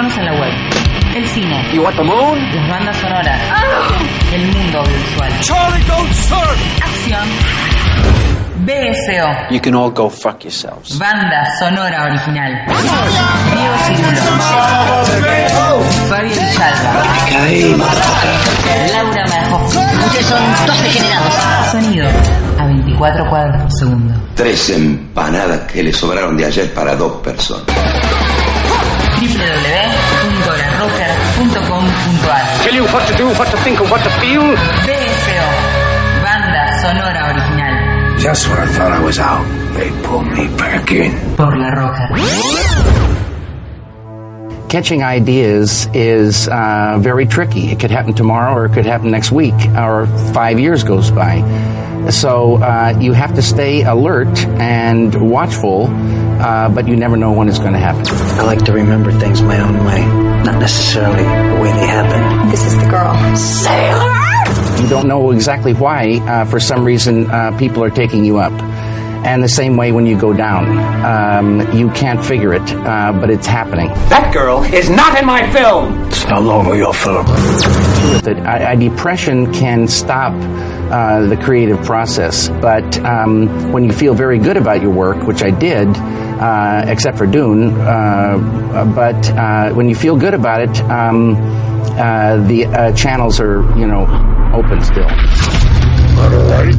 En la web. El cine. You want the moon? Las bandas sonoras. El mundo audiovisual. Charlie, don't surf! Acción. BSO. You can all go fuck yourselves. Banda sonora original. Diego Cirulo. Fabio Villalba. Laura Majoski. Ustedes son dos degenerados. Sonido. A 24 cuadros por segundo. Tres empanadas que le sobraron de ayer para dos personas. www.larocker.com.ar Tell you what to do, what to think, and what to feel. BSO. Banda sonora original. Just when I thought I was out, they pulled me back in. Por La Roca. Catching ideas is uh, very tricky. It could happen tomorrow or it could happen next week or five years goes by. So uh, you have to stay alert and watchful, uh, but you never know when it's going to happen. I like to remember things my own way, not necessarily the way they happen. This is the girl. Sailor! You don't know exactly why, uh, for some reason, uh, people are taking you up. And the same way when you go down. Um, you can't figure it, uh, but it's happening. That girl is not in my film. It's no longer your film. with it. A, a depression can stop uh, the creative process, but um, when you feel very good about your work, which I did, uh, except for Dune, uh, but uh, when you feel good about it, um, uh, the uh, channels are, you know, open still. Lost, lost,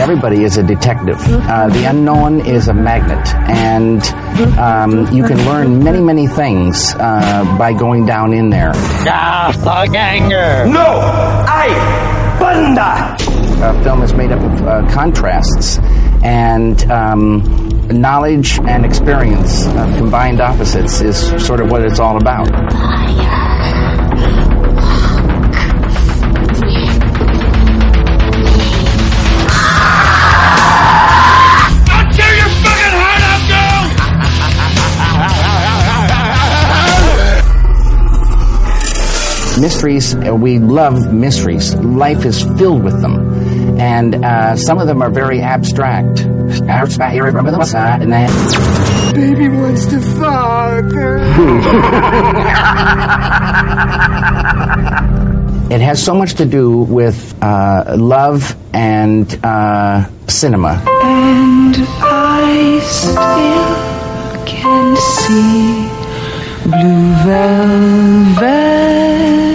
Everybody is a detective. Uh, the unknown is a magnet, and um, you can learn many, many things uh, by going down in there. No! I! Banda! A film is made up of uh, contrasts, and um, knowledge and experience of combined opposites is sort of what it's all about. Mysteries, uh, we love mysteries. Life is filled with them. And uh, some of them are very abstract. Baby wants to fuck. It has so much to do with uh, love and uh, cinema. And I still can see blue velvet through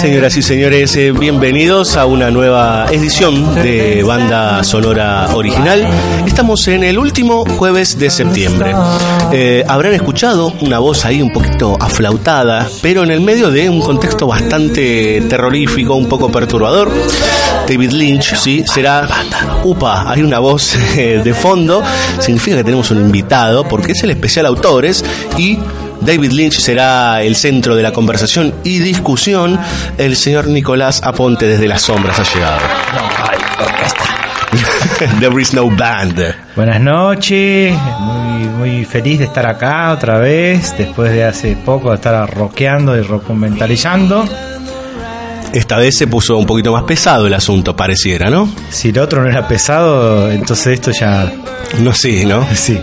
Señoras y señores, eh, bienvenidos a una nueva edición de Banda Sonora Original. Estamos en el último jueves de septiembre. Eh, habrán escuchado una voz ahí un poquito aflautada, pero en el medio de un contexto bastante terrorífico, un poco perturbador. David Lynch, sí, será. Upa, hay una voz eh, de fondo. Significa que tenemos un invitado, porque es el especial autores y David Lynch será el centro de la conversación y discusión. El señor Nicolás Aponte desde las sombras ha llegado. There is no band. Buenas noches, muy, muy feliz de estar acá otra vez, después de hace poco de estar rockeando y documentalizando. Esta vez se puso un poquito más pesado el asunto, pareciera, ¿no? Si el otro no era pesado, entonces esto ya... No, sí, ¿no? Sí.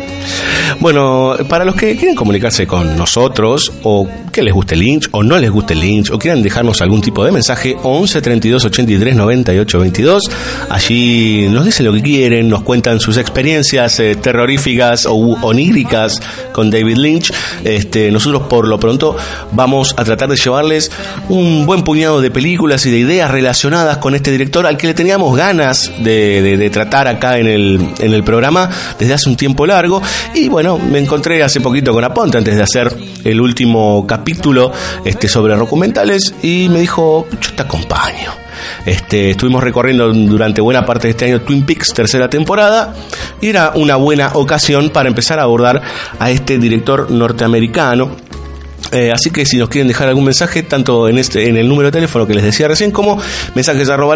Bueno, para los que quieren comunicarse con nosotros, o que les guste Lynch, o no les guste Lynch, o quieran dejarnos algún tipo de mensaje, 11 32 83 98 22. Allí nos dicen lo que quieren, nos cuentan sus experiencias eh, terroríficas o oníricas con David Lynch. Este, nosotros, por lo pronto, vamos a tratar de llevarles un buen puñado de películas y de ideas relacionadas con este director al que le teníamos ganas de, de- de tratar acá en el, en el programa. Desde hace un tiempo largo. Y bueno, me encontré hace poquito con Aponte antes de hacer el último capítulo este, sobre documentales y me dijo, yo te acompaño. Este, estuvimos recorriendo durante buena parte de este año Twin Peaks, tercera temporada, y era una buena ocasión para empezar a abordar a este director norteamericano eh, así que si nos quieren dejar algún mensaje, tanto en este, en el número de teléfono que les decía recién, como mensajes arroba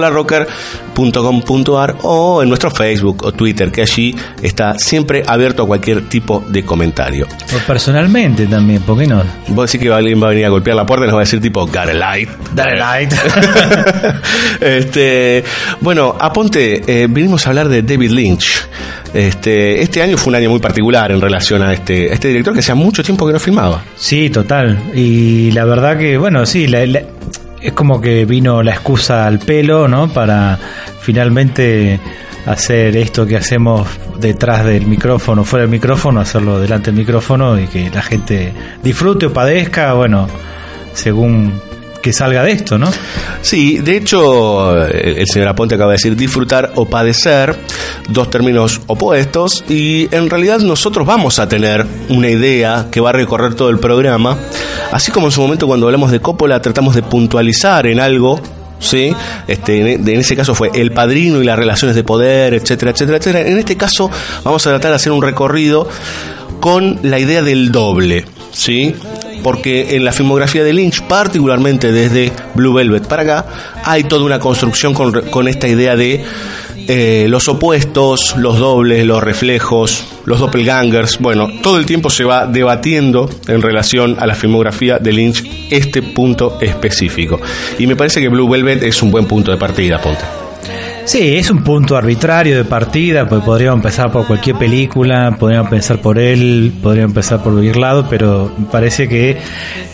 o en nuestro Facebook o Twitter, que allí está siempre abierto a cualquier tipo de comentario. O personalmente también, ¿por qué no? Vos decís que alguien va a venir a golpear la puerta y nos va a decir tipo, got a light. Got light. este, bueno, aponte, eh, vinimos a hablar de David Lynch. Este, este año fue un año muy particular en relación a este, este director que hacía mucho tiempo que no filmaba. Sí, total. Y la verdad que, bueno, sí, es como que vino la excusa al pelo, ¿no? Para finalmente hacer esto que hacemos detrás del micrófono, fuera del micrófono, hacerlo delante del micrófono y que la gente disfrute o padezca, bueno, según que salga de esto, ¿no? Sí, de hecho, el señor Aponte acaba de decir disfrutar o padecer, dos términos opuestos, y en realidad nosotros vamos a tener una idea que va a recorrer todo el programa, así como en su momento cuando hablamos de Coppola tratamos de puntualizar en algo ¿sí? Este, en, ese caso fue el padrino y las relaciones de poder, etcétera, etcétera, etcétera. En este caso vamos a tratar de hacer un recorrido con la idea del doble, ¿sí? Porque en la filmografía de Lynch, particularmente desde Blue Velvet para acá, hay toda una construcción con, esta idea de eh, los opuestos, los dobles, los reflejos, los doppelgangers. Bueno, todo el tiempo se va debatiendo en relación a la filmografía de Lynch este punto específico. Y me parece que Blue Velvet es un buen punto de partida, Ponte. Sí, es un punto arbitrario de partida, pues podríamos empezar por cualquier película, podríamos empezar por él, podríamos empezar por cualquier lado, pero me parece que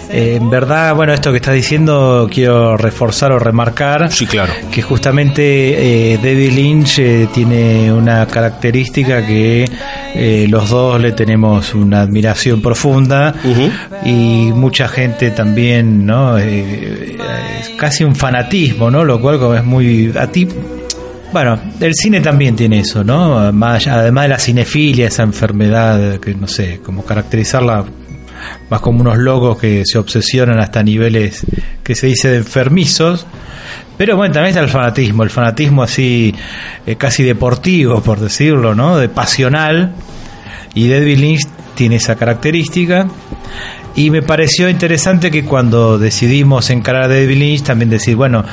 eh, en verdad, bueno, esto que estás diciendo quiero reforzar o remarcar. Sí, claro. Que justamente eh, David Lynch eh, tiene una característica que eh, los dos le tenemos una admiración profunda y mucha gente también, ¿no? casi un fanatismo, ¿no? Lo cual como es muy a ti bueno, el cine también tiene eso, ¿no? además de la cinefilia, esa enfermedad que no sé, cómo caracterizarla más como unos locos que se obsesionan hasta niveles que se dice de enfermizos. Pero bueno, también está el fanatismo, el fanatismo así eh, casi deportivo, por decirlo, ¿no? De pasional. Y David Lynch tiene esa característica. Y me pareció interesante que cuando decidimos encarar a David Lynch, también decir, bueno,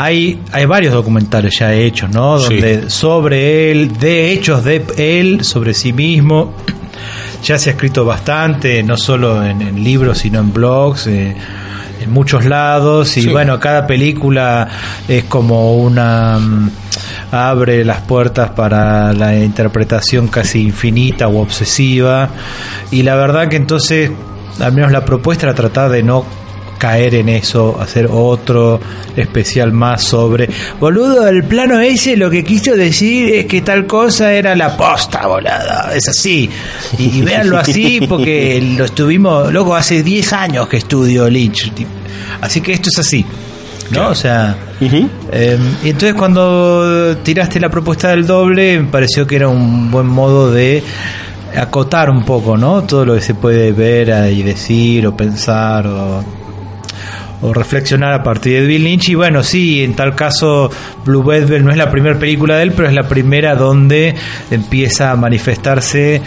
hay, hay varios documentales ya hechos, ¿no? Donde sobre él, de hechos de él, sobre sí mismo, ya se ha escrito bastante, no solo en, libros, sino en blogs. Eh, en muchos lados y bueno cada película es como una mm, abre las puertas para la interpretación casi infinita o obsesiva y la verdad que entonces al menos la propuesta era tratar de no caer en eso, hacer otro especial más sobre. Boludo, el plano ese lo que quiso decir es que tal cosa era la posta, volada. Es así. Y, véanlo así porque lo estuvimos, loco, hace 10 años que estudio Lynch. Así que esto es así. ¿no? O sea, em, y entonces cuando tiraste la propuesta del doble, me pareció que era un buen modo de acotar un poco, ¿no? Todo lo que se puede ver y decir o pensar o o reflexionar a partir de Bill Lynch. Y bueno, sí, en tal caso, Blue Velvet no es la primera película de él, pero es la primera donde empieza a manifestarse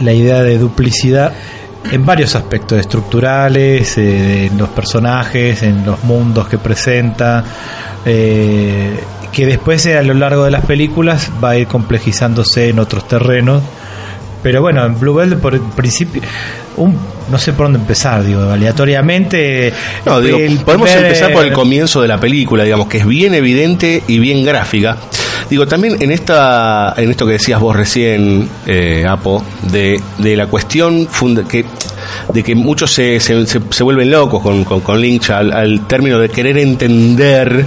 la idea de duplicidad en varios aspectos estructurales, eh, en los personajes, en los mundos que presenta, eh, que después a lo largo de las películas va a ir complejizándose en otros terrenos. Pero bueno, en Blue Velvet por principio un, no sé por dónde empezar, digo, aleatoriamente. No, digo, podemos empezar por el comienzo de la película, digamos, que es bien evidente y bien gráfica. Digo, también en esta en esto que decías vos recién, eh, Apo, de, de la cuestión que de que muchos se, se, se, vuelven locos con, con, Lynch al, al, término de querer entender,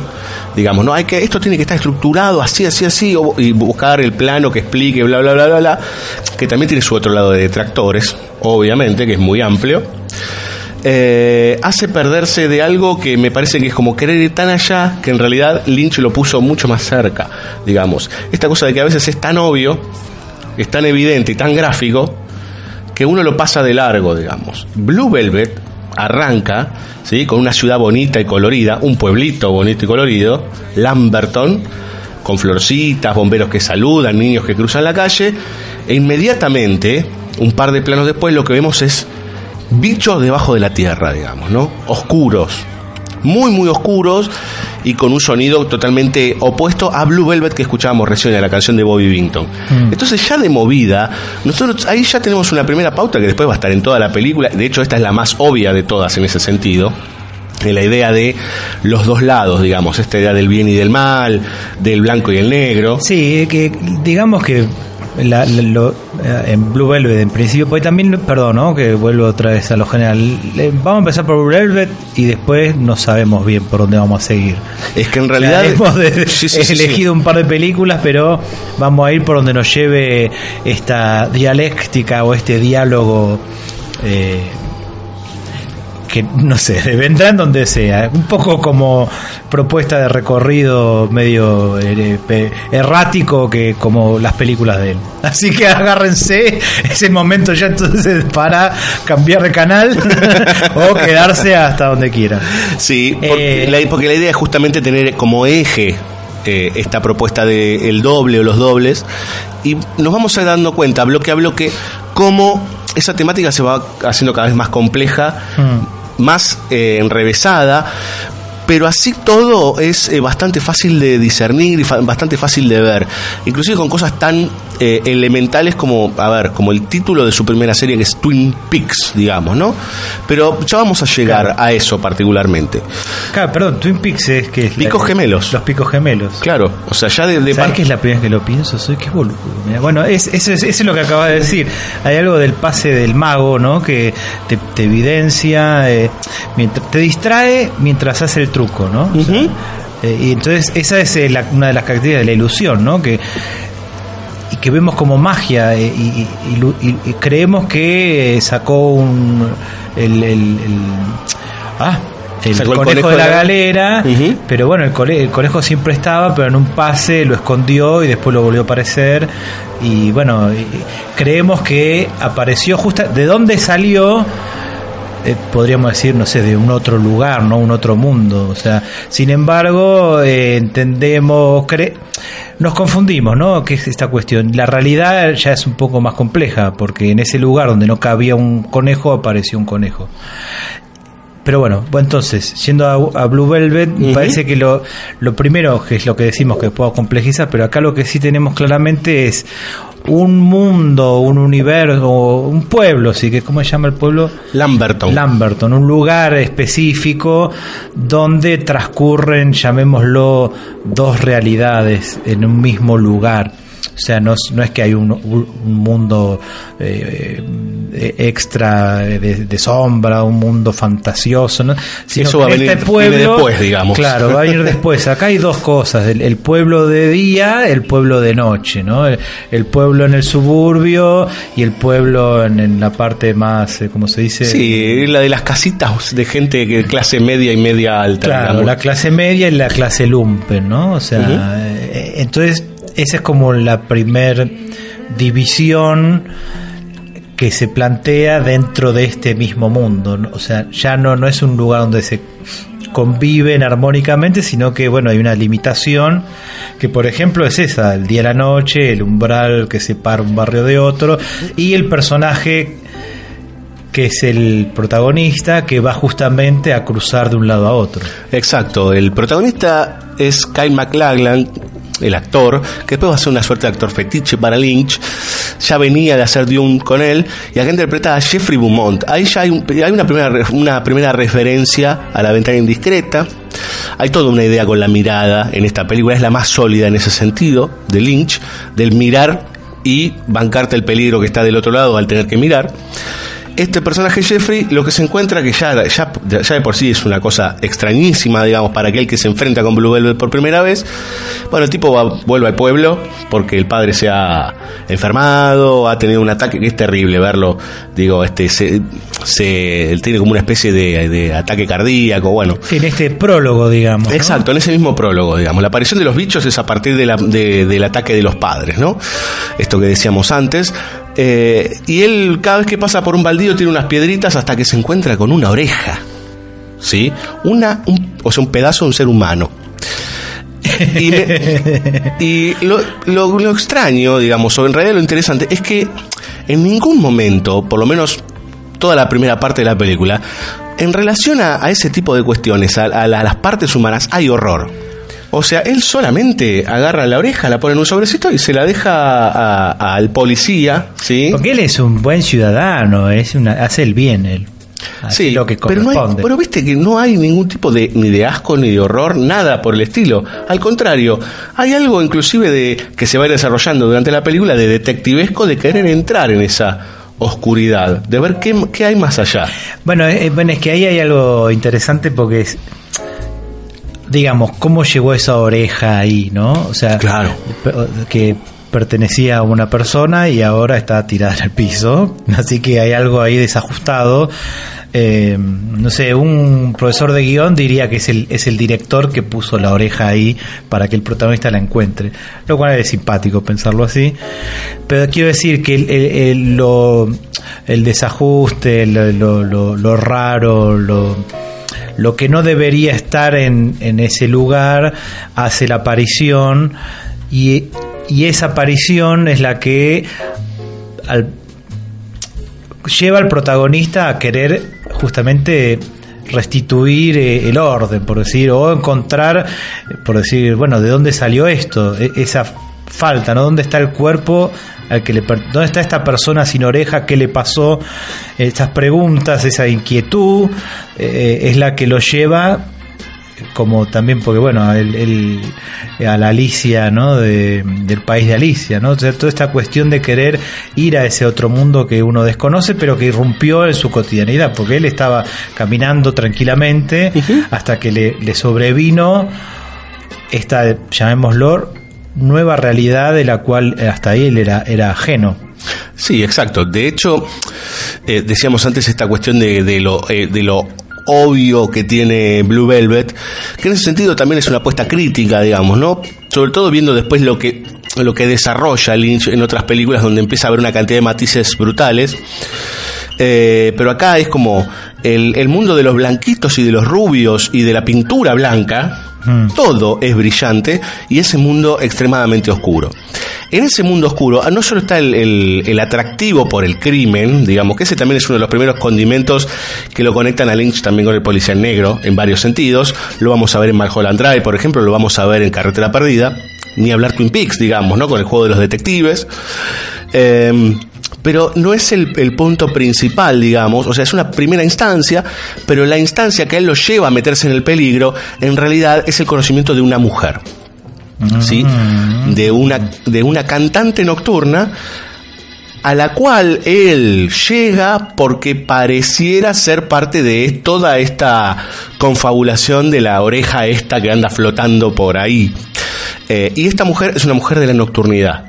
digamos, no hay que esto tiene que estar estructurado así, así, así, y buscar el plano que explique, bla, bla, bla, bla, bla, que también tiene su otro lado de detractores, obviamente, que es muy amplio. Eh, hace perderse de algo que me parece que es como querer ir tan allá que en realidad Lynch lo puso mucho más cerca, digamos. Esta cosa de que a veces es tan obvio es tan evidente y tan gráfico que uno lo pasa de largo, digamos. Blue Velvet arranca ¿sí? con una ciudad bonita y colorida, un pueblito bonito y colorido, Lamberton, con florcitas, bomberos que saludan, niños que cruzan la calle, e inmediatamente, un par de planos después, lo que vemos es bichos debajo de la tierra, digamos, ¿no? Oscuros, muy, muy oscuros y con un sonido totalmente opuesto a Blue Velvet que escuchábamos recién en la canción de Bobby Vinton. Mm. Entonces ya de movida, nosotros ahí ya tenemos una primera pauta que después va a estar en toda la película, de hecho esta es la más obvia de todas en ese sentido. En la idea de los dos lados, digamos, esta idea del bien y del mal, del blanco y el negro. Sí, que digamos que la, la, lo, eh, en Blue Velvet en principio, pues también, perdón, ¿no? que vuelvo otra vez a lo general. Vamos a empezar por Blue Velvet y después no sabemos bien por dónde vamos a seguir. Es que en realidad... hemos de- Sí, sí, sí, elegido un par de películas, pero vamos a ir por donde nos lleve esta dialéctica o este diálogo. eh, que no sé, vendrán donde sea. Un poco como propuesta de recorrido medio eh, errático que como las películas de él. Así que agárrense ese momento ya entonces para cambiar de canal o quedarse hasta donde quieran. Sí, porque, Eh, la, porque la idea es justamente tener como eje eh, esta propuesta de el doble o los dobles y nos vamos a ir dando cuenta bloque a bloque cómo esa temática se va haciendo cada vez más compleja, más eh, enrevesada. Pero así todo es eh, bastante fácil de discernir y bastante fácil de ver. Inclusive con cosas tan eh, elementales como, a ver, como el título de su primera serie que es Twin Peaks, digamos, ¿no? Pero ya vamos a llegar a eso particularmente. Claro, perdón, Twin Peaks es que es la- Picos gemelos. Los picos gemelos. Claro, o sea, ya de, de ¿Sabes que es la primera vez que lo pienso? Soy que boludo. Bueno, es, eso, es, eso es lo que acabas de decir. Hay algo del pase del mago, ¿no? Que te, te evidencia, eh, mientras, te distrae mientras hace el truco, ¿no? O sea, eh, y entonces esa es eh, la- una de las características de la ilusión, ¿no? Que y que vemos como magia eh, y, y- y lu- y- y creemos que sacó un el, el- el- ah el Sacó el conejo, de la de la- galera pero bueno el, cole- el conejo siempre estaba pero en un pase lo escondió y después lo volvió a aparecer y bueno y- creemos que apareció justo de dónde salió eh, podríamos decir, no sé, de un otro lugar, ¿no? Un otro mundo. O sea, sin embargo, eh, entendemos, cre- nos confundimos, ¿no? ¿Qué es esta cuestión? La realidad ya es un poco más compleja, porque en ese lugar donde no cabía un conejo, apareció un conejo. Pero bueno, bueno, entonces, yendo a, a Blue Velvet, me parece que lo, lo primero, que es lo que decimos que puedo complejizar, pero acá lo que sí tenemos claramente es un mundo, un universo, un pueblo, sí que, ¿cómo se llama el pueblo? Lamberton. Lamberton, un lugar específico donde transcurren, llamémoslo, dos realidades en un mismo lugar. O sea, no, es- no es que hay un, un mundo eh, eh, extra de, de sombra, un mundo fantasioso, ¿no? Sino Eso va a en venir- viene después, digamos. Claro, va a ir después. Acá hay dos cosas: el, el pueblo de día, el pueblo de noche, ¿no? El, el pueblo en el suburbio y el pueblo en, en la parte más, eh, ¿cómo se dice? Sí, la de las casitas de gente de clase media y media alta. Claro, digamos. la clase media y la clase lumpen, ¿no? O sea, eh, entonces esa es como la primer división que se plantea dentro de este mismo mundo, o sea, ya no no es un lugar donde se conviven armónicamente, sino que bueno, hay una limitación que por ejemplo es esa, el día y la noche, el umbral que separa un barrio de otro y el personaje que es el protagonista que va justamente a cruzar de un lado a otro. Exacto, el protagonista es Kyle MacLachlan, el actor, que después va a ser una suerte de actor fetiche para Lynch. Ya venía de hacer Dune con él y acá interpreta a Jeffrey Beaumont. Ahí ya hay, un- hay una, primera, una primera referencia a la ventana indiscreta. Hay toda una idea con la mirada en esta película, es la más sólida en ese sentido de Lynch, del mirar y bancarte el peligro que está del otro lado al tener que mirar. Este personaje Jeffrey lo que se encuentra que ya, ya, ya de por sí es una cosa extrañísima, digamos, para aquel que se enfrenta con Blue Velvet por primera vez. Bueno, el tipo va, vuelve al pueblo porque el padre se ha enfermado, ha tenido un ataque que es terrible verlo. Digo, este se, se él tiene como una especie de, de ataque cardíaco, bueno. En este prólogo, digamos. Exacto, en ese mismo prólogo, digamos. La aparición de los bichos es a partir de la, de, del ataque de los padres, ¿no? Esto que decíamos antes. Eh, y él cada vez que pasa por un baldío tiene unas piedritas hasta que se encuentra con una oreja. ¿Sí? Una, un, o sea, un pedazo de un ser humano. y, me, y lo, lo, lo, extraño, digamos, o en realidad lo interesante, es que en ningún momento, por lo menos toda la primera parte de la película, en relación a, a ese tipo de cuestiones, a, a, a las partes humanas, hay horror. O sea, él solamente agarra la oreja, la pone en un sobrecito y se la deja al policía, ¿sí? Porque él es un buen ciudadano, es una, hace el bien él. Sí, lo que pero, no hay, pero viste que no hay ningún tipo de ni de asco ni de horror, nada por el estilo. Al contrario, hay algo inclusive de que se va a ir desarrollando durante la película de detectivesco de querer entrar en esa oscuridad, de ver qué, qué hay más allá. Bueno, eh, bueno, es que ahí hay algo interesante porque es, digamos, cómo llegó esa oreja ahí, ¿no? O sea, claro. que pertenecía a una persona y ahora está tirada en el piso, así que hay algo ahí desajustado. Eh, no sé, un profesor de guion diría que es el, es el director que puso la oreja ahí para que el protagonista la encuentre, lo cual es simpático pensarlo así. Pero quiero decir que el, el, el lo, el desajuste, lo, lo, lo raro, lo lo que no debería estar en, en ese lugar hace la aparición y, y, esa aparición es la que lleva al protagonista a querer justamente restituir el orden, por decir, o encontrar, por decir, bueno, ¿de dónde salió esto? Esa falta, ¿no? ¿Dónde está el cuerpo al que le dónde está esta persona sin oreja, qué le pasó, estas preguntas, esa inquietud eh, es la que lo lleva como también porque bueno el, el, a la Alicia no de, del país de Alicia no o sea, toda esta cuestión de querer ir a ese otro mundo que uno desconoce pero que irrumpió en su cotidianidad porque él estaba caminando tranquilamente uh -huh. hasta que le, le sobrevino esta llamémoslo nueva realidad de la cual hasta ahí él era, era ajeno. Sí, exacto. De hecho, eh, decíamos antes esta cuestión de, de lo, eh, de lo obvio que tiene Blue Velvet, que en ese sentido también es una apuesta crítica, digamos, ¿no? Sobre todo viendo después lo que lo que desarrolla Lynch en otras películas donde empieza a haber una cantidad de matices brutales. Eh, pero acá es como el, el, mundo de los blanquitos y de los rubios y de la pintura blanca, mm. todo es brillante y ese mundo extremadamente oscuro. En ese mundo oscuro no solo está el, el, el, atractivo por el crimen, digamos que ese también es uno de los primeros condimentos que lo conectan a Lynch también con el policía negro en varios sentidos. Lo vamos a ver en Mulholland Drive, por ejemplo, lo vamos a ver en Carretera Perdida, ni hablar Twin Peaks, digamos, ¿no? Con el juego de los detectives. Eh, pero no es el, el, punto principal, digamos, o sea, es una primera instancia, pero la instancia que a él lo lleva a meterse en el peligro, en realidad es el conocimiento de una mujer, ¿sí? De una, de una cantante nocturna a la cual él llega porque pareciera ser parte de toda esta confabulación de la oreja esta que anda flotando por ahí. Eh, y esta mujer es una mujer de la nocturnidad.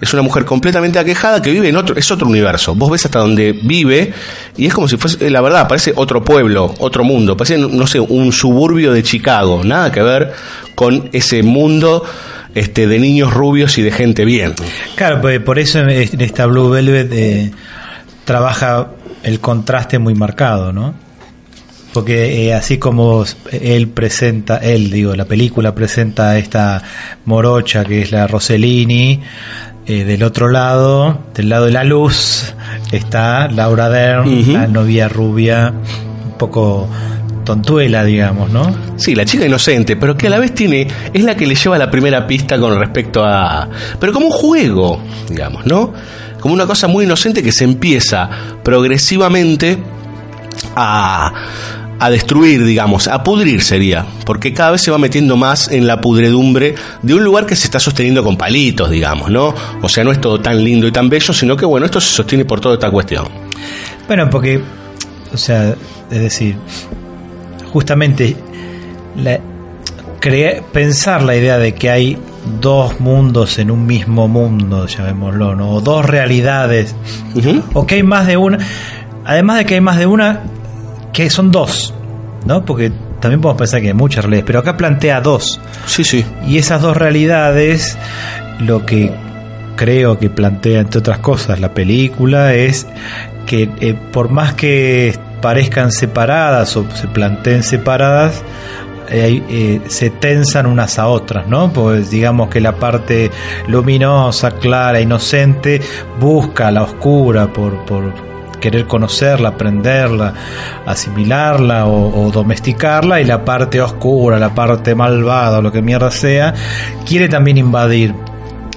Es una mujer completamente aquejada que vive en otro, es otro universo. Vos ves hasta donde vive y es como si fuese, la verdad, parece otro pueblo, otro mundo. Parece, no sé, un suburbio de Chicago. Nada que ver con ese mundo este, de niños rubios y de gente bien. Claro, pues por eso en esta Blue Velvet eh, trabaja el contraste muy marcado, ¿no? Porque eh, así como él presenta, él digo, la película presenta a esta morocha que es la Rossellini, eh, del otro lado, del lado de la luz, está Laura Dern, uh -huh. la novia rubia, un poco tontuela, digamos, ¿no? Sí, la chica inocente, pero que a la vez tiene, es la que le lleva la primera pista con respecto a... Pero como un juego, digamos, ¿no? Como una cosa muy inocente que se empieza progresivamente a a destruir, digamos, a pudrir sería, porque cada vez se va metiendo más en la pudredumbre de un lugar que se está sosteniendo con palitos, digamos, ¿no? O sea, no es todo tan lindo y tan bello, sino que bueno, esto se sostiene por toda esta cuestión. Bueno, porque, o sea, es decir, justamente la, pensar la idea de que hay dos mundos en un mismo mundo, llamémoslo, ¿no? o dos realidades, o que hay más de una, además de que hay más de una, que son dos, ¿no? Porque también podemos pensar que hay muchas realidades, pero acá plantea dos. Sí, sí. Y esas dos realidades, lo que creo que plantea, entre otras cosas, la película es que eh, por más que parezcan separadas o se planteen separadas, eh, eh, se tensan unas a otras, ¿no? Pues digamos que la parte luminosa, clara, inocente, busca la oscura por, por querer conocerla, aprenderla, asimilarla o, domesticarla, y la parte oscura, la parte malvada o lo que mierda sea, quiere también invadir.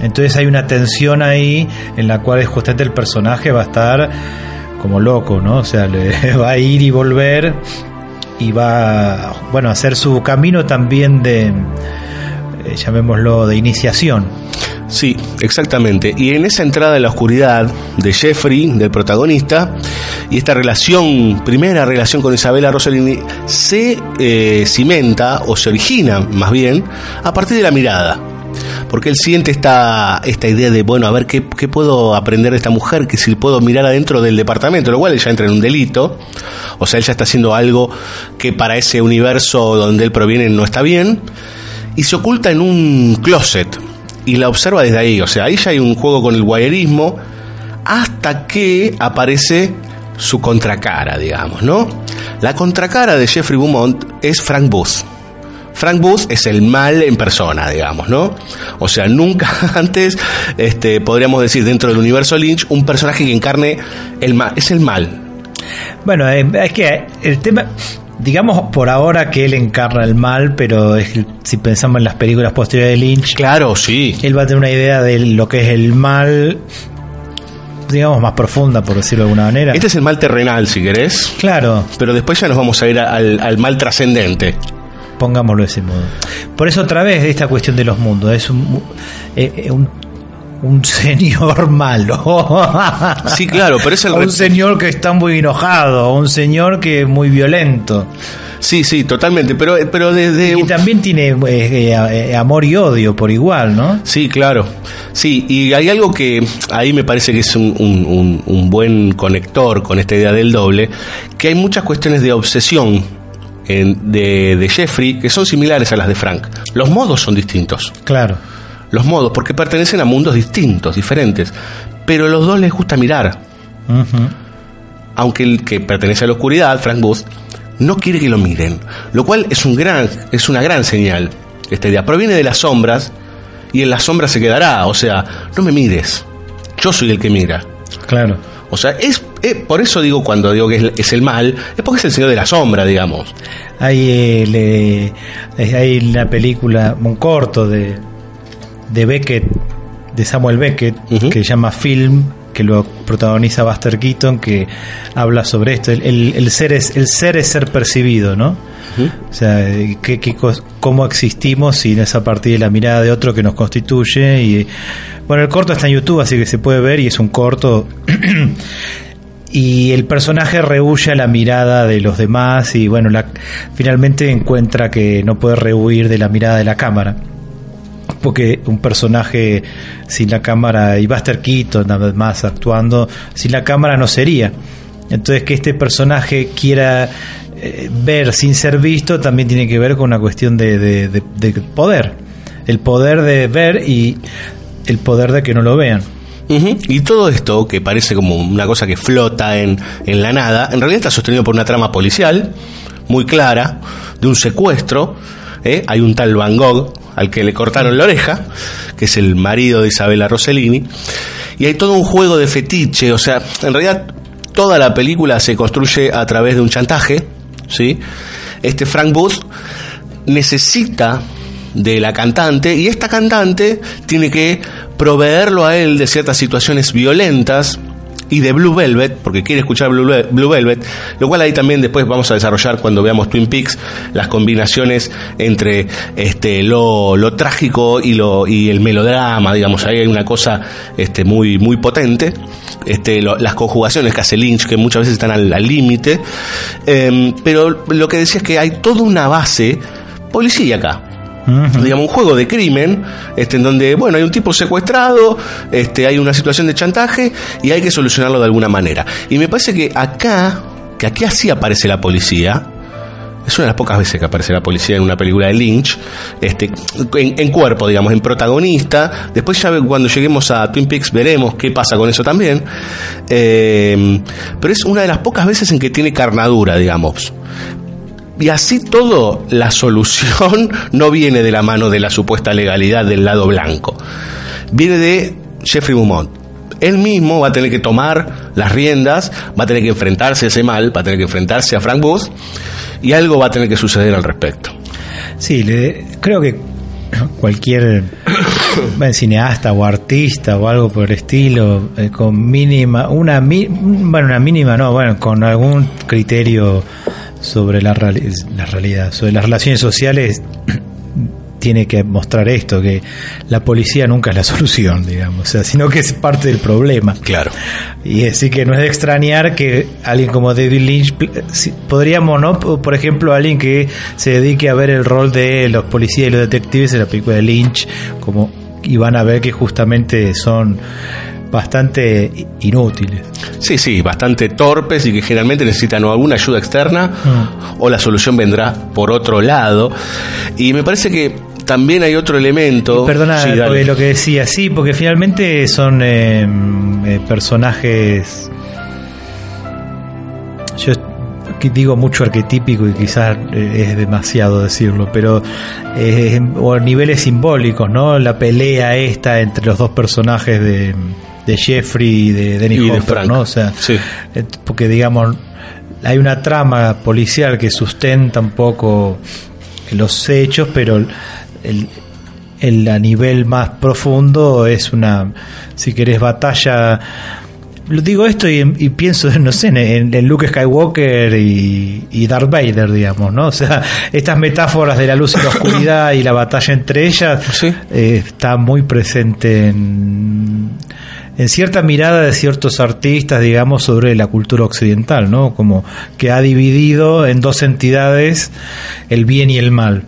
Entonces hay una tensión ahí en la cual justamente el personaje va a estar como loco, ¿no? O sea, le va a ir y volver y va, bueno, a hacer su camino también de, eh, llamémoslo, de iniciación. Sí, exactamente. Y en esa entrada en la oscuridad de Jeffrey, del protagonista, y esta relación, primera relación con Isabella Rossellini, se eh, cimenta o se origina, más bien, a partir de la mirada. Porque él siente esta, esta idea de, bueno, a ver qué, qué puedo aprender de esta mujer, que si puedo mirar adentro del departamento, lo cual ella entra en un delito, o sea, él ya está haciendo algo que para ese universo donde él proviene no está bien, y se oculta en un closet, y la observa desde ahí, o sea, ahí ya hay un juego con el guayerismo, hasta que aparece su contracara, digamos, ¿no? La contracara de Jeffrey Beaumont es Frank Booth Frank Booth es el mal en persona, digamos, ¿no? O sea, nunca antes, este, podríamos decir, dentro del universo Lynch, un personaje que encarne el mal, es el mal. Bueno, eh, es que el tema, digamos por ahora que él encarna el mal, pero si pensamos en las películas posteriores de Lynch, claro, sí. Él va a tener una idea de lo que es el mal digamos, más profunda, por decirlo de alguna manera. Este es el mal terrenal, si querés. Claro. Pero después ya nos vamos a ir al, al mal trascendente pongámoslo de ese modo. Por eso otra vez esta cuestión de los mundos, es un, eh, eh, un, señor malo. sí, claro, pero es el... un señor que está muy enojado, un señor que es muy violento. Sí, sí, totalmente, pero, pero desde... Y también tiene eh, amor y odio por igual, ¿no? Sí, claro. Sí, y hay algo que ahí me parece que es un, un, un buen conector con esta idea del doble, que hay muchas cuestiones de obsesión de, Jeffrey que son similares a las de Frank. Los modos son distintos. Claro. Los modos, porque pertenecen a mundos distintos, diferentes. Pero los dos les gusta mirar. Aunque el que pertenece a la oscuridad, Frank Booth, no quiere que lo miren. Lo cual es, un gran, es una gran señal. Esta idea proviene de las sombras y en las sombras se quedará. O sea, no me mires. Yo soy el que mira. Claro. O sea, es, eh, por eso digo cuando digo que es, el mal, es porque es el señor de la sombra, digamos. Hay, eh, hay una película, un corto de, de Beckett, de Samuel Beckett, que se llama Film, que lo protagoniza Buster Keaton, que habla sobre esto. El, ser, es, el ser es ser percibido, ¿no? O sea, ¿qué, qué, cómo existimos si no es a partir de la mirada de otro que nos constituye. Y bueno, el corto está en YouTube, así que se puede ver y es un corto. y el personaje rehuye a la mirada de los demás y bueno, la, finalmente encuentra que no puede rehuir de la mirada de la cámara porque un personaje sin la cámara y Buster Keaton nada más actuando sin la cámara no sería entonces que este personaje quiera eh, ver sin ser visto también tiene que ver con una cuestión de, poder. El poder de ver y el poder de que no lo vean. Y todo esto, que parece como una cosa que flota en, en la nada, en realidad está sostenido por una trama policial muy clara, de un secuestro. ¿eh? Hay un tal Van Gogh al que le cortaron la oreja, que es el marido de Isabella Rossellini. Y hay todo un juego de fetiche, o sea, en realidad toda la película se construye a través de un chantaje, ¿sí? Este Frank Booth necesita de la cantante y esta cantante tiene que proveerlo a él de ciertas situaciones violentas y de Blue Velvet, porque quiere escuchar Blue, Velvet, lo cual ahí también después vamos a desarrollar cuando veamos Twin Peaks las combinaciones entre este lo, lo trágico y lo y el melodrama, digamos, ahí hay una cosa este muy muy potente. Este, las conjugaciones que hace Lynch, que muchas veces están al límite, em, pero lo que decía es que hay toda una base policíaca, digamos, un juego de crimen, este, en donde, bueno, hay un tipo secuestrado, este, hay una situación de chantaje y hay que solucionarlo de alguna manera. Y me parece que acá, que aquí así aparece la policía, es una de las pocas veces que aparece la policía en una película de Lynch, este, en, cuerpo, digamos, en protagonista. Después ya cuando lleguemos a Twin Peaks veremos qué pasa con eso también. Eh, pero es una de las pocas veces en que tiene carnadura, digamos. Y así todo, la solución no viene de la mano de la supuesta legalidad del lado blanco. Viene de Jeffrey Beaumont. Él mismo va a tener que tomar las riendas, va a tener que enfrentarse a ese mal, va a tener que enfrentarse a Frank Booth y algo va a tener que suceder al respecto. Sí, creo que cualquier cineasta o artista o algo por el estilo eh, con mínima una bueno una mínima no bueno con algún criterio sobre la, la realidad, sobre las relaciones sociales, tiene que mostrar esto, que la policía nunca es la solución, digamos, o sea, sino que es parte del problema. Claro. Y así que no es de extrañar que alguien como David Lynch, podríamos, ¿no? Por ejemplo, alguien que se dedique a ver el rol de los policías y los detectives en la película de Lynch, como y van a ver que justamente son bastante inútiles. Sí, sí, bastante torpes y que generalmente necesitan o alguna ayuda externa mm. o la solución vendrá por otro lado. Y me parece que también hay otro elemento. perdona lo que decía, sí, porque finalmente son eh, eh, personajes. Yo digo mucho arquetípico y quizás eh, es demasiado decirlo, pero o niveles simbólicos, ¿no? La pelea esta entre los dos personajes de de Jeffrey y de Dennis Hopper, ¿no? O sea, eh, porque digamos, hay una trama policial que sustenta un poco los hechos, pero el, a nivel más profundo es una, si querés, batalla lo digo esto y, pienso, no sé, en, Luke Skywalker y, Darth Vader, digamos, ¿no? O sea, estas metáforas de la luz y la oscuridad y la batalla entre ellas eh, está muy presente en, en cierta mirada de ciertos artistas, digamos, sobre la cultura occidental, ¿no? Como que ha dividido en dos entidades el bien y el mal.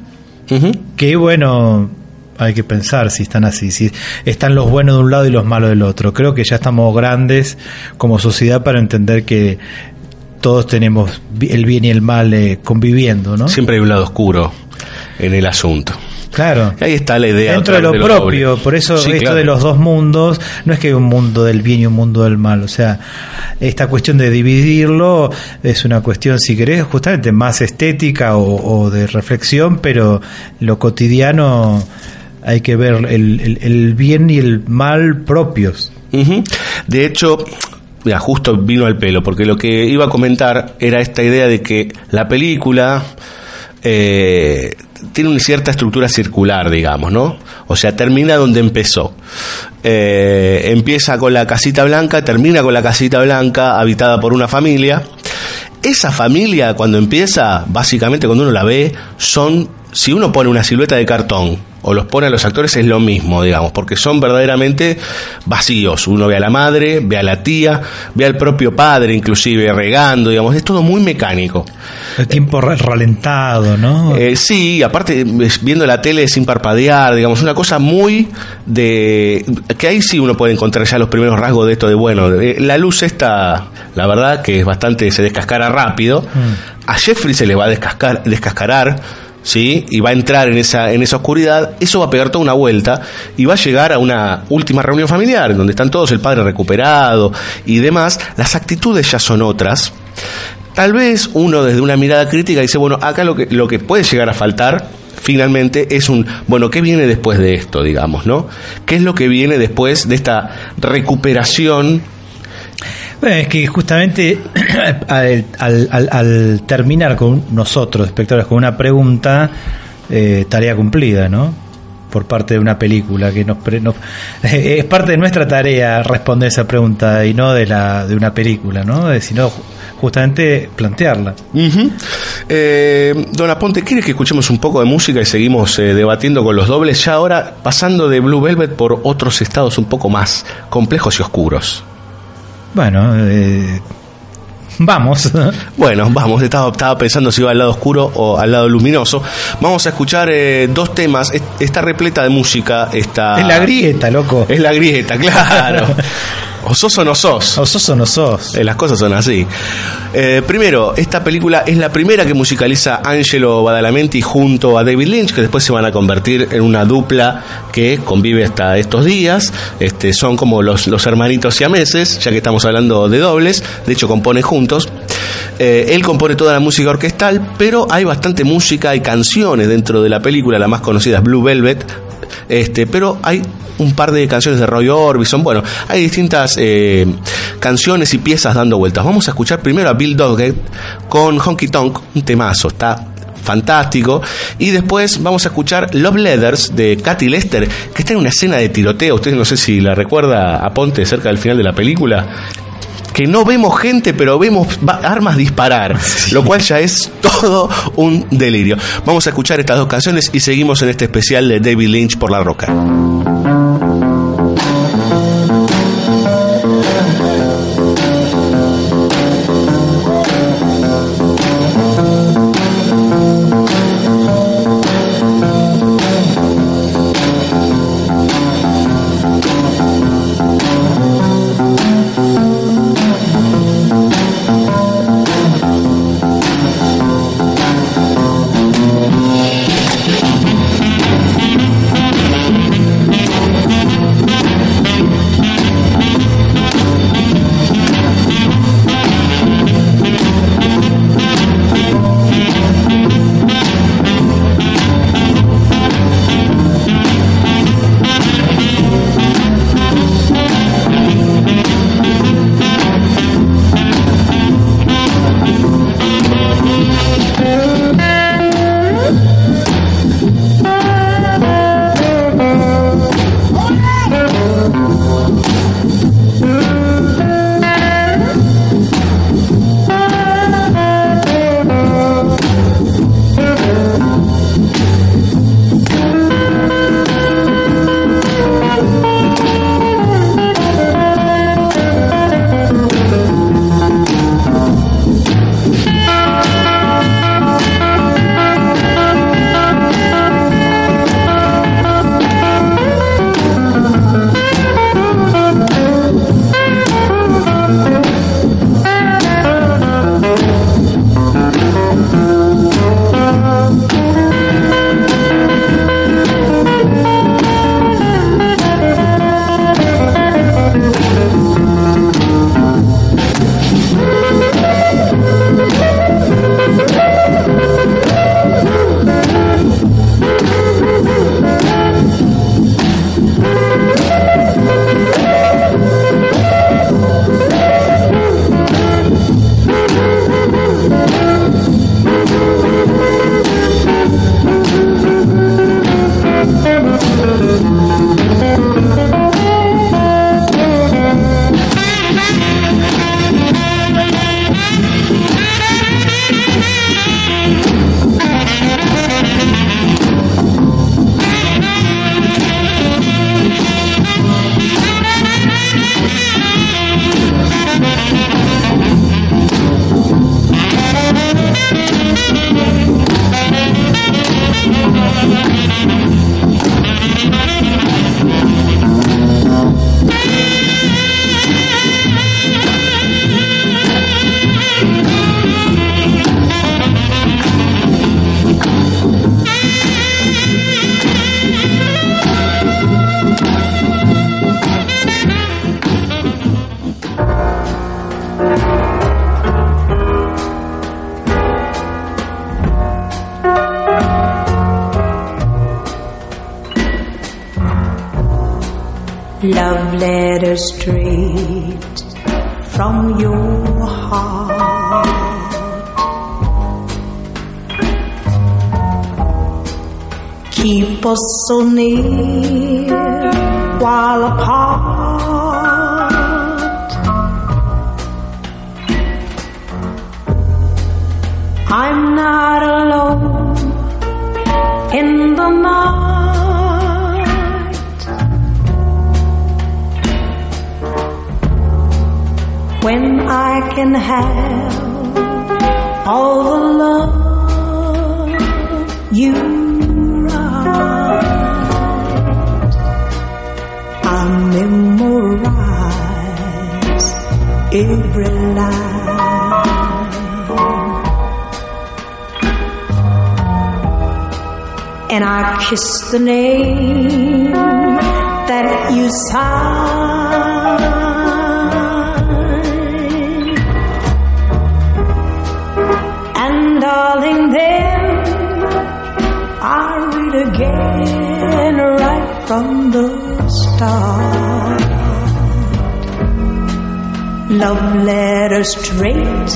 Que bueno, hay que pensar si están así, si están los buenos de un lado y los malos del otro. Creo que ya estamos grandes como sociedad para entender que todos tenemos el bien y el mal eh, conviviendo, ¿no? Siempre hay un lado oscuro en el asunto. Claro. Ahí está la idea. Dentro de lo, propio, por eso esto de los dos mundos, no es que hay un mundo del bien y un mundo del mal, o sea, esta cuestión de dividirlo es una cuestión, si querés, justamente más estética o, de reflexión, pero lo cotidiano hay que ver el, bien y el mal propios. De hecho, ya justo vino al pelo, porque lo que iba a comentar era esta idea de que la película eh, tiene una cierta estructura circular, digamos, ¿no? O sea, termina donde empezó. Eh, empieza con la casita blanca, termina con la casita blanca habitada por una familia. Esa familia, cuando empieza, básicamente cuando uno la ve, son, si uno pone una silueta de cartón o los pone a los actores es lo mismo, digamos, porque son verdaderamente vacíos. Uno ve a la madre, ve a la tía, ve al propio padre, inclusive regando, digamos, es todo muy mecánico. El tiempo ralentado, ¿no? Eh, sí, aparte viendo la tele sin parpadear, digamos, una cosa muy de que ahí sí uno puede encontrar ya los primeros rasgos de esto de bueno, la luz esta, la verdad que es bastante se descascara rápido. Mm. A Jeffrey se le va a descascar, descascarar ¿sí? y va a entrar en esa, en esa oscuridad, eso va a pegar toda una vuelta y va a llegar a una última reunión familiar, donde están todos, el padre recuperado y demás, las actitudes ya son otras. Tal vez uno desde una mirada crítica dice, bueno, acá lo que, lo que puede llegar a faltar finalmente es un, bueno, ¿qué viene después de esto, digamos, no? ¿Qué es lo que viene después de esta recuperación bueno, es que justamente al, terminar con nosotros, espectadores, con una pregunta, eh, tarea cumplida, ¿no? por parte de una película que nos, es parte de nuestra tarea responder esa pregunta y no de la de una película no sino justamente plantearla. Eh, Don Aponte ¿quiere que escuchemos un poco de música y seguimos eh, debatiendo con los dobles ya ahora pasando de Blue Velvet por otros estados un poco más complejos y oscuros. Bueno eh, Vamos. Bueno, vamos. Estaba, estaba, pensando si iba al lado oscuro o al lado luminoso. Vamos a escuchar eh, dos temas. Está repleta de música. Está... Es la grieta, loco. Es la grieta, claro. O sos o no sos. O sos o no sos. Eh, las cosas son así. Eh, primero, esta película es la primera que musicaliza Angelo Badalamenti junto a David Lynch, que después se van a convertir en una dupla que convive hasta estos días. Este, son como los, los hermanitos siameses, ya que estamos hablando de dobles. De hecho, compone juntos. Eh, él compone toda la música orquestal, pero hay bastante música y canciones dentro de la película. La más conocida es Blue Velvet, este, pero hay un par de canciones de Roy Orbison. Bueno, hay distintas eh, canciones y piezas dando vueltas. Vamos a escuchar primero a Bill Doggett con Honky Tonk, un temazo, está fantástico. Y después vamos a escuchar Love Letters de Katy Lester, que está en una escena de tiroteo. Ustedes no sé si la recuerda a Ponte cerca del final de la película que no vemos gente, pero vemos armas disparar, lo cual ya es todo un delirio. Vamos a escuchar estas dos canciones y seguimos en este especial de David Lynch por la roca. also need and I kiss the name that you sign. And darling, then I read again right from the start. Love letter straight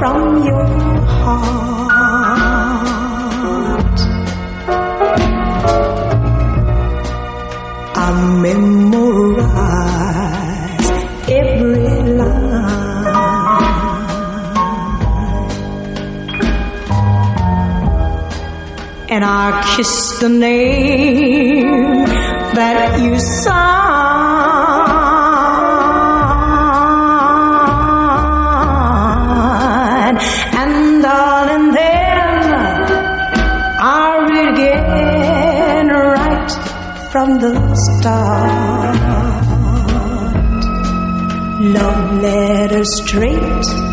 from your And I kiss the name that you sign. And darling, then I read again right from the start. Love letter straight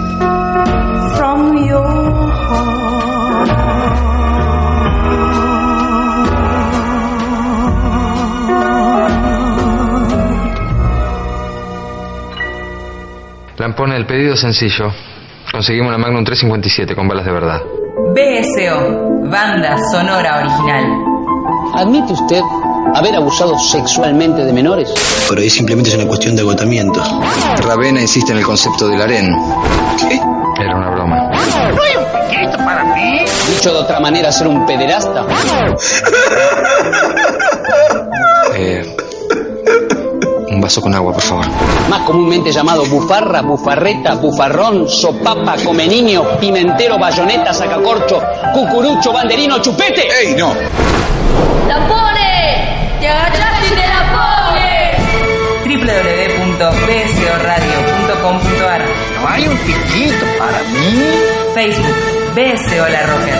Lampone, el pedido es sencillo. Conseguimos una Magnum 357 con balas de verdad. BSO, banda sonora original. ¿Admite usted haber abusado sexualmente de menores? Por ahí simplemente es una cuestión de agotamiento. Ravena insiste en el concepto del harén. ¿Qué? Era una broma. ¿No hay un piquito para mí? Dicho de otra manera, ser un pederasta. vaso con agua, por favor. Más comúnmente llamado bufarra, bufarreta, bufarrón, sopapa, come niño, pimentero, bayoneta, sacacorcho, cucurucho, banderino, chupete. ¡Ey, no! ¡La pone! ¡Te agachaste y te la pones! www.bsoradio.com.ar ¿No hay un piquito para mí? Facebook, BSO La Rocker.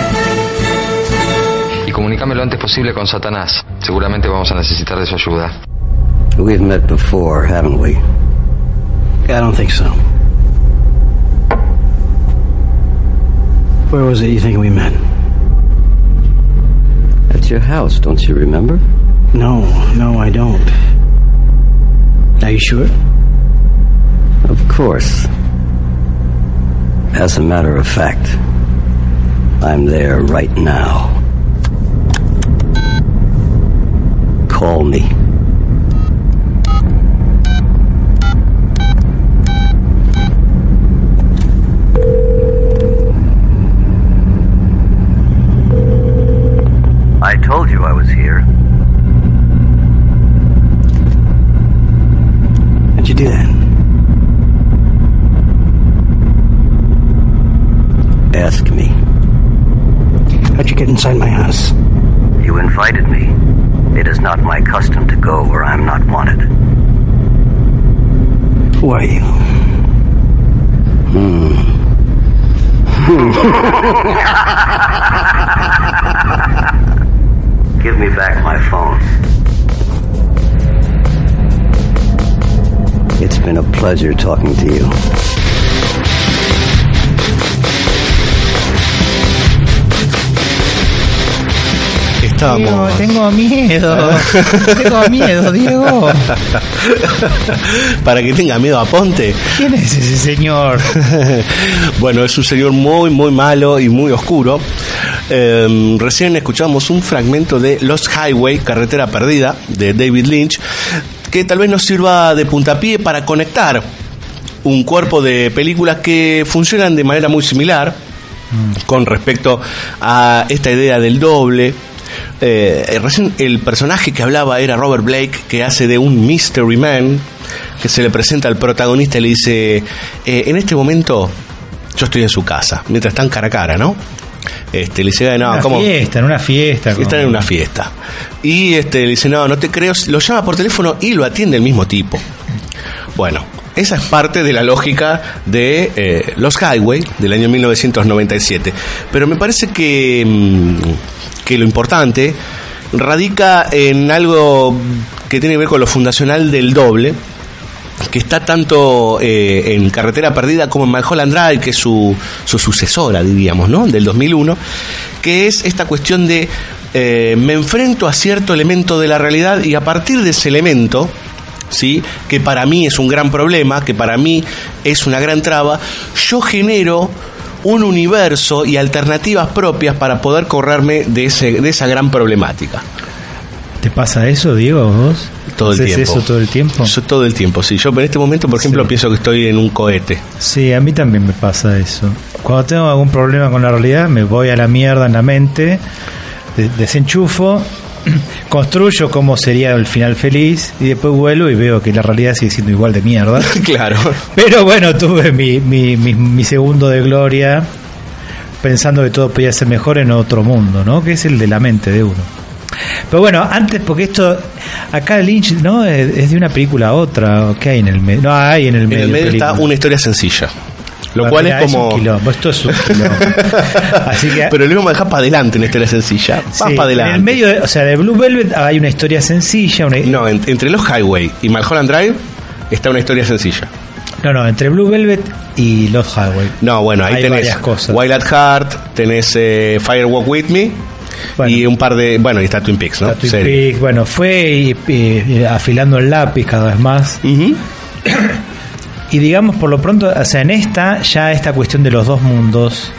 Y comunícame lo antes posible con Satanás. Seguramente vamos a necesitar de su ayuda. We've met before, haven't we? I don't think so. Where was it you think we met? At your house, don't you remember? No, no, I don't. Are you sure? Of course. As a matter of fact, I'm there right now. Talking to you. Tengo miedo. tengo miedo, Diego. Para que tenga miedo a Ponte. ¿Quién es ese señor? bueno, es un señor muy, muy malo y muy oscuro. Eh, recién escuchamos un fragmento de Lost Highway, Carretera Perdida, de David Lynch, que tal vez nos sirva de puntapié para conectar un cuerpo de películas que funcionan de manera muy similar con respecto a esta idea del doble. Eh, recién el personaje que hablaba era Robert Blake, que hace de un Mystery Man, que se le presenta al protagonista y le dice, eh, en este momento yo estoy en su casa, mientras están cara a cara, ¿no? Este, le dice, no, una ¿cómo? fiesta, en una fiesta. Están en una fiesta. Y este, le dice, no, no te creo. Lo llama por teléfono y lo atiende el mismo tipo. Bueno, esa es parte de la lógica de eh, Los Highway del año 1997. Pero me parece que, mm, que lo importante radica en algo que tiene que ver con lo fundacional del doble, que está tanto eh, en Carretera Perdida como en Mulholland Drive, que es su, su sucesora, diríamos, ¿no? Del 2001, que es esta cuestión de eh, me enfrento a cierto elemento de la realidad y a partir de ese elemento, ¿sí? que para mí es un gran problema, que para mí es una gran traba, yo genero un universo y alternativas propias para poder correrme de, ese, de esa gran problemática. ¿Te pasa eso, Diego, vos? Todo el ¿Haces tiempo. eso todo el tiempo? Yo todo el tiempo, sí. Yo en este momento, por ejemplo, Sí. pienso que estoy en un cohete. Sí, a mí también me pasa eso. Cuando tengo algún problema con la realidad, me voy a la mierda en la mente, de- desenchufo, construyo cómo sería el final feliz y después vuelvo y veo que la realidad sigue siendo igual de mierda. claro. Pero bueno, tuve mi, mi, mi, mi segundo de gloria pensando que todo podía ser mejor en otro mundo, ¿no? Que es el de la mente de uno. Pero bueno, antes, porque esto, acá Lynch, ¿no? Es, de una película a otra, ¿qué hay en el medio? No, hay en el En medio. el medio está una historia sencilla. Lo Bueno, cual es como. un quilombo, esto es un. Así que. Pero le vamos a dejar para adelante una historia sencilla. Va sí, para en adelante. el medio, de- o sea, de Blue Velvet hay una historia sencilla. Una, No, en- entre los Highway y Mulholland Drive está una historia sencilla. no, no, entre Blue Velvet y Los Highway. No, bueno, ahí Hay tenés varias cosas. Wild at Heart, tenés eh, Firewalk With Me y un par de. Bueno, y está Twin Peaks, ¿no? Twin. Peaks, bueno, fue y- y- afilando el lápiz cada vez más. y digamos, por lo pronto, o sea, en esta, ya esta cuestión de los dos mundos,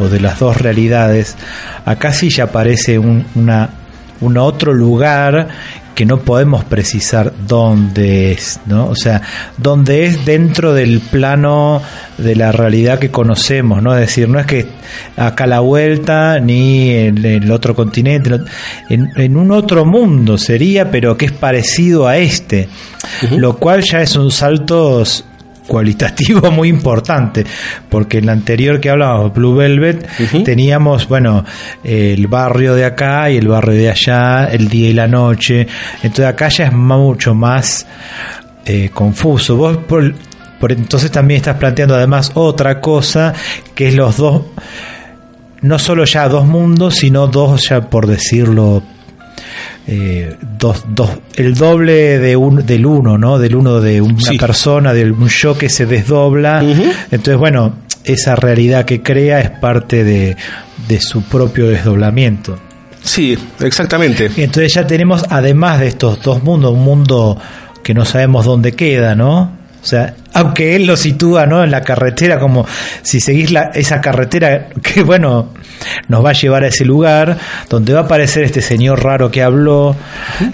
o de las dos realidades, acá sí ya aparece un, una, un otro lugar que no podemos precisar dónde es, ¿no? O sea, dónde es dentro del plano de la realidad que conocemos, ¿no? Es decir, no es que acá a la vuelta ni en el otro continente, en, en un otro mundo sería, pero que es parecido a este, lo cual ya es un salto cualitativo muy importante, porque en la anterior que hablábamos, Blue Velvet, teníamos, bueno, el barrio de acá y el barrio de allá, el día y la noche, entonces acá ya es mucho más eh, confuso. Vos por, por entonces también estás planteando además otra cosa, que es los dos, no solo ya dos mundos, sino dos ya por decirlo eh, dos, dos, el doble de un, del uno, ¿no? Del uno de una Sí. persona, de un yo que se desdobla. Entonces, bueno, esa realidad que crea es parte de, de su propio desdoblamiento. Sí, exactamente. Y entonces ya tenemos, además de estos dos mundos, un mundo que no sabemos dónde queda, ¿no? O sea, aunque él lo sitúa, ¿no? En la carretera, como si seguís la, esa carretera que, bueno, nos va a llevar a ese lugar donde va a aparecer este señor raro que habló.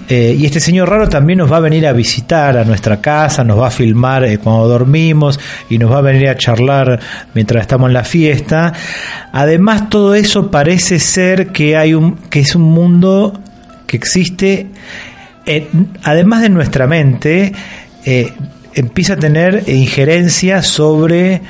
eh, y este señor raro también nos va a venir a visitar a nuestra casa, nos va a filmar eh, cuando dormimos y nos va a venir a charlar mientras estamos en la fiesta. Además, todo eso parece ser que hay un, que es un mundo que existe, además de nuestra mente, eh, empieza a tener injerencia sobre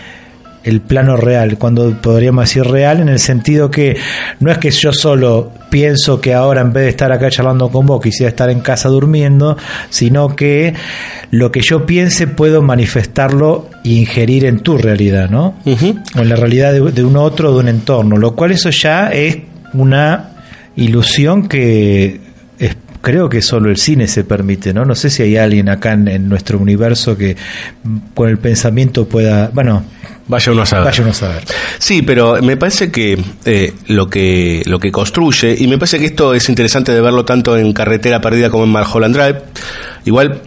el plano real, cuando podríamos decir real en el sentido que no es que yo solo pienso que ahora en vez de estar acá charlando con vos quisiera estar en casa durmiendo, sino que lo que yo piense puedo manifestarlo e ingerir en tu realidad, ¿no? O en la realidad de, de un otro, de un entorno, lo cual eso ya es una ilusión que creo que solo el cine se permite, ¿no? No sé si hay alguien acá en, en nuestro universo que con el pensamiento pueda, bueno, Vaya uno a saber. vaya uno a saber. Sí, pero me parece que eh, lo que lo que construye y me parece que esto es interesante de verlo tanto en Carretera Perdida como en Mulholland Drive. Igual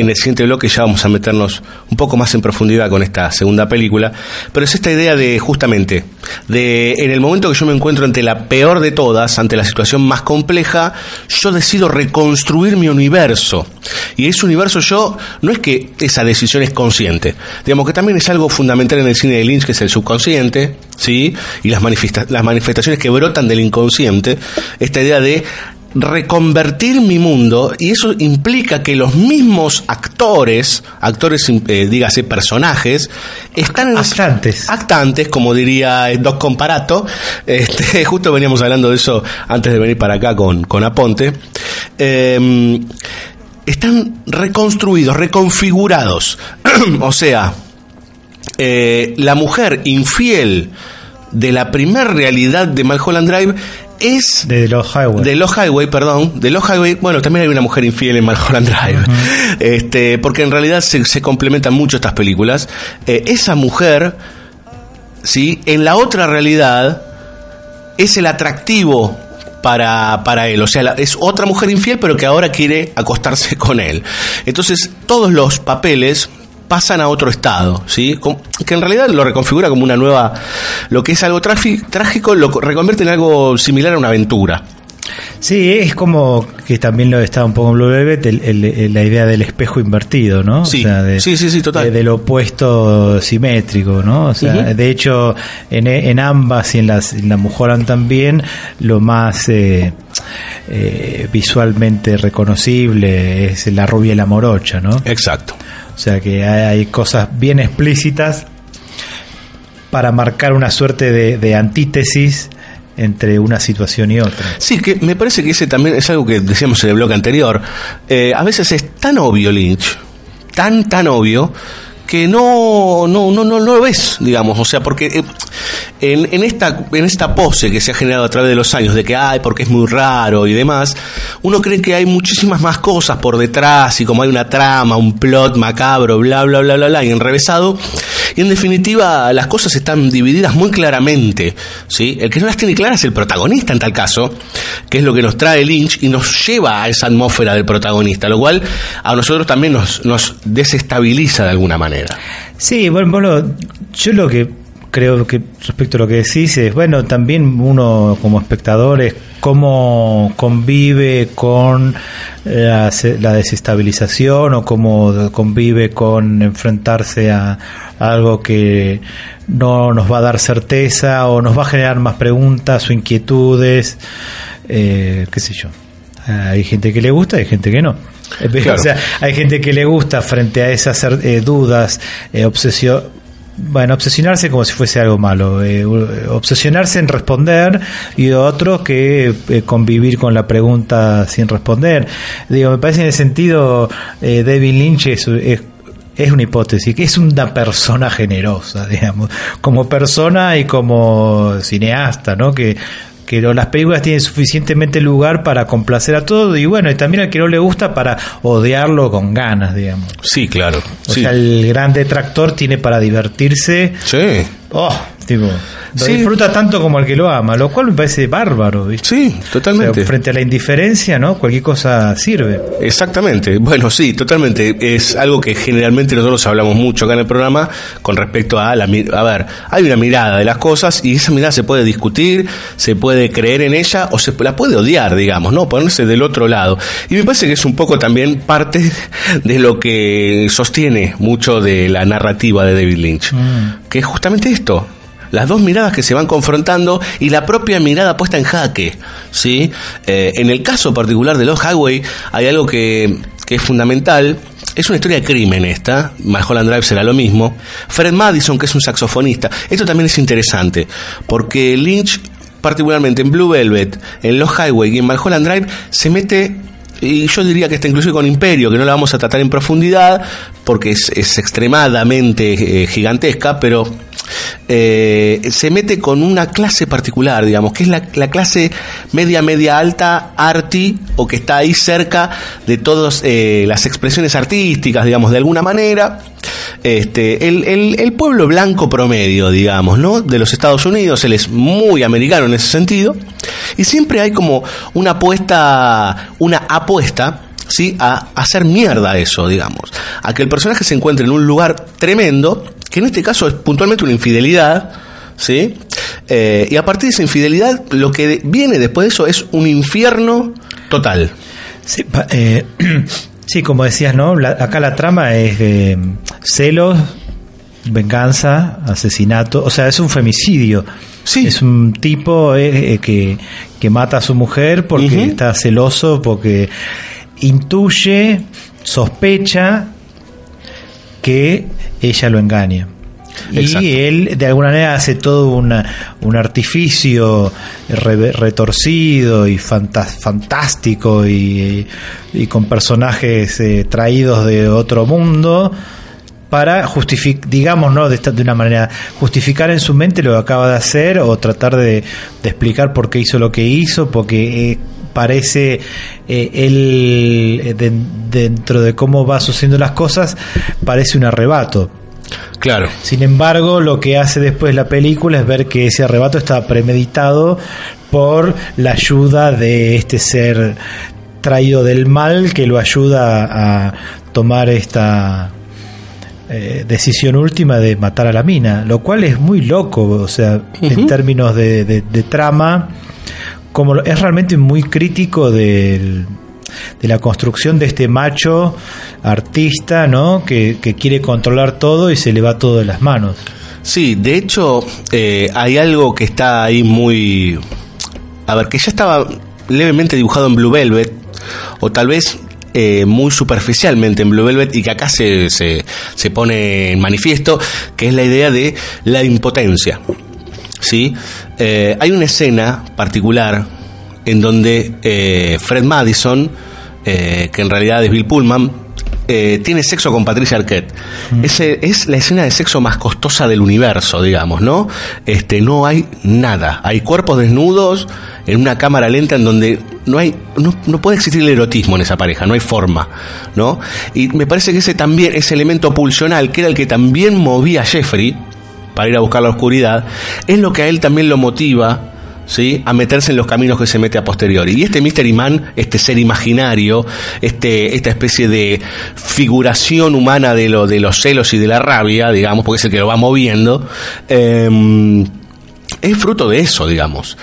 en el siguiente bloque ya vamos a meternos un poco más en profundidad con esta segunda película, pero es esta idea de justamente de en el momento que yo me encuentro ante la peor de todas, ante la situación más compleja, yo decido reconstruir mi universo. Y ese universo yo no es que esa decisión es consciente, digamos que también es algo fundamental en el cine de Lynch que es el subconsciente, ¿sí? Y las manifesta- las manifestaciones que brotan del inconsciente, esta idea de reconvertir mi mundo y eso implica que los mismos actores, actores, eh, dígase personajes, están en actantes, actantes como diría Doc Comparato, este, justo veníamos hablando de eso antes de venir para acá con, con Aponte, eh, están reconstruidos, reconfigurados, o sea, eh, la mujer infiel de la primer realidad de Malholland Drive es de los highway. De los highway perdón. De los highway bueno también hay una mujer infiel en Malholland Drive. Este porque en realidad se, se complementan mucho estas películas. Eh, esa mujer sí en la otra realidad es el atractivo para, para él. O sea, la, es otra mujer infiel, pero que ahora quiere acostarse con él. Entonces, todos los papeles pasan a otro estado, ¿sí? Que en realidad lo reconfigura como una nueva, lo que es algo trágico, lo reconvierte en algo similar a una aventura. Sí, es como que también lo estaba un poco en Blue Velvet, el, el, la idea del espejo invertido, ¿no? Sí, o sea, de, sí, sí, sí, total. De, del opuesto simétrico, ¿no? O sea, uh -huh. de hecho, en, en, ambas y en, las, en la Mujoran también, lo más eh, eh, visualmente reconocible es la rubia y la morocha, ¿no? Exacto. O sea que hay, cosas bien explícitas para marcar una suerte de, antítesis entre una situación y otra. Sí, que me parece que ese también es algo que decíamos en el bloque anterior. Eh, a veces es tan obvio Lynch, tan, tan obvio, que no, no, no, no, no lo ves, digamos, o sea, porque en, esta, en esta pose que se ha generado a través de los años de que hay, porque es muy raro y demás, uno cree que hay muchísimas más cosas por detrás y como hay una trama, un plot macabro, bla, bla, bla, bla, bla, y enrevesado, y en definitiva las cosas están divididas muy claramente, ¿sí? El que no las tiene claras es el protagonista en tal caso, que es lo que nos trae Lynch y nos lleva a esa atmósfera del protagonista, lo cual a nosotros también nos, desestabiliza de alguna manera. Sí, bueno, yo lo que creo que respecto a lo que decís es, bueno, también uno como espectador es cómo convive con la, la desestabilización o cómo convive con enfrentarse a, a algo que no nos va a dar certeza o nos va a generar más preguntas o inquietudes, eh, qué sé yo. Hay gente que le gusta y hay gente que no. Claro. O sea, hay gente que le gusta frente a esas eh, dudas, eh, obsesión, bueno, obsesionarse como si fuese algo malo, eh, obsesionarse en responder y otros que eh, convivir con la pregunta sin responder. Digo, me parece en el sentido, eh, David Lynch es, es es una hipótesis, que es una persona generosa, digamos, como persona y como cineasta, ¿no? Que que las películas tienen suficientemente lugar para complacer a todo y bueno, y también al que no le gusta para odiarlo con ganas, digamos. Sí, claro. O sí. sea, el gran detractor tiene para divertirse. Sí. Oh, tipo, lo sí. disfruta tanto como el que lo ama, lo cual me parece bárbaro, ¿viste? Sí, totalmente. O sea, frente a la indiferencia, ¿no? Cualquier cosa sirve. Exactamente. Bueno, sí, totalmente. Es algo que generalmente nosotros hablamos mucho acá en el programa con respecto a la... A ver, hay una mirada de las cosas y esa mirada se puede discutir, se puede creer en ella o se la puede odiar, digamos, ¿no? Ponerse del otro lado. Y me parece que es un poco también parte de lo que sostiene mucho de la narrativa de David Lynch. Mm. Que es justamente esto, las dos miradas que se van confrontando y la propia mirada puesta en jaque. ¿sí? Eh, en el caso particular de los Highway hay algo que, que es fundamental. Es una historia de crimen esta, Mulholland Drive será lo mismo. Fred Madison, que es un saxofonista, esto también es interesante, porque Lynch, particularmente en Blue Velvet, en Los Highway y en Mulholland Drive, se mete y yo diría que está incluso con Imperio, que no la vamos a tratar en profundidad, porque es, es extremadamente eh, gigantesca, pero eh, se mete con una clase particular, digamos, que es la, la clase media, media alta, arty, o que está ahí cerca de todas eh, las expresiones artísticas, digamos, de alguna manera. Este, el, el, el, pueblo blanco promedio, digamos, ¿no? De los Estados Unidos, él es muy americano en ese sentido, y siempre hay como una apuesta, una apuesta, ¿sí? A, hacer mierda eso, digamos. A que el personaje se encuentre en un lugar tremendo, que en este caso es puntualmente una infidelidad, ¿sí? Eh, y a partir de esa infidelidad, lo que viene después de eso es un infierno total. Sí, eh, sí como decías, ¿no? La, acá la trama es de celos, venganza, asesinato, o sea, es un femicidio. Es un tipo eh, eh, que, que mata a su mujer porque está celoso, porque intuye, sospecha que ella lo engaña. Y él de alguna manera hace todo una, un artificio retorcido y fantástico y, y, con personajes eh, traídos de otro mundo para justificar, digamos, ¿no? De, de, una manera, justificar en su mente lo que acaba de hacer o tratar de, de explicar por qué hizo lo que hizo, porque eh, parece eh, él, dentro de cómo va sucediendo las cosas, parece un arrebato. Claro. Sin embargo, lo que hace después la película es ver que ese arrebato está premeditado por la ayuda de este ser traído del mal que lo ayuda a tomar esta eh, decisión última de matar a la mina, lo cual es muy loco, o sea, en términos de, trama, como es realmente muy crítico del, de la construcción de este macho artista, ¿no? Que, quiere controlar todo y se le va todo de las manos. Sí, de hecho, eh, hay algo que está ahí muy. A ver, que ya estaba levemente dibujado en Blue Velvet, o tal vez eh, muy superficialmente en Blue Velvet y que acá se, se, se, pone en manifiesto, que es la idea de la impotencia. ¿Sí? Eh, hay una escena particular en donde Fred Madison eh, que en realidad es Bill Pullman, eh, tiene sexo con Patricia Arquette. Mm. Ese, es la escena de sexo más costosa del universo, digamos, ¿no? Este, no hay nada. Hay cuerpos desnudos en una cámara lenta en donde no hay, no, puede existir el erotismo en esa pareja, no hay forma, ¿no? Y me parece que ese también, ese elemento pulsional, que era el que también movía a Jeffrey para ir a buscar la oscuridad, es lo que a él también lo motiva ¿sí? a meterse en los caminos que se mete a posteriori. Y este Mystery Man, este ser imaginario, este, esta especie de figuración humana de, lo, de los celos y de la rabia, digamos, porque es el que lo va moviendo, em, es fruto de eso, digamos.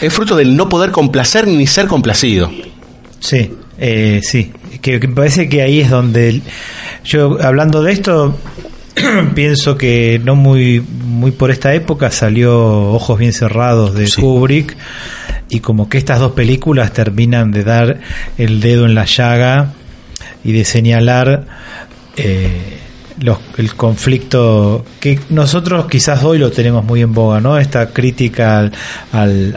Es fruto del no poder complacer ni ser complacido. Sí, eh, sí. Que, parece que ahí es donde yo, hablando de esto, pienso que no muy, muy por esta época salió Ojos bien cerrados de Kubrick y como que estas dos películas terminan de dar el dedo en la llaga y de señalar eh, el conflicto que nosotros quizás hoy lo tenemos muy en boga, ¿no? Esta crítica al,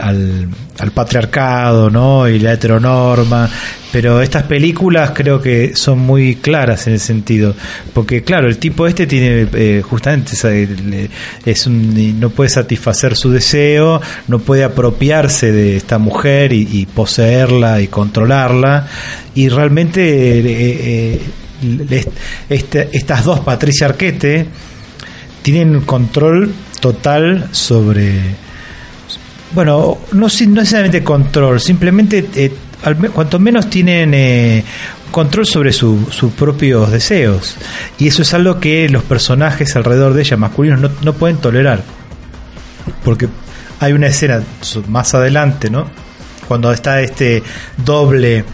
al, patriarcado, ¿no? Y la heteronorma, pero estas películas creo que son muy claras en ese sentido, porque claro, el tipo este tiene eh, justamente es un, no puede satisfacer su deseo, no puede apropiarse de esta mujer y, poseerla y controlarla, y realmente eh, eh, este, estas dos, Patricia Arquete, tienen control total sobre. Bueno, no, no necesariamente control, simplemente eh, cuanto menos tienen eh, control sobre sus propios deseos. Y eso es algo que los personajes alrededor de ella, masculinos, no, no pueden tolerar. Porque hay una escena más adelante, ¿no? Cuando está este doble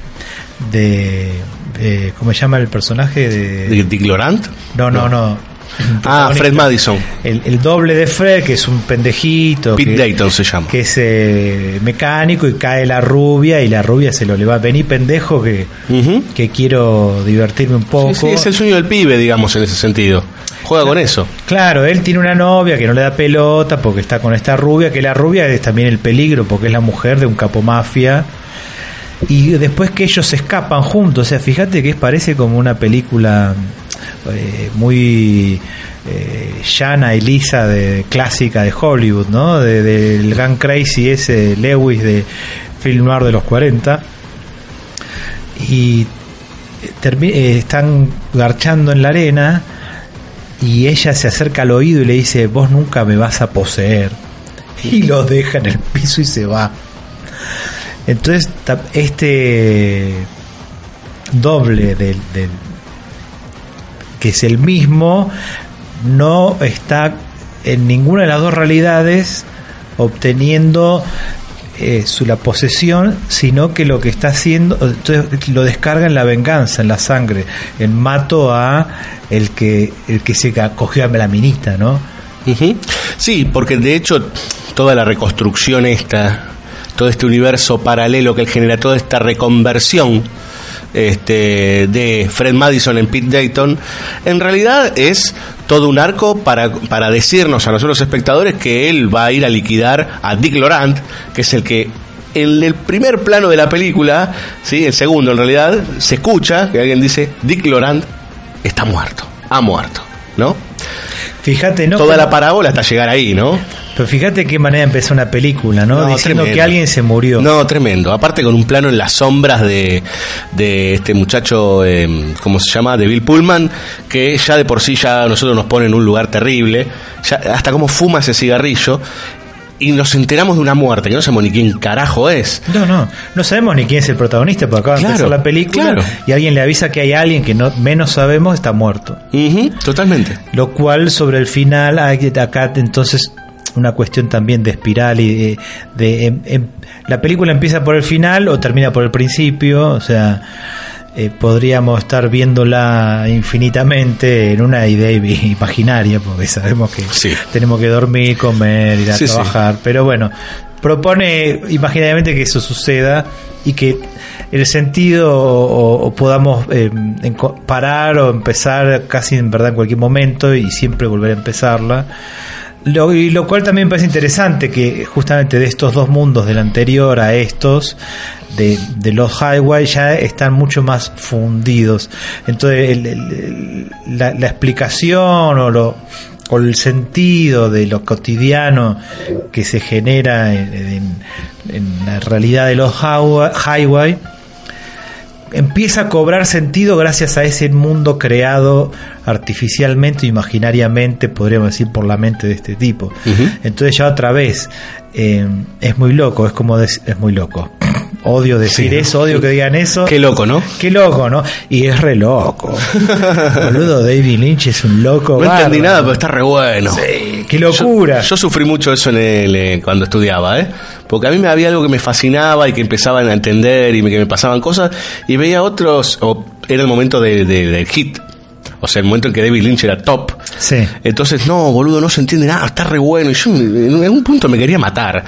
de eh, ¿cómo se llama el personaje? ¿De, Dick Laurent? No, no, no. Ah, Fred Madison. El, doble de Fred, que es un pendejito. Pete Dayton se llama. Que es eh, mecánico y cae la rubia y la rubia se lo le va. Vení pendejo que, que quiero divertirme un poco. Sí, es el sueño del pibe, digamos, en ese sentido. Juega con eso. Claro, él tiene una novia que no le da pelota porque está con esta rubia, que la rubia es también el peligro porque es la mujer de un capo mafia y después que ellos se escapan juntos, o sea, fíjate que parece como una película eh, muy eh, llana y lisa de clásica de Hollywood, ¿no? Del de, Gun Crazy ese Lewis de film noir de los 40 y eh, están garchando en la arena y ella se acerca al oído y le dice vos nunca me vas a poseer y lo deja en el piso y se va entonces, este doble del, que es el mismo, no está en ninguna de las dos realidades obteniendo eh, su, la posesión, sino que lo que está haciendo, entonces lo descarga en la venganza, en la sangre, en mato a el que, el que se cogió a la minita, ¿no? Sí, porque de hecho toda la reconstrucción esta, todo este universo paralelo que él genera, toda esta reconversión este, de Fred Madison en Pete Dayton, en realidad es todo un arco para, para decirnos a nosotros espectadores que él va a ir a liquidar a Dick Laurent, que es el que en el primer plano de la película, ¿sí? el segundo en realidad, se escucha que alguien dice, Dick Laurent está muerto, ha muerto, ¿no? Fíjate, ¿no? Toda la parábola hasta llegar ahí, ¿no? Pero fíjate qué manera empezó una película, ¿no? No, Diciendo tremendo. que alguien se murió. No, tremendo. Aparte con un plano en las sombras de, de este muchacho, eh, ¿cómo se llama? De Bill Pullman, que ya de por sí ya a nosotros nos pone en un lugar terrible. Ya, hasta cómo fuma ese cigarrillo. Y nos enteramos de una muerte, que no sabemos ni quién carajo es. No, no, no sabemos ni quién es el protagonista, porque acaba de Claro, empezar la película claro. y alguien le avisa que hay alguien que no menos sabemos está muerto. Ujú, totalmente. Lo cual sobre el final acá entonces una cuestión también de espiral y de, de- em- em- la película empieza por el final o termina por el principio, o sea, eh, podríamos estar viéndola infinitamente en una idea imaginaria, porque sabemos que Sí. tenemos que dormir, comer, ir a Sí, sí. trabajar, pero bueno, propone imaginariamente que eso suceda y que el sentido o, o podamos eh, parar o empezar casi en verdad en cualquier momento y siempre volver a empezarla. Lo, y lo cual también parece interesante que justamente de estos dos mundos, del anterior a estos, de, de los highway, ya están mucho más fundidos. Entonces, el- la, la explicación o, lo, o el sentido de lo cotidiano que se genera en, en- en la realidad de los highway empieza a cobrar sentido gracias a ese mundo creado artificialmente, imaginariamente, podríamos decir, por la mente de este tipo. Entonces ya otra vez, eh, es muy loco, es como es muy loco. Odio decir Sí. eso, odio que digan eso. Qué loco, ¿no? Qué loco, ¿no? Y es re loco. Boludo, David Lynch es un loco. No entendí nada, pero está re bueno. Sí, qué locura. Yo, yo sufrí mucho eso en el, eh, cuando estudiaba, ¿eh? Porque a mí me había algo que me fascinaba y que empezaban a entender y me- que me pasaban cosas y veía otros, o era el momento de- de- del hit. O sea, el momento en que David Lynch era top. Sí. Entonces, no, boludo, no se entiende nada, está re bueno. Y yo en algún punto me quería matar.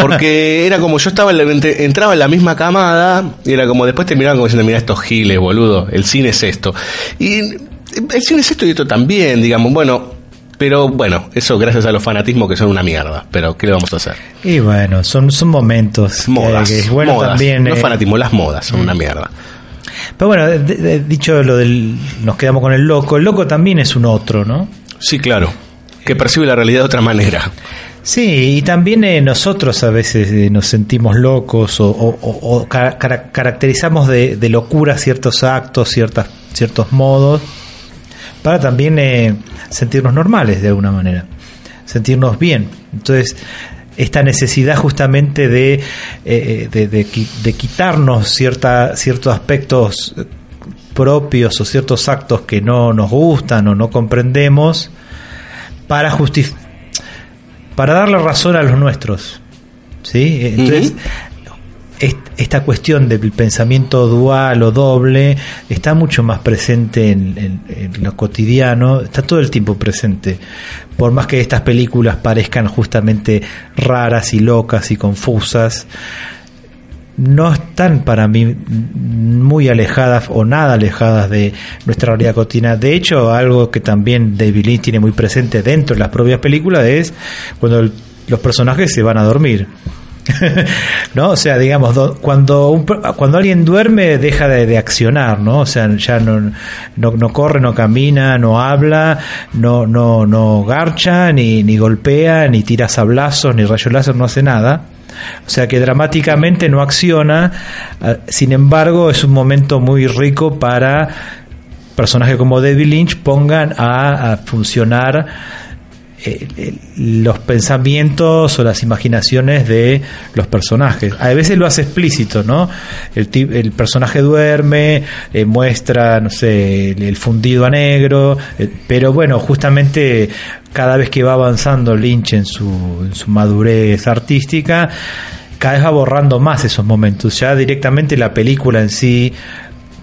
Porque era como yo estaba en la- ent- entraba en la misma camada y era como después terminaban como diciendo, mira estos giles, boludo, el cine es esto. Y el cine es esto y esto también, digamos, bueno. Pero bueno, eso gracias a los fanatismos que son una mierda. Pero ¿qué le vamos a hacer? Y bueno, son, son momentos. que- Modas. que es bueno modas. también. no eh, fanatismo, las modas son una mierda. Pero bueno, de- de- dicho lo del. Nos quedamos con el loco. El loco también es un otro, ¿no? Sí, claro. Que percibe la realidad de otra manera. Sí, y también eh, nosotros a veces eh, nos sentimos locos o, o- o- o ca- cara- caracterizamos de, de locura ciertos actos, ciertas, ciertos modos, para también eh, sentirnos normales de alguna manera, sentirnos bien. Entonces, esta necesidad justamente de, eh, de, de de quitarnos cierta, ciertos aspectos eh, propios o ciertos actos que no nos gustan o no comprendemos para justificar para darle razón a los nuestros. ¿Sí? Entonces, esta cuestión del pensamiento dual o doble está mucho más presente en, lo cotidiano, está todo el tiempo presente. Por más que estas películas parezcan justamente raras y locas y confusas, no están para mí muy alejadas o nada alejadas de nuestra realidad cotidiana. De hecho, algo que también David Lynch tiene muy presente dentro de las propias películas es cuando los personajes se van a dormir. ¿No? O sea, digamos, do- cuando, cuando alguien duerme deja de, de accionar, ¿no? O sea, ya no, no, no corre, no camina, no habla, no, no, no garcha, ni, ni golpea, ni tira sablazos, ni rayo láser, no hace nada. O sea que dramáticamente no acciona, ah, sin embargo es un momento muy rico para personajes como David Lynch pongan a, a funcionar eh, eh, los pensamientos o las imaginaciones de los personajes. A veces lo hace explícito, ¿no? El, el personaje duerme, eh, muestra, no sé, el, fundido a negro, pero bueno, justamente cada vez que va avanzando Lynch en su, en su madurez artística, cada vez va borrando más esos momentos. Ya directamente la película en sí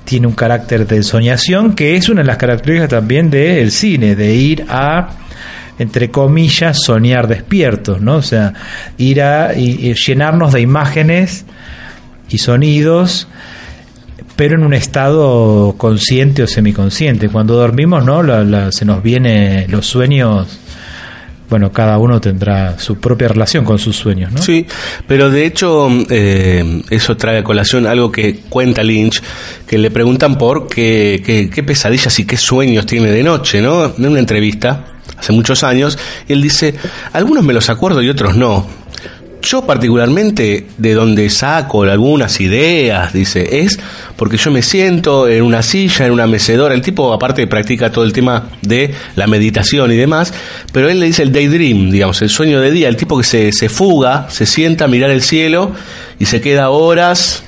tiene un carácter de ensoñación que es una de las características también del cine, de ir a entre comillas, soñar despiertos, ¿no? O sea, ir a llenarnos de imágenes y sonidos pero en un estado consciente o semiconsciente. Cuando dormimos, ¿no? se nos viene los sueños bueno, cada uno tendrá su propia relación con sus sueños, ¿no? Sí, pero de hecho eh, eso trae a colación algo que cuenta Lynch, que le preguntan por qué, qué, pesadillas y qué sueños tiene de noche, ¿no? En una entrevista hace muchos años, y él dice, algunos me los acuerdo y otros no. Yo particularmente de donde saco algunas ideas, dice, es porque yo me siento en una silla, en una mecedora. El tipo aparte practica todo el tema de la meditación y demás, pero él le dice el daydream, digamos, el sueño de día, el tipo que se, se fuga, se sienta a mirar el cielo y se queda horas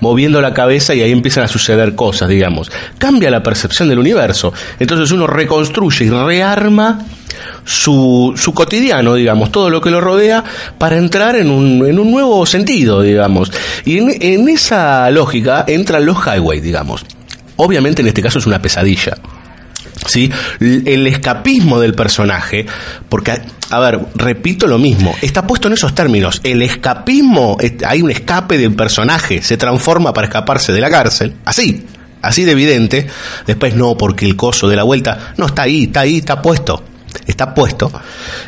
moviendo la cabeza y ahí empiezan a suceder cosas, digamos. Cambia la percepción del universo. Entonces uno reconstruye y rearma su, su cotidiano, digamos, todo lo que lo rodea, para entrar en un, en un nuevo sentido, digamos. Y en, en esa lógica entran los highways, digamos. Obviamente en este caso es una pesadilla. ¿sí? El escapismo del personaje, porque, a ver, repito lo mismo, está puesto en esos términos. El escapismo, hay un escape del personaje, se transforma para escaparse de la cárcel, así, así de evidente. Después no, porque el coso de la vuelta, no, está ahí, está ahí, está puesto está puesto,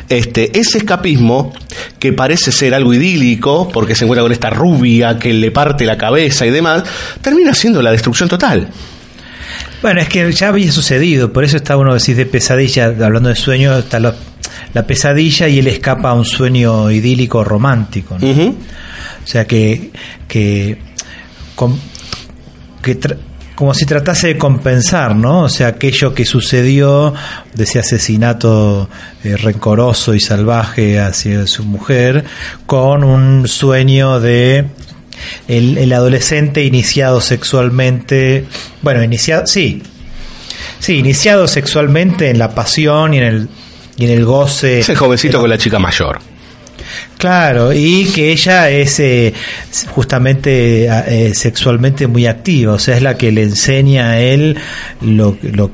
este, ese escapismo, que parece ser algo idílico, porque se encuentra con esta rubia que le parte la cabeza y demás, termina siendo la destrucción total. Bueno, es que ya había sucedido, por eso está uno decís de pesadilla, hablando de sueño, está la, pesadilla y él escapa a un sueño idílico romántico. O sea que, que, que como si tratase de compensar, ¿no? O sea, aquello que sucedió de ese asesinato eh, rencoroso y salvaje hacia su mujer, con un sueño de el, adolescente iniciado sexualmente, bueno, iniciado, sí, sí, iniciado sexualmente en la pasión y en el, y en el goce. Es el jovencito con la chica mayor. Claro, y que ella es eh, justamente eh, sexualmente muy activa, o sea, es la que le enseña a él lo, lo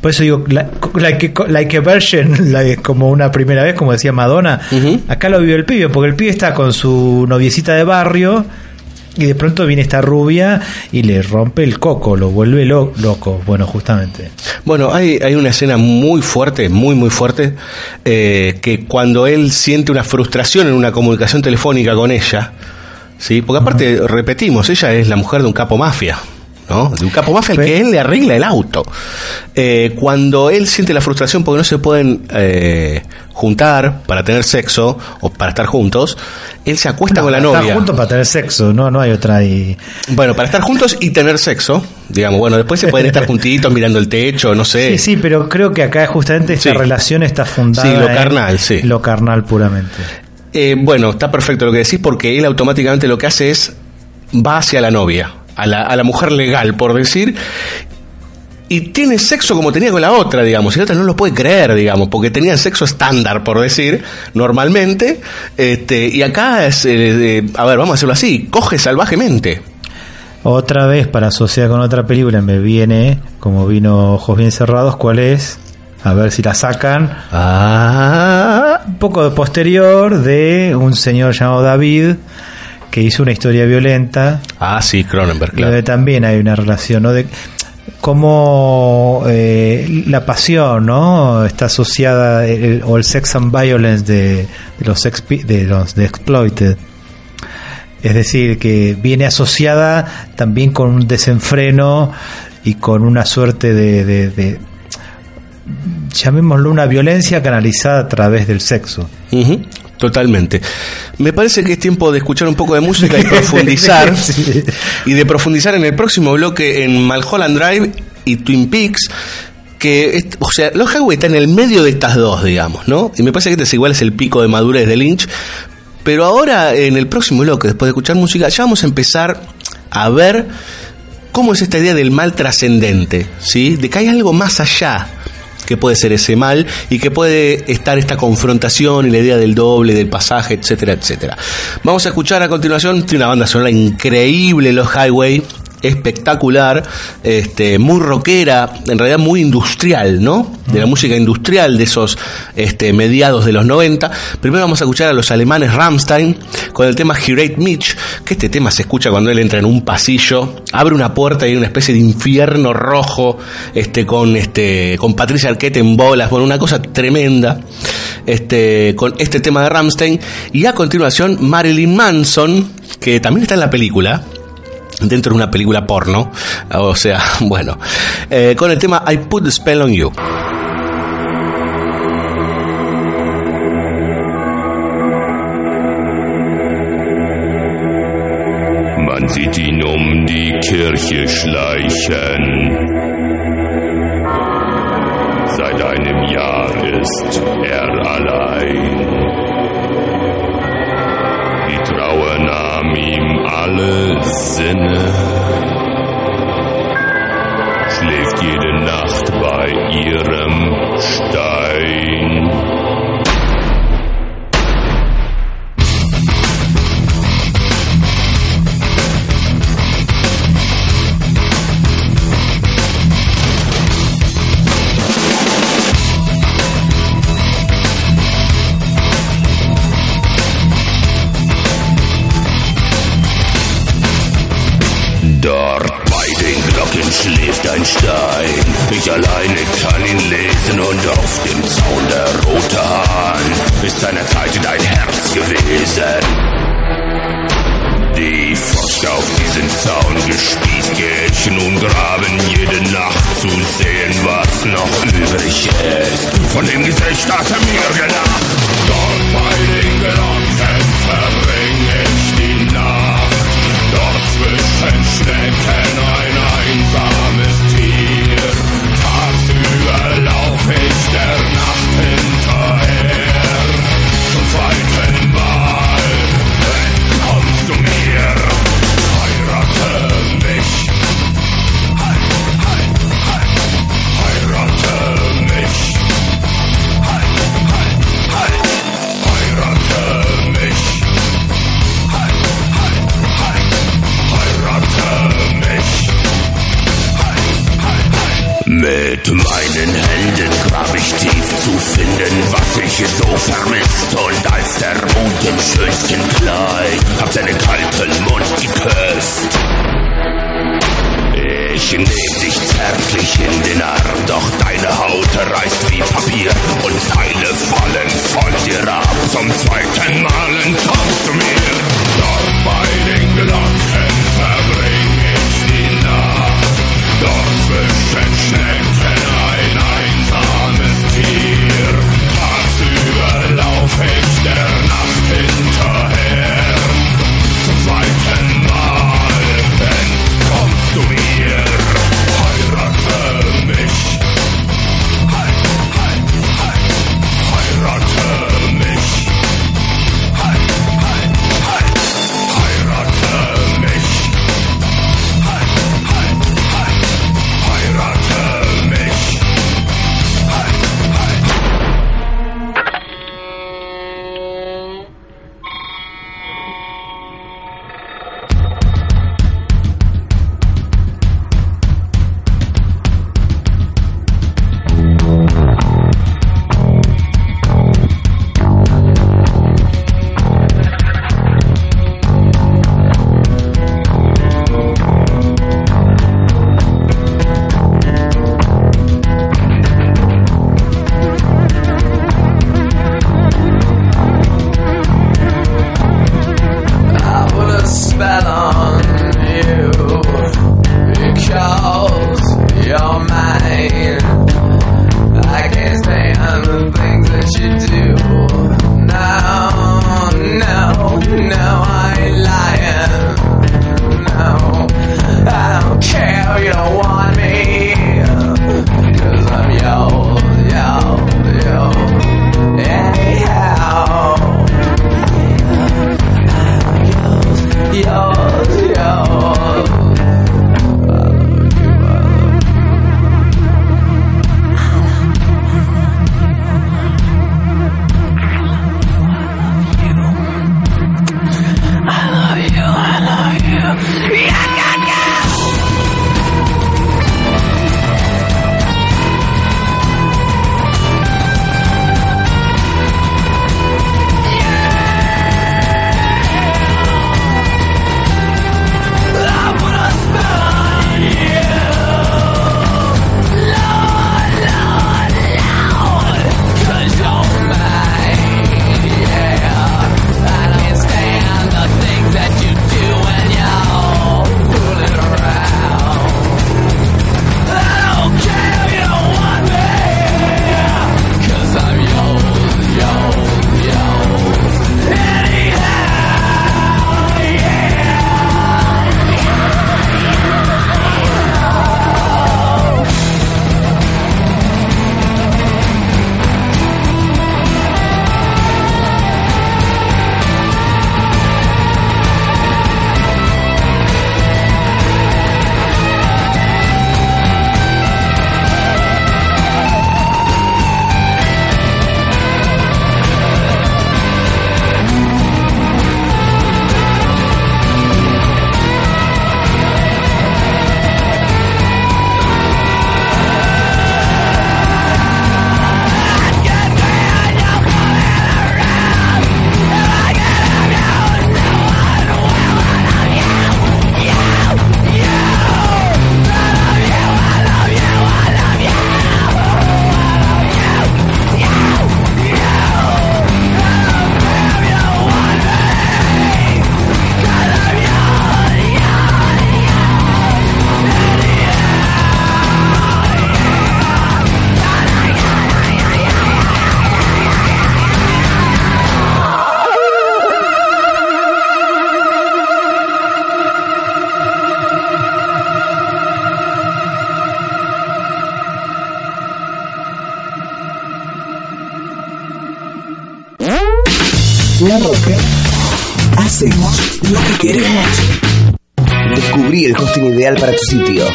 por eso digo, like, like a version, como una primera vez, como decía Madonna, acá lo vio el pibe, porque el pibe está con su noviecita de barrio y de pronto viene esta rubia y le rompe el coco, lo vuelve loco. Bueno, justamente. Bueno, hay, hay una escena muy fuerte, muy, muy fuerte, eh, que cuando él siente una frustración en una comunicación telefónica con ella, ¿sí? porque aparte, repetimos, ella es la mujer de un capo mafia. ¿No? De un capo mafia al que él le arregla el auto. Eh, cuando él siente la frustración porque no se pueden eh, juntar para tener sexo o para estar juntos, él se acuesta con la novia. Estar juntos para tener sexo, no, no hay otra ahí. Bueno, para estar juntos y tener sexo, digamos, bueno, después se pueden estar juntitos mirando el techo, no sé. Sí, sí, pero creo que acá justamente esta relación está fundada. Sí, lo carnal, sí. Lo carnal puramente. Eh, bueno, está perfecto lo que decís porque él automáticamente lo que hace es va hacia la novia a la, a la mujer legal, por decir, y tiene sexo como tenía con la otra, digamos, y la otra no lo puede creer, digamos, porque tenía sexo estándar, por decir, normalmente, este, y acá es, eh, a ver, vamos a hacerlo así, coge salvajemente. Otra vez, para asociar con otra película, me viene, como vino Ojos Bien Cerrados, ¿cuál es? A ver si la sacan. Ah. Un poco de posterior de un señor llamado David, que hizo una historia violenta. Ah, sí, Cronenberg, claro. Donde también hay una relación, ¿no? De cómo eh, la pasión, ¿no? Está asociada, o el sex and violence de, los, de los de Exploited. Es decir, que viene asociada también con un desenfreno y con una suerte de, de, llamémoslo una violencia canalizada a través del sexo. Totalmente. Me parece que es tiempo de escuchar un poco de música y profundizar. Y de profundizar en el próximo bloque en Malholland Drive y Twin Peaks. Que, o sea, los Highway está en el medio de estas dos, digamos, ¿no? Y me parece que este es igual es el pico de madurez de Lynch. Pero ahora, en el próximo bloque, después de escuchar música, ya vamos a empezar a ver cómo es esta idea del mal trascendente, ¿sí? De que hay algo más allá que puede ser ese mal y que puede estar esta confrontación y la idea del doble, del pasaje, etcétera, etcétera. Vamos a escuchar a continuación, tiene una banda sonora increíble, Los Highway, espectacular, este, muy rockera, en realidad muy industrial, ¿no? De la música industrial de esos este, mediados de los 90. Primero vamos a escuchar a los alemanes Rammstein con el tema Hirate Mitch, que este tema se escucha cuando él entra en un pasillo, abre una puerta y hay una especie de infierno rojo, este, con este, con Patricia Arquette en bolas, bueno, una cosa tremenda, este, con este tema de Rammstein, y a continuación Marilyn Manson, que también está en la película, dentro de una película porno, o sea, bueno, eh, con el tema I Put the Spell on You. Man sieht ihn um die Kirche schleichen. Seit einem Jahr ist er allein. Die Trauer nahm ihm alle Sinne. Schläft jede Nacht bei ihrem Stein.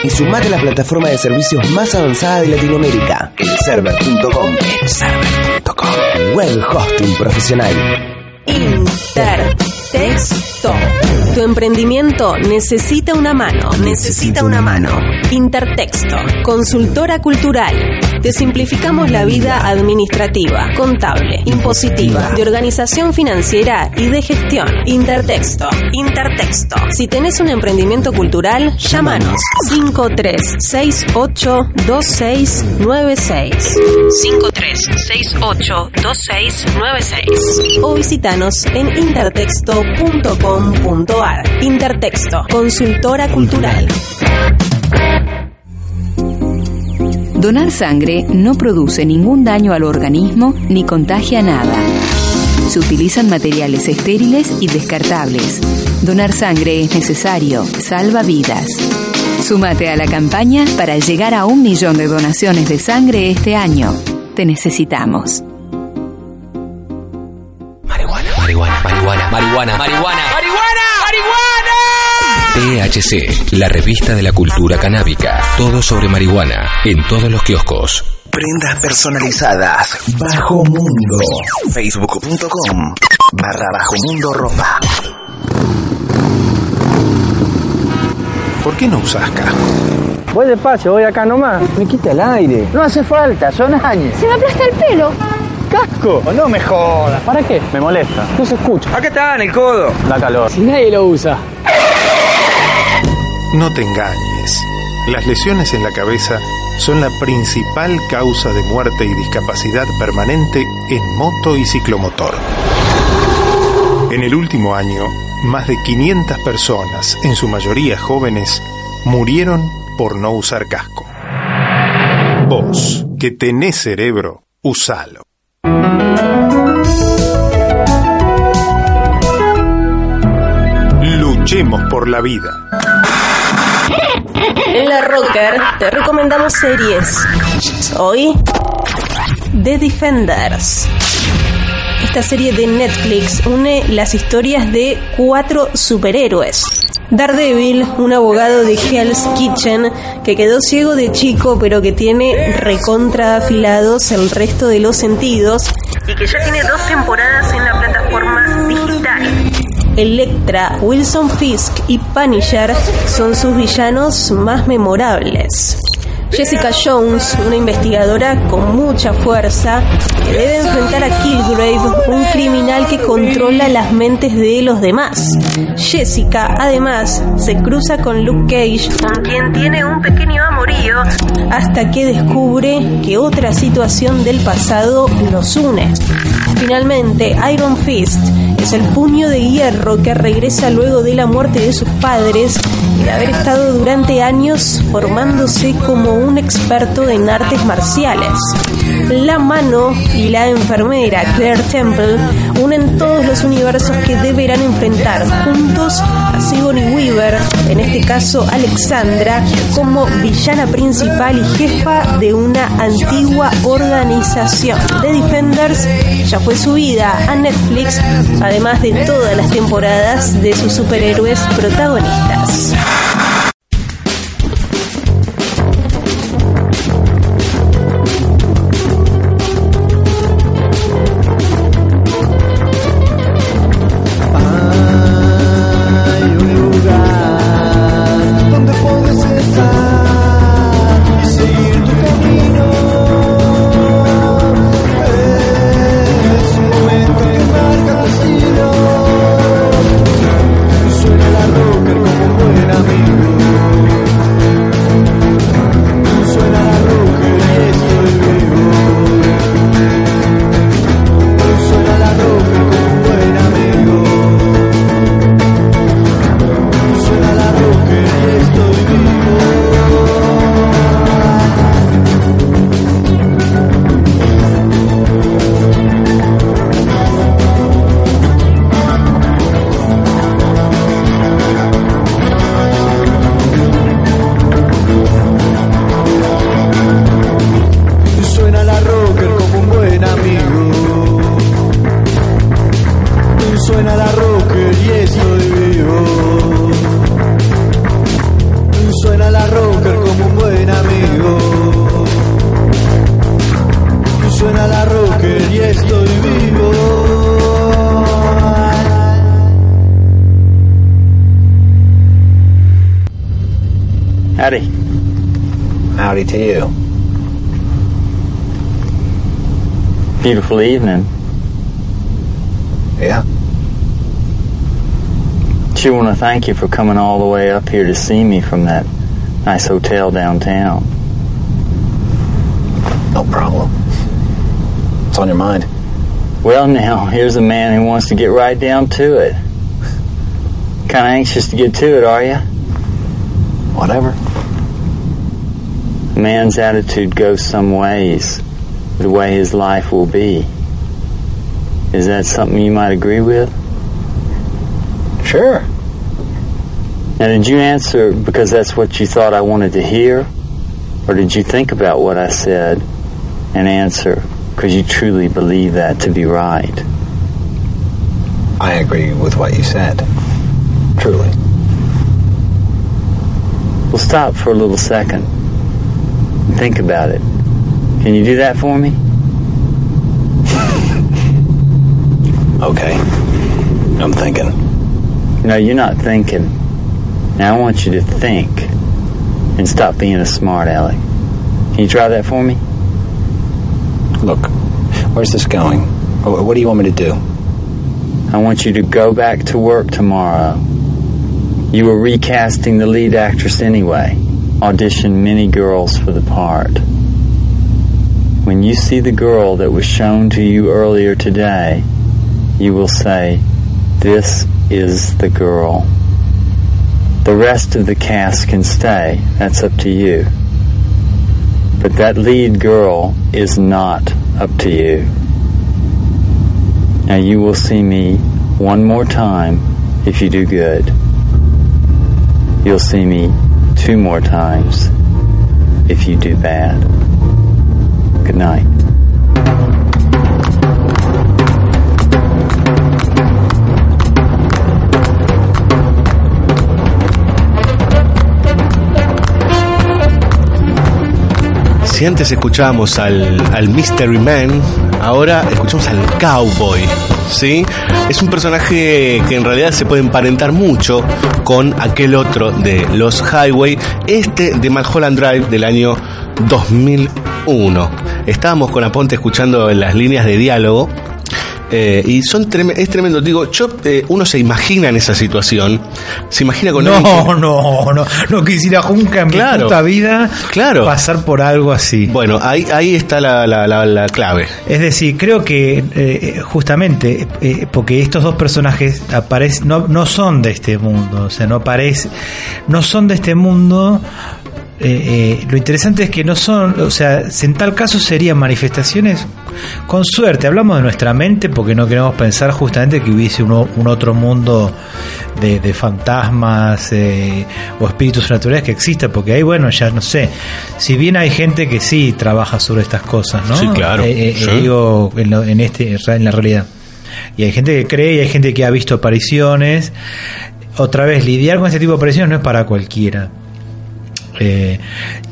Y sumate a la plataforma de servicios más avanzada de Latinoamérica, elserver.com. Elserver.com. Web hosting profesional. Tu emprendimiento necesita una mano. Necesita una mano. Intertexto. Consultora cultural. Te simplificamos la vida administrativa, contable, impositiva, de organización financiera y de gestión. Intertexto. Intertexto. Si tenés un emprendimiento cultural, llámanos 53682696. 53682696 o visitanos en intertexto.com.ar. Intertexto, consultora cultural. Donar sangre no produce ningún daño al organismo ni contagia nada. Se utilizan materiales estériles y descartables. Donar sangre es necesario, salva vidas. Súmate a la campaña para llegar a un millón de donaciones de sangre este año. Te necesitamos. Marihuana, marihuana, marihuana, marihuana, marihuana, marihuana. THC, la revista de la cultura canábica. Todo sobre marihuana, en todos los kioscos. Prendas personalizadas. Bajo Mundo. Facebook.com. Barra Bajo Mundo Ropa. ¿Por qué no usas casco? Voy despacio, voy acá nomás. Me quita el aire. No hace falta, son años. Se me aplasta el pelo. ¡Casco! No me jodas. ¿Para qué? Me molesta. No se escucha. Acá está, en el codo. Da calor. Si nadie lo usa. No te engañes. Las lesiones en la cabeza son la principal causa de muerte y discapacidad permanente en moto y ciclomotor. En el último año, más de 500 personas, en su mayoría jóvenes, murieron por no usar casco. Vos, que tenés cerebro, usalo. Luchemos por la vida. En la Rocker te recomendamos series. Hoy, The Defenders. Esta serie de Netflix une las historias de cuatro superhéroes. Daredevil, un abogado de Hell's Kitchen que quedó ciego de chico pero que tiene recontra afilados el resto de los sentidos y que ya tiene dos temporadas en la plataforma. Electra, Wilson Fisk y Punisher son sus villanos más memorables. Jessica Jones, una investigadora con mucha fuerza, debe enfrentar a Kilgrave, un criminal que controla las mentes de los demás. Jessica, además, se cruza con Luke Cage, con quien tiene un pequeño amorío, hasta que descubre que otra situación del pasado los une. Finalmente, Iron Fist es el puño de hierro que regresa luego de la muerte de sus padres y de haber estado durante años formándose como un experto en artes marciales. La mano y la enfermera Claire Temple unen todos los universos que deberán enfrentar juntos Sigourney Weaver, en este caso Alexandra, como villana principal y jefa de una antigua organización. The Defenders ya fue subida a Netflix, además de todas las temporadas de sus superhéroes protagonistas. Thank you for coming all the way up here to see me from that nice hotel downtown. No problem. What's on your mind? Well, now, here's a man who wants to get right down to it. Kind of anxious to get to it, are you? Whatever. A man's attitude goes some ways, the way his life will be. Is that something you might agree with? Sure. Now, did you answer because that's what you thought I wanted to hear? Or did you think about what I said and answer because you truly believe that to be right? I agree with what you said. Truly. Well, stop for a little second and think about it. Can you do that for me? Okay. I'm thinking. No, you're not thinking. Now I want you to think and stop being a smart aleck. Can you try that for me? Look, where's this going? What do you want me to do? I want you to go back to work tomorrow. You were recasting the lead actress anyway. Auditioned many girls for the part. When you see the girl that was shown to you earlier today, you will say, This is the girl. The rest of the cast can stay. That's up to you. But that lead girl is not up to you. Now you will see me one more time if you do good. You'll see me two more times if you do bad. Good night. Si antes escuchábamos al, al Mystery Man, ahora escuchamos al Cowboy. ¿Sí? Es un personaje que en realidad se puede emparentar mucho con aquel otro de los Highway, este de Mulholland Drive del año 2001. Estábamos con Aponte escuchando las líneas de diálogo eh, y son trem- es tremendo. Digo, yo, eh, uno se imagina en esa situación, se imagina con alguien No, no, no, no quisiera nunca en Claro. mi puta vida Claro. pasar por algo así. Bueno, ahí, ahí está la, la- la- la clave. Es decir, creo que eh, justamente porque estos dos personajes aparecen, no, no son de este mundo, o sea, no aparece, no son de este mundo. Eh, eh, lo interesante es que no son, o sea, en tal caso serían manifestaciones con suerte. Hablamos de nuestra mente porque no queremos pensar justamente que hubiese uno- un otro mundo de, de fantasmas eh, o espíritus naturales que exista, porque ahí, bueno, ya no sé. Si bien hay gente que sí trabaja sobre estas cosas, ¿no? Sí, claro. Eh, eh, Sí. digo, en, lo- en este en la realidad. Y hay gente que cree y hay gente que ha visto apariciones. Otra vez, lidiar con este tipo de apariciones no es para cualquiera. Eh,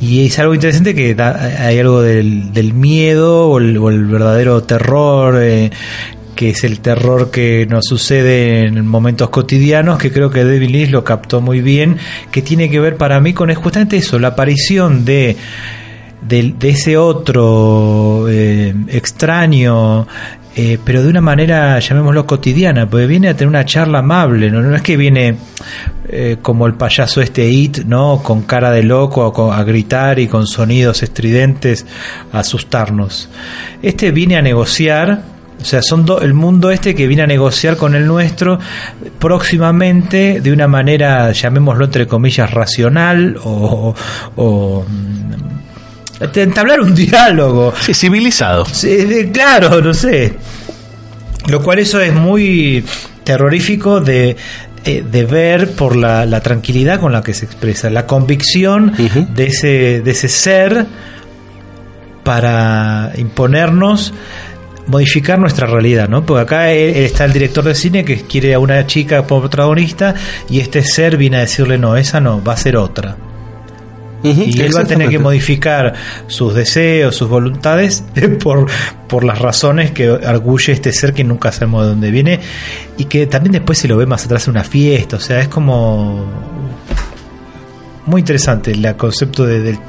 y es algo interesante que da- hay algo del, miedo o el, verdadero terror, eh, que es el terror que nos sucede en momentos cotidianos, que creo que David Lynch lo captó muy bien, que tiene que ver para mí con justamente eso, la aparición de de, de ese otro eh, extraño, eh, pero de una manera, llamémoslo cotidiana, porque viene a tener una charla amable, no, es que viene eh, como el payaso este It, ¿no? Con cara de loco a, co- a gritar y con sonidos estridentes a asustarnos. Este viene a negociar. O sea, son do- el mundo este que viene a negociar con el nuestro próximamente de una manera, llamémoslo entre comillas, racional o, o, mm, entablar un diálogo. Sí, civilizado. claro, no sé. Lo cual eso es muy terrorífico de, eh, de ver por la, la tranquilidad con la que se expresa, la convicción de, ese, de ese ser para imponernos modificar nuestra realidad, ¿no? Porque acá él- él está el director de cine que quiere a una chica como protagonista y este ser viene a decirle no, esa no, va a ser otra. Y él va a tener que modificar sus deseos, sus voluntades por, por las razones que arguye este ser que nunca sabemos de dónde viene y que también después se lo ve más atrás en una fiesta, o sea, es como muy interesante el concepto de, de-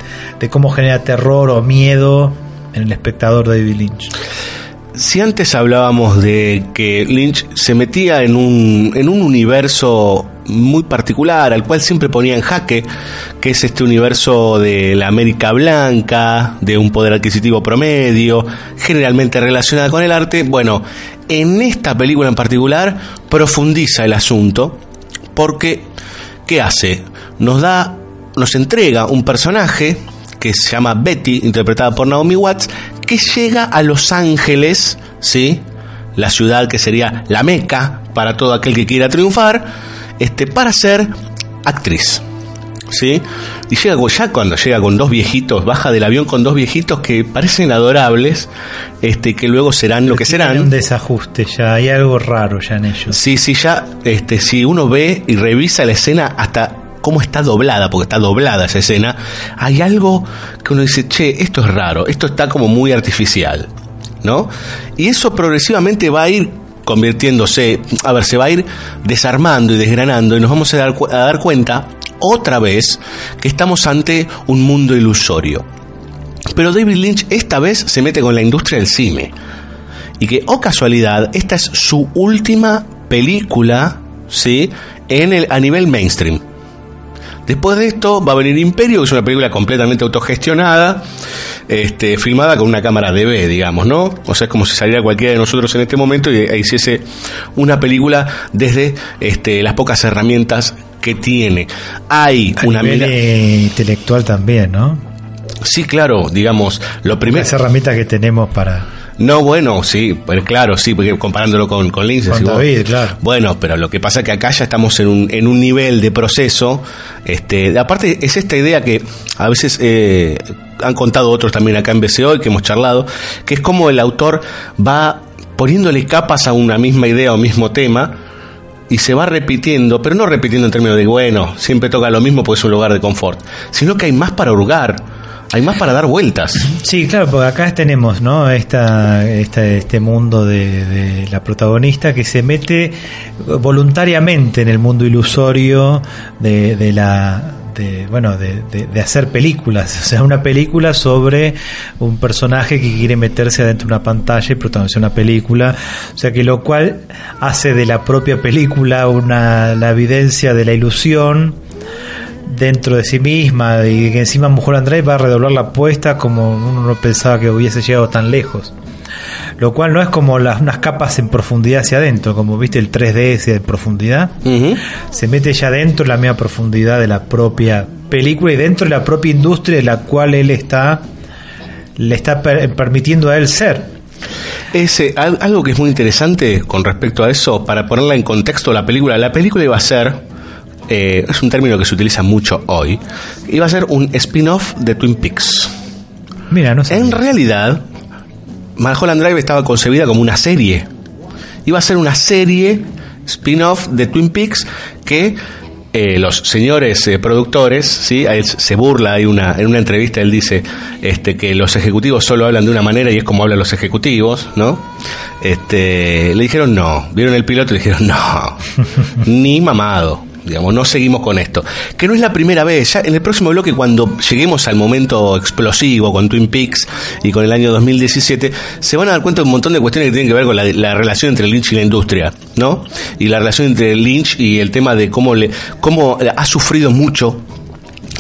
de cómo genera terror o miedo en el espectador de David Lynch. Si antes hablábamos de que Lynch se metía en un, en un universo muy particular, al cual siempre ponía en jaque, que es este universo de la América blanca, de un poder adquisitivo promedio, generalmente relacionada con el arte, bueno, en esta película en particular profundiza el asunto, porque, ¿qué hace? Nos da, nos entrega un personaje que se llama Betty, interpretada por Naomi Watts, que llega a Los Ángeles, ¿sí? La ciudad que sería la meca para todo aquel que quiera triunfar, este, para ser actriz. ¿Sí? Y llega ya cuando llega con dos viejitos, baja del avión con dos viejitos que parecen adorables, este, que luego serán lo que Hay serán. un desajuste ya, hay algo raro ya en ellos. Sí, sí, ya, este, si uno ve y revisa la escena hasta cómo está doblada, porque está doblada esa escena, hay algo que uno dice, che, esto es raro, esto está como muy artificial, ¿no? Y eso progresivamente va a ir convirtiéndose, a ver, se va a ir desarmando y desgranando y nos vamos a dar, a dar cuenta otra vez que estamos ante un mundo ilusorio. Pero David Lynch esta vez se mete con la industria del cine. Y que, oh casualidad, esta es su última película, ¿sí? En el, a nivel mainstream. Después de esto va a venir Imperio, que es una película completamente autogestionada, este, filmada con una cámara DV, digamos, ¿no? O sea, es como si saliera cualquiera de nosotros en este momento y e hiciese una película desde este, las pocas herramientas que tiene. Hay A una nivel mira- intelectual también, ¿no? Sí, claro, digamos, lo primero... Las herramientas que tenemos para... No, bueno, sí, pues claro, sí, porque comparándolo con, con Lynch. Con vos, David, claro. Bueno, pero lo que pasa es que acá ya estamos en un, en un nivel de proceso. Este, aparte, es esta idea que a veces eh, han contado otros también acá en BCO y que hemos charlado, que es como el autor va poniéndole capas a una misma idea o mismo tema y se va repitiendo, pero no repitiendo en términos de, bueno, siempre toca lo mismo porque es un lugar de confort, sino que hay más para hurgar, hay más para dar vueltas. Sí, claro, porque acá tenemos, ¿no? Esta, este mundo de, de la protagonista que se mete voluntariamente en el mundo ilusorio de, de la de, bueno de, de- de hacer películas o sea una película sobre un personaje que quiere meterse adentro de una pantalla y protagonizar una película o sea que lo cual hace de la propia película una la evidencia de la ilusión dentro de sí misma y que encima Mulholland Drive va a redoblar la apuesta como uno no pensaba que hubiese llegado tan lejos. Lo cual no es como las unas capas en profundidad hacia adentro, como viste el 3D ese de profundidad. Se mete ya dentro de la misma profundidad de la propia película y dentro de la propia industria de la cual él está le está per- permitiendo a él ser. Ese, al- algo que es muy interesante con respecto a eso, para ponerla en contexto la película, la película iba a ser, eh, es un término que se utiliza mucho hoy, iba a ser un spin-off de Twin Peaks. Mira, no sé. En realidad, Mulholland Drive estaba concebida como una serie. Iba a ser una serie spin-off de Twin Peaks que eh, los señores eh, productores, ¿sí? Él se burla, hay una, en una entrevista él dice este, que los ejecutivos solo hablan de una manera y es como hablan los ejecutivos, ¿no? Este, le dijeron no, vieron el piloto y le dijeron no, ni mamado. Digamos, no seguimos con esto. Que no es la primera vez. Ya en el próximo bloque, cuando lleguemos al momento explosivo con Twin Peaks y con el año 2017, se van a dar cuenta de un montón de cuestiones que tienen que ver con la, la relación entre Lynch y la industria, ¿no? Y la relación entre Lynch y el tema de cómo le, cómo ha sufrido mucho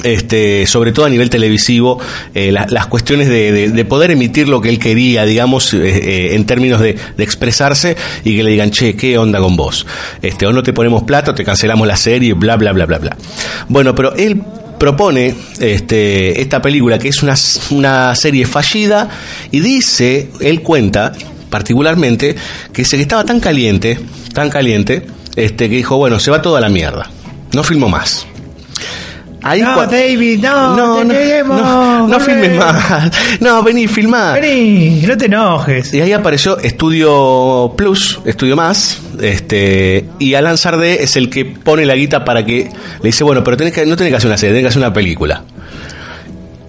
este, sobre todo a nivel televisivo, eh, la- las cuestiones de, de- de poder emitir lo que él quería, digamos, eh, eh, en términos de, expresarse y que le digan, che, ¿qué onda con vos? Este, o no te ponemos plata, o te cancelamos la serie, bla, bla, bla, bla, bla. Bueno, pero él propone este, esta película que es una, una serie fallida y dice, él cuenta particularmente, que dice que estaba tan caliente, tan caliente, este, que dijo, bueno, se va toda la mierda, no filmo más. Ahí no, David, no, No, te no, queremos, no, no filmes más. No, vení, filmá. Vení, no te enojes. Y ahí apareció Estudio Plus, Estudio Más, este, y Alan Sardé es el que pone la guita para que le dice, bueno, pero tenés que, no tenés que hacer una serie, tenés que hacer una película.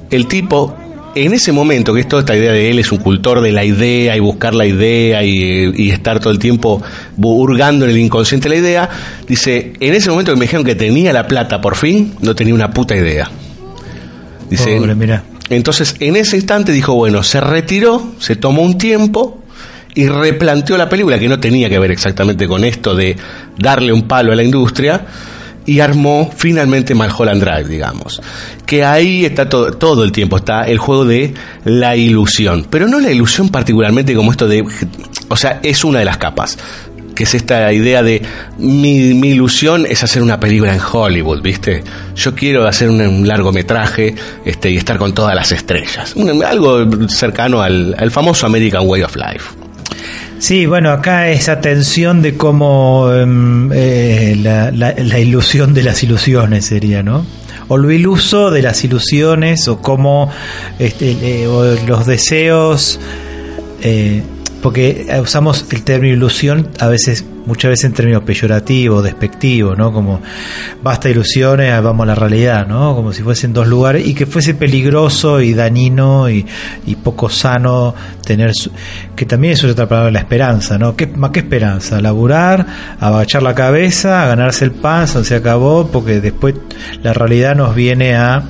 El tipo, en ese momento, que es toda esta idea de él, es un cultor de la idea y buscar la idea y, y estar todo el tiempo hurgando en el inconsciente la idea, dice, en ese momento que me dijeron que tenía la plata por fin, no tenía una puta idea. Dice, Pobre, mirá. entonces, en ese instante dijo, bueno, se retiró, se tomó un tiempo y replanteó la película, que no tenía que ver exactamente con esto de darle un palo a la industria, y armó finalmente Malholland Drive, digamos. Que ahí está todo, todo el tiempo, está el juego de la ilusión. Pero no la ilusión particularmente como esto de... O sea, es una de las capas que es esta idea de mi, mi ilusión es hacer una película en Hollywood, ¿viste? Yo quiero hacer un, largometraje este, y estar con todas las estrellas. Algo cercano al famoso American Way of Life. Sí, bueno, acá esa tensión de cómo em, eh, la, la- la ilusión de las ilusiones sería, ¿no? O lo iluso de las ilusiones, o cómo este, o los deseos, eh, porque usamos el término ilusión a veces, muchas veces en términos peyorativos, despectivos, ¿no? Como basta ilusiones, vamos a la realidad, ¿no? Como si fuesen dos lugares y que fuese peligroso y dañino y, y poco sano tener, su- que también eso es otra palabra, la esperanza, ¿no? ¿Qué, más que esperanza? Laburar, agachar la cabeza, ganarse el pan, se acabó, porque después la realidad nos viene a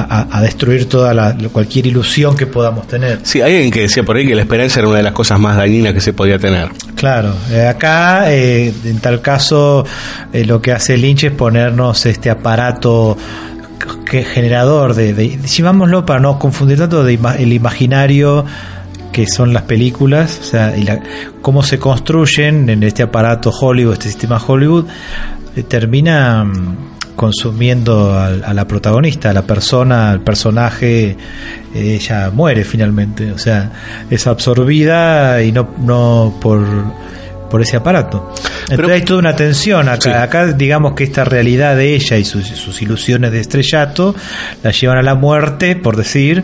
a, a- destruir toda la, cualquier ilusión que podamos tener. Sí, hay alguien que decía por ahí que la esperanza era una de las cosas más dañinas que se podía tener. Claro, eh, acá eh, en tal caso eh, lo que hace Lynch es ponernos este aparato que generador de, de llamámoslo para no confundir tanto de ima- el imaginario que son las películas, o sea, y la- cómo se construyen en este aparato Hollywood, este sistema Hollywood, eh, termina mm, consumiendo al- a, la protagonista, a la persona, al personaje, ella muere finalmente, o sea, es absorbida y no, no por, por ese aparato. Entonces hay toda una tensión acá. Acá digamos que esta realidad de ella y sus, sus ilusiones de estrellato la llevan a la muerte, por decir,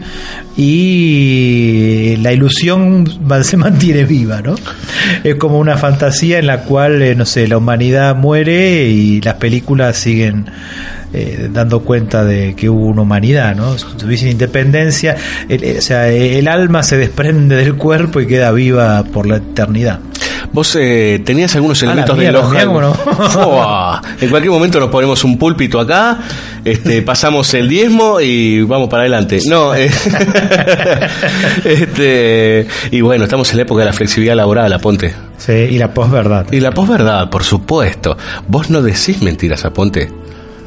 y la ilusión se mantiene viva, ¿no? Es como una fantasía en la cual, eh, no sé, la humanidad muere y las películas siguen eh, dando cuenta de que hubo una humanidad, ¿no? Si tuviesen independencia, el- eh, o sea, el alma se desprende del cuerpo y queda viva por la eternidad. Vos eh, tenías algunos Ah, elementos de cómo no. Fua. En cualquier momento nos ponemos un púlpito acá, este, pasamos el diezmo y vamos para adelante. No, eh, este, y bueno, estamos en la época de la flexibilidad laboral, Aponte. Sí, y la posverdad. Y la posverdad, por supuesto. Vos no decís mentiras, Aponte.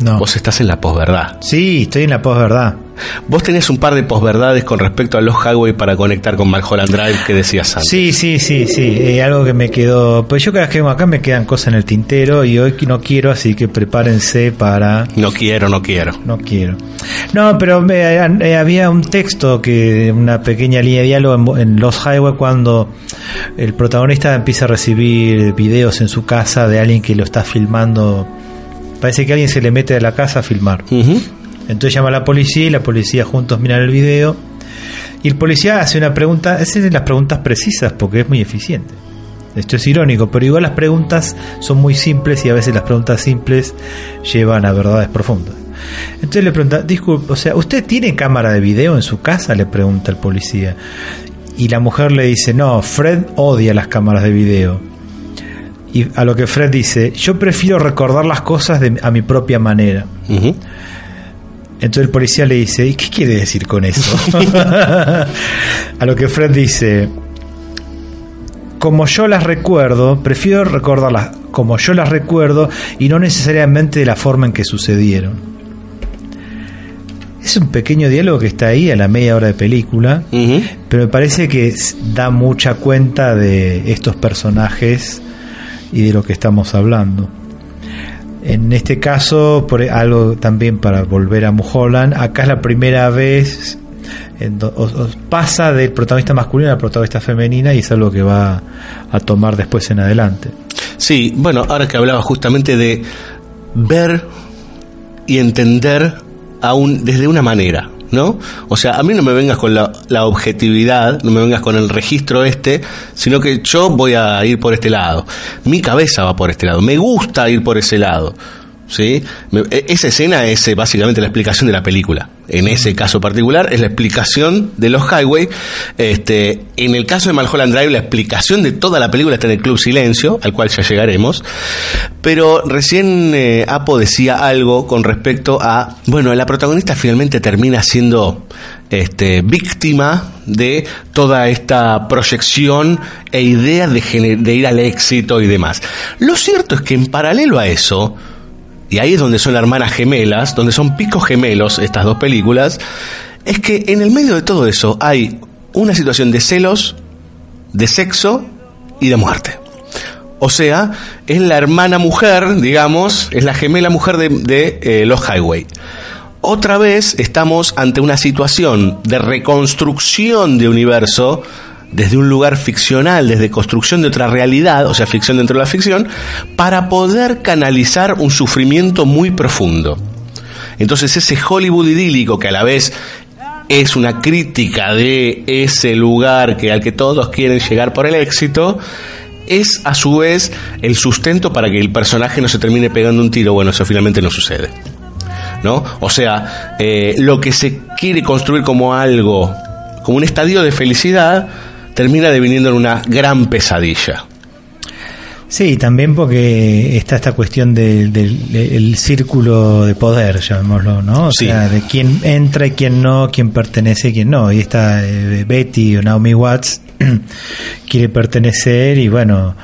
No. Vos estás en la posverdad. Sí, estoy en la posverdad. Vos tenés un par de posverdades con respecto a los highway para conectar con Malholland Drive que decías antes. Sí, sí, sí, sí. eh, algo que me quedó. Pues yo cada vez que vengo acá me quedan cosas en el tintero y hoy no quiero, así que prepárense para. No quiero, no quiero. No quiero. No, pero me- eh, había un texto que, una pequeña línea de diálogo en, en Los Highway cuando el protagonista empieza a recibir videos en su casa de alguien que lo está filmando. Parece que alguien se le mete a la casa a filmar. Entonces llama a la policía y la policía juntos miran el video. Y el policía hace una pregunta, es de las preguntas precisas porque es muy eficiente. Esto es irónico, pero igual las preguntas son muy simples y a veces las preguntas simples llevan a verdades profundas. Entonces le pregunta, disculpe, o sea, ¿usted tiene cámara de video en su casa? Le pregunta el policía. Y la mujer le dice, no, Fred odia las cámaras de video. Y a lo que Fred dice, yo prefiero recordar las cosas de- a mi propia manera. Entonces el policía le dice, ¿y qué quiere decir con eso? a lo que Fred dice, como yo las recuerdo, prefiero recordarlas como yo las recuerdo y no necesariamente de la forma en que sucedieron. Es un pequeño diálogo que está ahí a la media hora de película, pero me parece que da mucha cuenta de estos personajes y de lo que estamos hablando. En este caso, por algo también para volver a Mulholland, acá es la primera vez pasa del protagonista masculino a la protagonista femenina y es algo que va a tomar después en adelante. Sí, bueno, ahora que hablaba justamente de ver y entender aún desde una manera. ¿No? O sea, a mí no me vengas con la, la objetividad, no me vengas con el registro este, sino que yo voy a ir por este lado. Mi cabeza va por este lado. Me gusta ir por ese lado. ¿sí? Me- e- Esa escena es eh, básicamente la explicación de la película. En ese caso particular es la explicación de los Highway. Este, en el caso de Malholland Drive, la explicación de toda la película está en el Club Silencio, al cual ya llegaremos. Pero recién eh, Apo decía algo con respecto a, bueno, la protagonista finalmente termina siendo este, víctima de toda esta proyección e idea de, de ir al éxito y demás. Lo cierto es que en paralelo a eso, y ahí es donde son hermanas gemelas, donde son picos gemelos estas dos películas, es que en el medio de todo eso hay una situación de celos, de sexo y de muerte. O sea, es la hermana mujer, digamos, es la gemela mujer de, eh, los Highway. Otra vez estamos ante una situación de reconstrucción de universo desde un lugar ficcional, desde construcción de otra realidad, o sea, ficción dentro de la ficción, para poder canalizar un sufrimiento muy profundo. Entonces ese Hollywood idílico que a la vez es una crítica de ese lugar que al que todos quieren llegar por el éxito, es a su vez el sustento para que el personaje no se termine pegando un tiro. Bueno, eso finalmente no sucede. ¿No? O sea, eh, lo que se quiere construir como algo, como un estadio de felicidad, termina deviniendo en una gran pesadilla. Sí, también porque está esta cuestión del, del- del círculo de poder, llamémoslo, ¿no? O Sí. sea, de quién entra y quién no, quién pertenece y quién no. Y esta eh, Betty o Naomi Watts quiere pertenecer y bueno,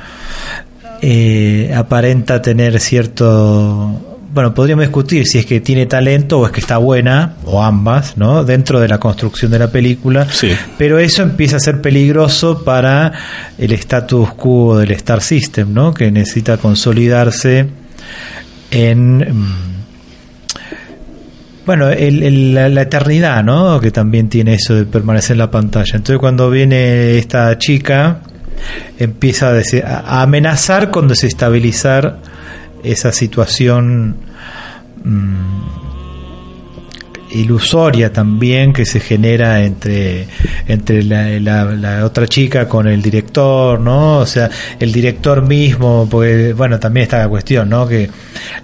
eh, aparenta tener cierto... Bueno, podríamos discutir si es que tiene talento o es que está buena, o ambas, ¿no? Dentro de la construcción de la película. Sí. Pero eso empieza a ser peligroso para el status quo del Star System, ¿no? Que necesita consolidarse en. mm, Bueno, el- el- la, la eternidad, ¿no? Que también tiene eso de permanecer en la pantalla. Entonces, cuando viene esta chica, empieza a amenazar con desestabilizar esa situación mm, ilusoria también que se genera entre entre la, la- la otra chica con el director, ¿no? O sea, el director mismo, porque bueno, también está la cuestión, ¿no? Que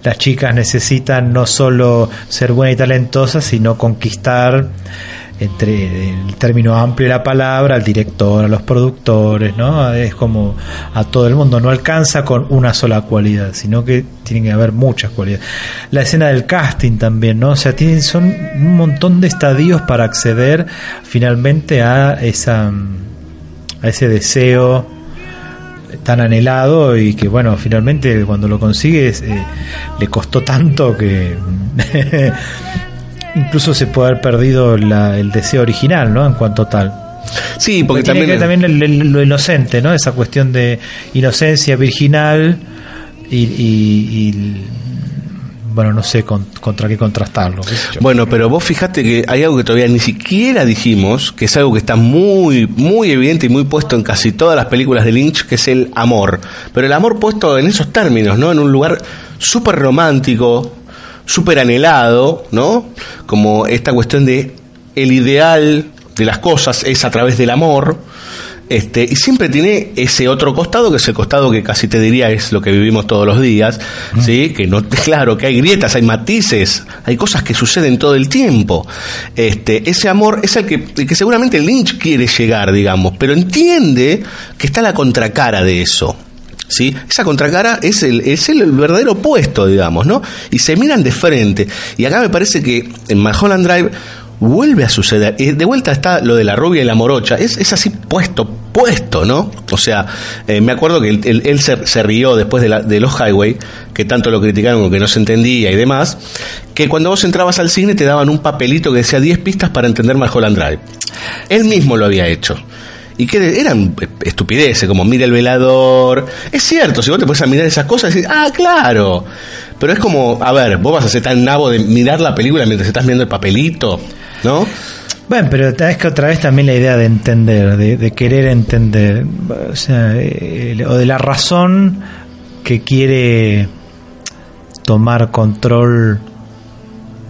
las chicas necesitan no solo ser buenas y talentosas, sino conquistar entre el término amplio de la palabra, al director, a los productores, ¿no? Es como a todo el mundo, no alcanza con una sola cualidad, sino que tienen que haber muchas cualidades. La escena del casting también, ¿no? O sea, tienen, son un montón de estadios para acceder finalmente a esa a ese deseo tan anhelado y que bueno, finalmente cuando lo consigues eh, le costó tanto que incluso se puede haber perdido la- el deseo original, ¿no? En cuanto tal. Sí, porque también- que ver también el- el- lo inocente, ¿no? Esa cuestión de inocencia virginal y, y- y, bueno, no sé con- contra qué contrastarlo. qué. Bueno, pero vos fijate que hay algo que todavía ni siquiera dijimos, que es algo que está muy, muy evidente y muy puesto en casi todas las películas de Lynch, que es el amor. Pero el amor puesto en esos términos, ¿no? En un lugar súper romántico, súper anhelado, ¿no? Como esta cuestión de el ideal de las cosas es a través del amor. Este, y siempre tiene ese otro costado, que es el costado que casi te diría es lo que vivimos todos los días, ¿sí? Que no, claro, que hay grietas, hay matices, hay cosas que suceden todo el tiempo. Este, ese amor es el que, el que seguramente Lynch quiere llegar, digamos, pero entiende que está la contracara de eso. ¿Sí? Esa contracara es el, es el verdadero opuesto, digamos, ¿no? Y se miran de frente. Y acá me parece que en Mulholland Drive vuelve a suceder. Y de vuelta está lo de la rubia y la morocha. Es, es así puesto, puesto, ¿no? O sea, eh, me acuerdo que él, él- se, rió después de, la- de los Highway, que tanto lo criticaron que no se entendía y demás, que cuando vos entrabas al cine te daban un papelito que decía 10 pistas para entender Mulholland Drive. Él mismo lo había hecho. Y que eran estupideces, como mira el velador. Es cierto, si vos te pones a mirar esas cosas, decís, ah, claro. Pero es como, a ver, vos vas a ser tan nabo de mirar la película mientras estás viendo el papelito, ¿no? Bueno, pero es que otra vez también la idea de entender, de, querer entender, o sea, o de la razón que quiere tomar control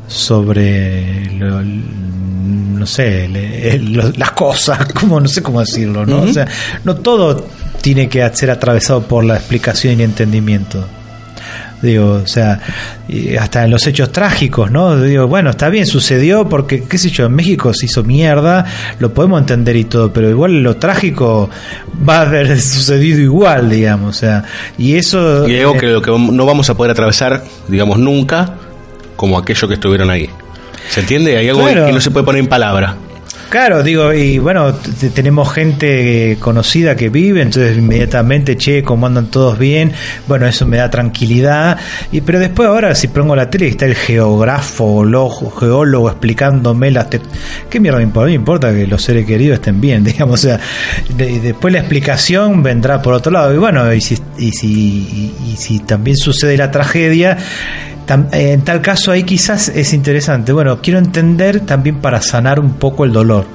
sobre lo- no sé le- lo- las cosas como no sé cómo decirlo no o sea no todo tiene que ser atravesado por la explicación y entendimiento. Digo o sea y hasta en los hechos trágicos no digo bueno está bien sucedió porque qué sé yo en México se hizo mierda lo podemos entender y todo pero igual lo trágico va a haber sucedido igual digamos o sea y eso Y algo eh, que, lo que no vamos a poder atravesar, digamos, nunca, como aquellos que estuvieron ahí. ¿Se entiende? Hay algo Claro. que no se puede poner en palabra. Claro, digo, y bueno, tenemos gente conocida que vive, entonces inmediatamente, che, cómo andan todos bien, bueno, eso me da tranquilidad, y pero después ahora si pongo la tele y está el geógrafo, lo, geólogo explicándome las... te- ¿Qué mierda me importa? Me importa que los seres queridos estén bien, digamos, o sea, de- y después la explicación vendrá por otro lado, y bueno, y si, y si, y- y si también sucede la tragedia, En tal caso ahí quizás es interesante. Bueno, quiero entender también para sanar un poco el dolor.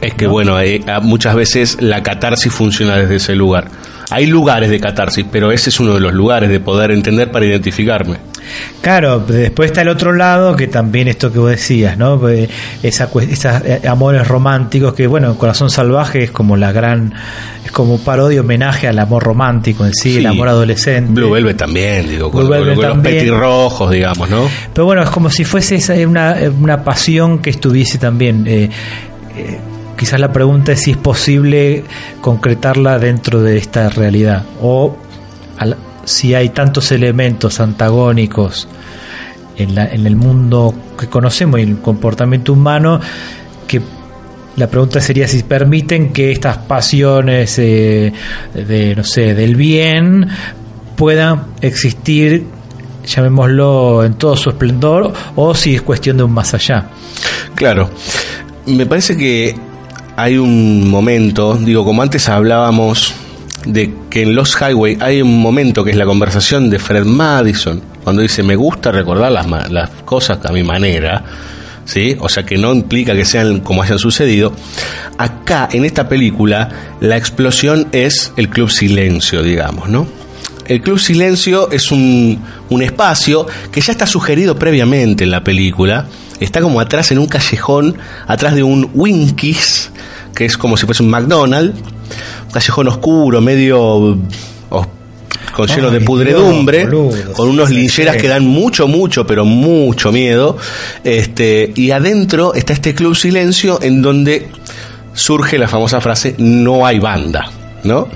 Es que, bueno, eh, muchas veces la catarsis funciona desde ese lugar. Hay lugares de catarsis, pero ese es uno de los lugares de poder entender para identificarme. Claro, después está el otro lado que también esto que vos decías, ¿no? Pues, Esa, esas eh, amores románticos que, bueno, Corazón Salvaje es como la gran, es como parodia, homenaje al amor romántico en sí, Sí. el amor adolescente. Blue Velvet también, digo, con, Blue Velvet con los también. petirrojos, digamos, ¿no? Pero bueno, es como si fuese esa, una, una pasión que estuviese también. eh, eh, quizás la pregunta es si es posible concretarla dentro de esta realidad o al- si hay tantos elementos antagónicos en, la- en el mundo que conocemos y el comportamiento humano que la pregunta sería si permiten que estas pasiones eh, de no sé del bien puedan existir llamémoslo en todo su esplendor o si es cuestión de un más allá Claro. Me parece que hay un momento, digo, como antes hablábamos de que en Los Highway hay un momento que es la conversación de Fred Madison, cuando dice, me gusta recordar las, las cosas a mi manera, ¿sí? O sea, que no implica que sean como hayan sucedido. Acá, en esta película, la explosión es el Club Silencio, digamos, ¿no? El Club Silencio es un, un espacio que ya está sugerido previamente en la película. Está como atrás en un callejón, atrás de un Winkies, que es como si fuese un McDonald's. Callejón oscuro, medio os- con lleno de pudredumbre, Dios, con unos Sí, lincheras sí. que dan mucho, mucho, pero mucho miedo. Este, y adentro está este Club Silencio en donde surge la famosa frase no hay banda, ¿no?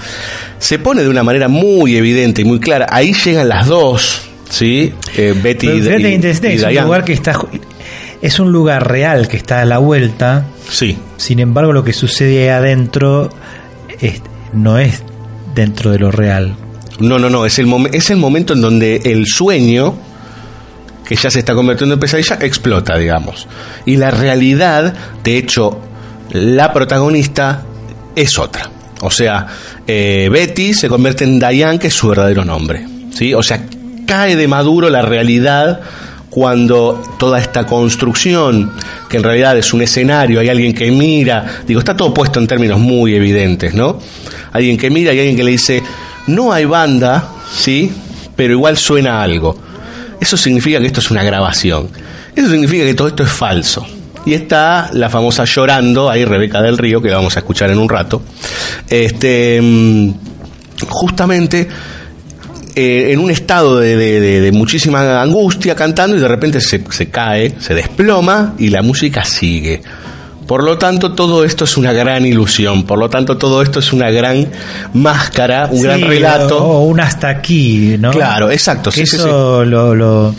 Se pone de una manera muy evidente y muy clara. Ahí llegan las dos, ¿sí? Eh, Betty y, y- y es un lugar que está es un lugar real que está a la vuelta Sí. sin embargo lo que sucede ahí adentro es- no es dentro de lo real No, no, no, es el, es el momento en donde el sueño, que ya se está convirtiendo en pesadilla, explota, digamos. Y la realidad, de hecho, la protagonista es otra. O sea, eh, Betty se convierte en Diane, que es su verdadero nombre. ¿sí? O sea, cae de maduro la realidad cuando toda esta construcción, que en realidad es un escenario, hay alguien que mira, digo, está todo puesto en términos muy evidentes, ¿no? Alguien que mira y alguien que le dice, no hay banda, ¿sí? Pero igual suena algo. Eso significa que esto es una grabación. Eso significa que todo esto es falso. Y está la famosa llorando, ahí Rebeca del Río, que vamos a escuchar en un rato. Este, mm, justamente eh, en un estado de, de- de- de muchísima angustia cantando y de repente se, se cae, se desploma y la música sigue. Por lo tanto, todo esto es una gran ilusión, por lo tanto, todo esto es una gran máscara, un gran Sí, relato. o, o un hasta aquí no Claro, exacto, Que sí, sí, eso Lo, lo-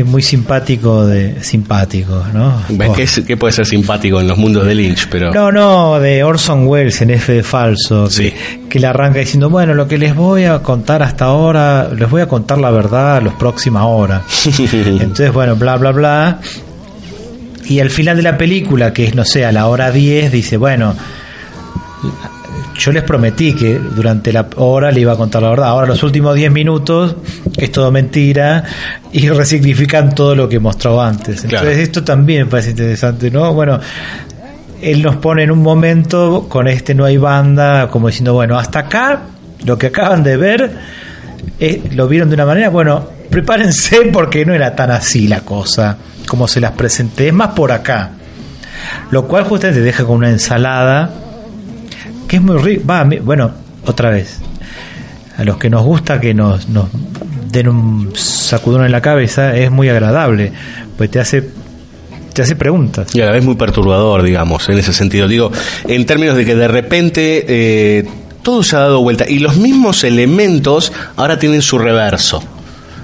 es muy simpático de simpático no es- que puede ser simpático en los mundos de Lynch, pero... No, no, de Orson Welles en F de Falso, que, que le arranca diciendo, bueno, lo que les voy a contar hasta ahora, les voy a contar la verdad los próxima hora. Entonces, bueno, bla, bla, bla. Y al final de la película, que es, no sé, a la hora 10, dice, bueno, yo les prometí que durante la hora le iba a contar la verdad. Ahora los últimos 10 minutos es todo mentira y resignifican todo lo que mostró antes. Entonces Claro. esto también me parece interesante, ¿no? Bueno, él nos pone en un momento con este no hay banda, como diciendo, bueno, hasta acá, lo que acaban de ver, eh, lo vieron de una manera, bueno, prepárense porque no era tan así la cosa. como se las presenté, es más por acá. Lo cual justamente te deja con una ensalada es muy rica. Bueno, otra vez, a los que nos gusta que nos, nos den un sacudón en la cabeza, es muy agradable, pues te hace te hace preguntas. Y a la vez muy perturbador, digamos, en ese sentido. Digo, en términos de que de repente eh, todo se ha dado vuelta y los mismos elementos ahora tienen su reverso.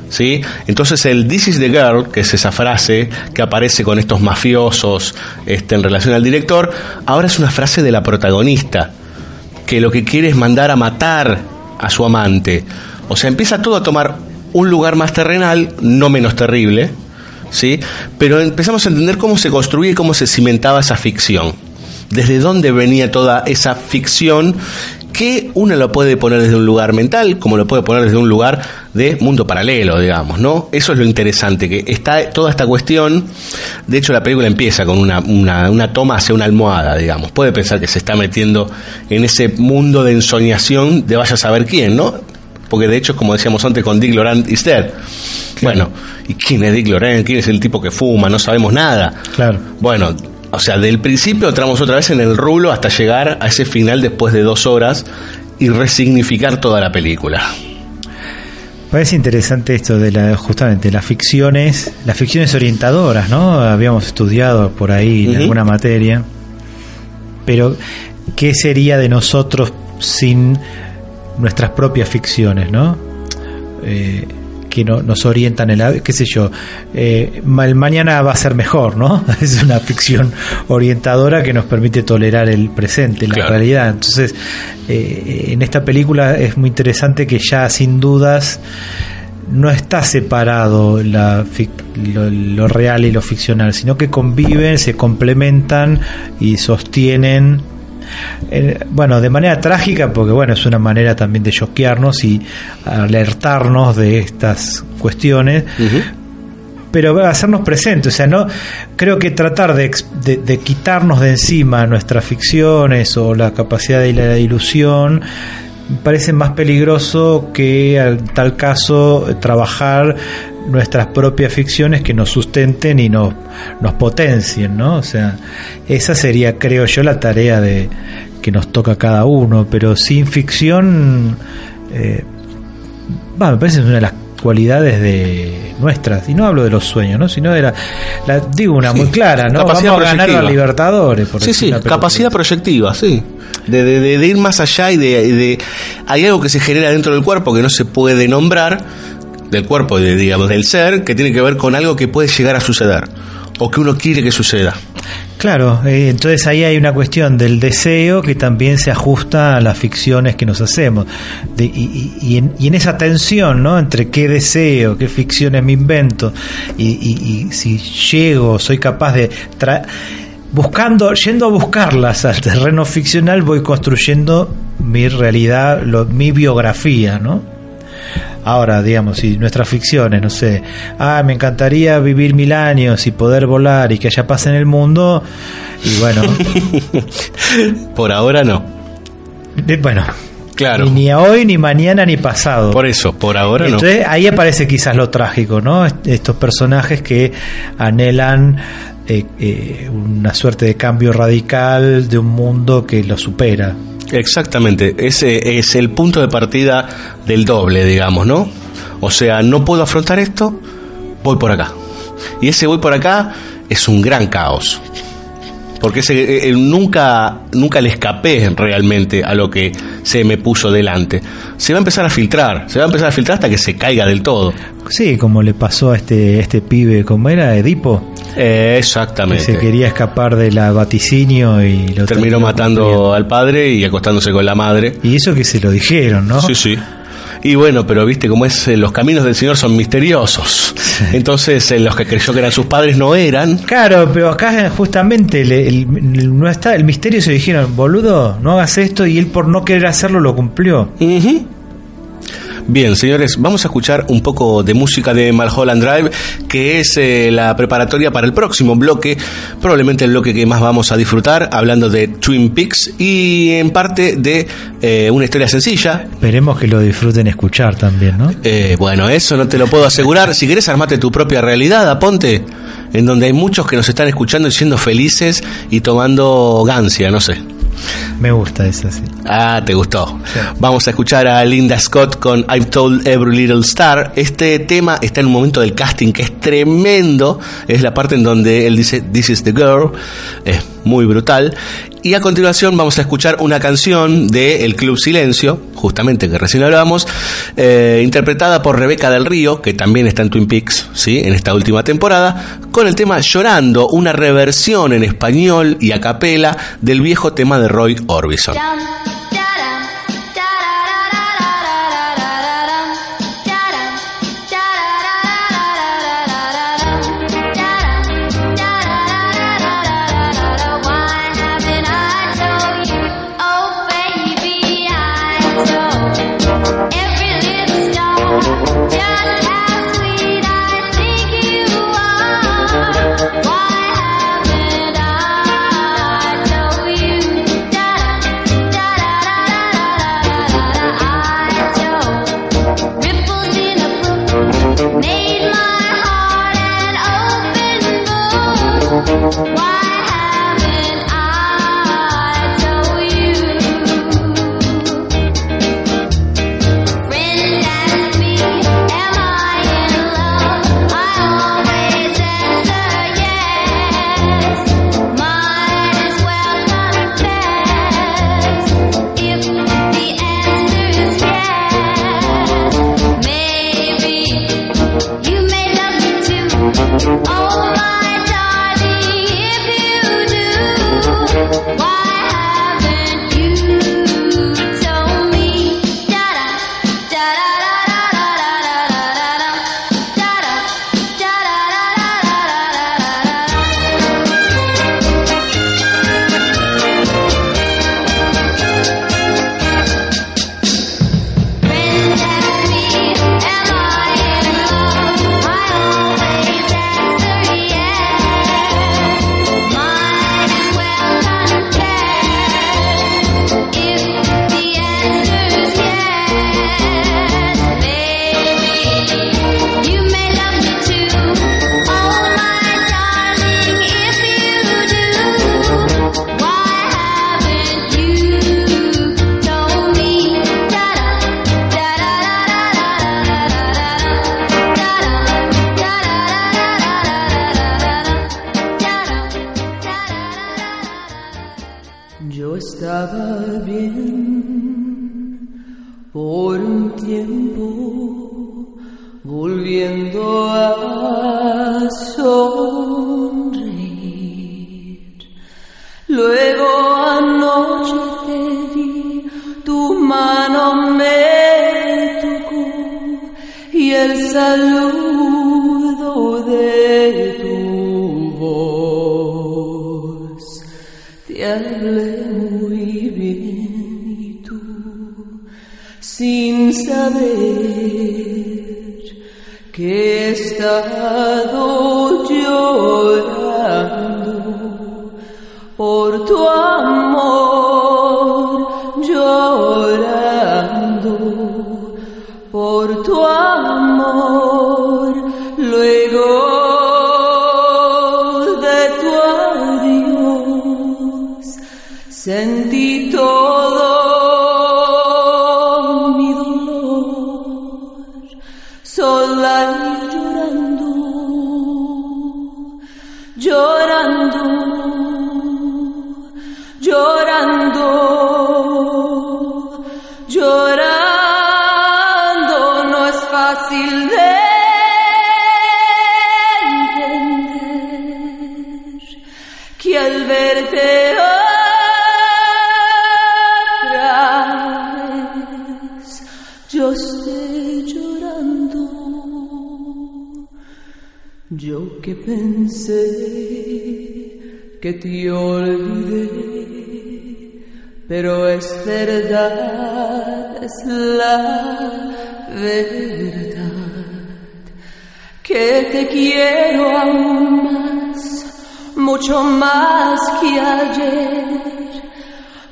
¿Sí? Entonces el This is the girl, que es esa frase que aparece con estos mafiosos este, en relación al director, ahora es una frase de la protagonista, que lo que quiere es mandar a matar a su amante. O sea, empieza todo a tomar un lugar más terrenal, no menos terrible, ¿sí? Pero empezamos a entender cómo se construía y cómo se cimentaba esa ficción. Desde dónde venía toda esa ficción que uno lo puede poner desde un lugar mental, como lo puede poner desde un lugar de mundo paralelo, digamos, ¿no? Eso es lo interesante, que está toda esta cuestión, de hecho la película empieza con una, una, una toma hacia una almohada, digamos, puede pensar que se está metiendo en ese mundo de ensoñación de vaya a saber quién, ¿no? Porque de hecho, como decíamos antes con Dick Laurent is dead. Bueno, ¿y quién es Dick Laurent? ¿Quién es el tipo que fuma? No sabemos nada. Claro. Bueno, o sea, del principio entramos otra vez en el rulo hasta llegar a ese final después de dos horas y resignificar toda la película. Parece interesante esto de la, justamente las ficciones, las ficciones orientadoras, ¿no? Habíamos estudiado por ahí en alguna materia. Pero, ¿qué sería de nosotros sin nuestras propias ficciones, ¿no? Eh, que no, nos orientan el qué sé yo eh, el mañana va a ser mejor no es una ficción orientadora que nos permite tolerar el presente la realidad. Entonces eh, en esta película es muy interesante que ya sin dudas no está separado la, lo, lo, real y lo ficcional, sino que conviven, se complementan y sostienen eh, bueno, de manera trágica, porque bueno, es una manera también de choquearnos y alertarnos de estas cuestiones. Pero hacernos presentes, o sea, no creo que tratar de, de, quitarnos de encima nuestras ficciones o la capacidad de la ilusión parece más peligroso que en tal caso trabajar nuestras propias ficciones que nos sustenten y nos, nos potencien, ¿no? O sea, esa sería, creo yo, la tarea de que nos toca cada uno, pero sin ficción, eh, me parece que es una de las cualidades de nuestras, y no hablo de los sueños, ¿no? sino de la, digo una muy clara, ¿no? Capacidad Vamos a ganar a Libertadores, por Sí, sí, capacidad proyectiva, sí. De, de, ir más allá y de, de, Hay algo que se genera dentro del cuerpo que no se puede nombrar, del cuerpo, de, digamos, del ser, que tiene que ver con algo que puede llegar a suceder, o que uno quiere que suceda. Claro, eh, entonces ahí hay una cuestión del deseo que también se ajusta a las ficciones que nos hacemos. y, en, esa tensión, ¿no? Entre qué deseo, qué ficciones me invento, y, si llego, soy capaz de... buscando, yendo a buscarlas al terreno ficcional, voy construyendo mi realidad, mi biografía, ¿no? Ahora, digamos, si nuestras ficciones, no sé, ah, me encantaría vivir mil años y poder volar y que haya paz en el mundo, y bueno. Por ahora no. bueno. Claro. Ni, hoy, ni mañana, ni pasado. Por eso, por ahora no. Entonces ahí aparece quizás lo trágico, ¿no? Estos personajes que anhelan eh, eh, una suerte de cambio radical de un mundo que lo supera. Exactamente, ese es el punto de partida del doble, digamos, ¿no? O sea, no puedo afrontar esto, voy por acá. Y ese voy por acá es un gran caos. Porque ese, eh, eh, nunca, nunca le escapé realmente a lo que se me puso delante. Se va a empezar a filtrar, se va a empezar a filtrar hasta que se caiga del todo. Sí, como le pasó a este, este pibe, como era Edipo. Eh, exactamente. se quería escapar de la vaticinio y lo terminó matando al padre y acostándose con la madre. Y eso que se lo dijeron, ¿no? Sí, sí. Y bueno, pero viste como es, eh, los caminos del Señor son misteriosos. Entonces, eh, los que creyó que eran sus padres no eran. Claro, pero acá justamente el, no está, el misterio se dijeron, boludo, no hagas esto, y él por no querer hacerlo lo cumplió. Bien, señores, vamos a escuchar un poco de música de Malholland Drive, que es eh, la preparatoria para el próximo bloque, probablemente el bloque que más vamos a disfrutar, hablando de Twin Peaks y en parte de eh, una historia sencilla. Esperemos que lo disfruten escuchar también, ¿no? Eh, bueno, eso no te lo puedo asegurar. Si querés, armate tu propia realidad, aponte en donde hay muchos que nos están escuchando y siendo felices y tomando gancia, no sé. Me gusta esa, sí. Ah, te gustó. Vamos a escuchar a Linda Scott con I've Told Every Little Star. Este tema está en un momento del casting que es tremendo. Es la parte en donde él dice This is the girl. Es muy brutal. Y a continuación vamos a escuchar una canción de El Club Silencio, justamente que recién hablábamos, eh, interpretada por Rebeca del Río, que también está en Twin Peaks, ¿sí? en esta última temporada, con el tema Llorando, una reversión en español y a capela del viejo tema de Roy Orbison. Sin Yo que pensé que te olvidé, pero es verdad, es la verdad, que te quiero aún más, mucho más que ayer.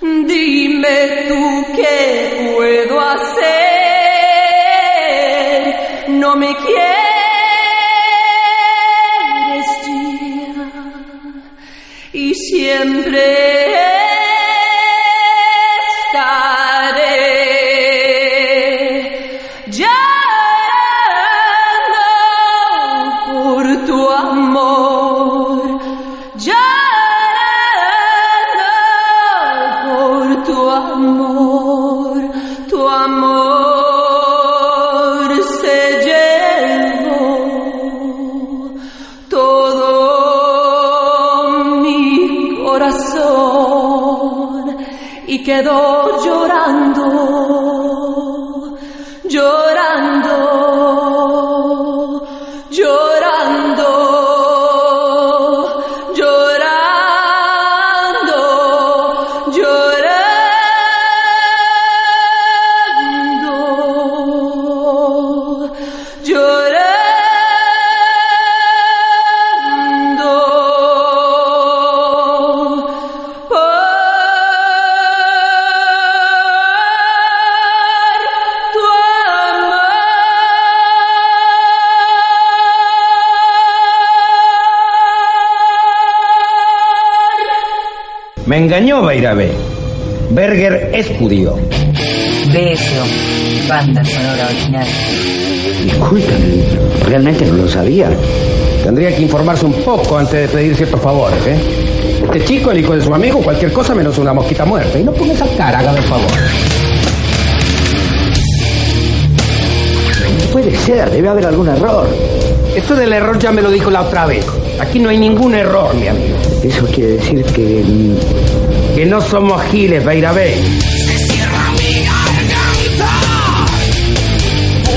Dime tú qué puedo hacer, no me quieres siempre quedó Me engañó Bairabé. Berger es judío. BSO, banda sonora original. Disculpen, realmente no lo sabía. Tendría que informarse un poco antes de pedir ciertos favores, ¿eh? Este chico, el hijo de su amigo, cualquier cosa menos una mosquita muerta. Y no ponga esa cara, hágame el favor. No puede ser, debe haber algún error. Esto del error ya me lo dijo la otra vez. Aquí no hay ningún error, mi amigo. Eso quiere decir que... Que no somos giles, Beirabé.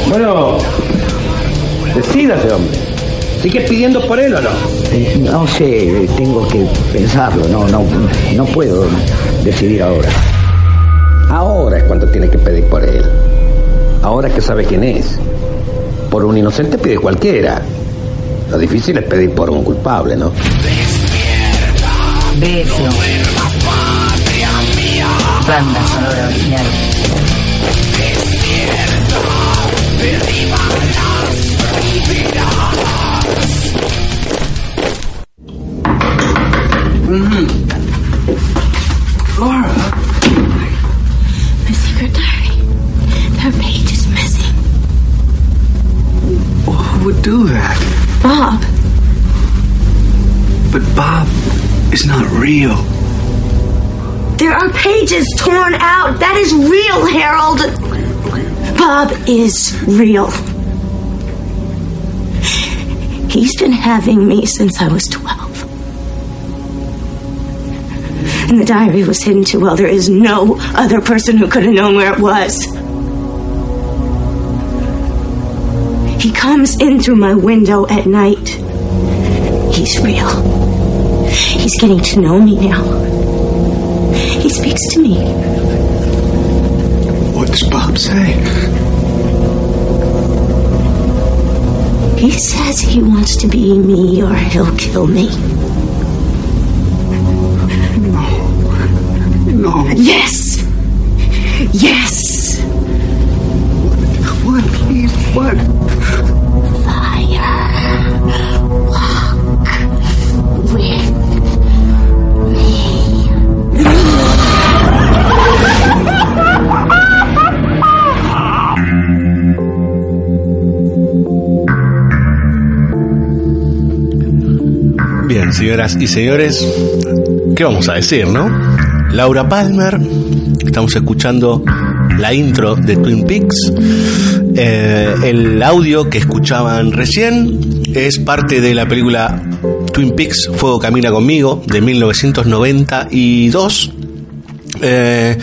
Bueno, decídase, hombre. ¿Sigues pidiendo por él o no? Eh, No sé, tengo que pensarlo, no, no, no puedo decidir ahora. Ahora es cuando tiene que pedir por él. Ahora que sabe quién es. Por un inocente pide cualquiera. Lo difícil es pedir por un culpable, ¿no? BSO, banda sonora original. Laura. My secret diary. That page is missing. Who would do that? Bob. But Bob is not real. There are pages torn out. That is real, Harold. Bob is real. He's been having me since I was 12. And the diary was hidden too well. There is no other person who could have known where it was. He comes in through my window at night. He's real. He's getting to know me now. He speaks to me. What does Bob say? He says he wants to be me or he'll kill me. No. No. Yes! Señoras y señores, ¿qué vamos a decir, no? Laura Palmer, estamos escuchando la intro de Twin Peaks. Eh, el audio que escuchaban recién es parte de la película Twin Peaks Fuego Camina conmigo de 1992. Eh,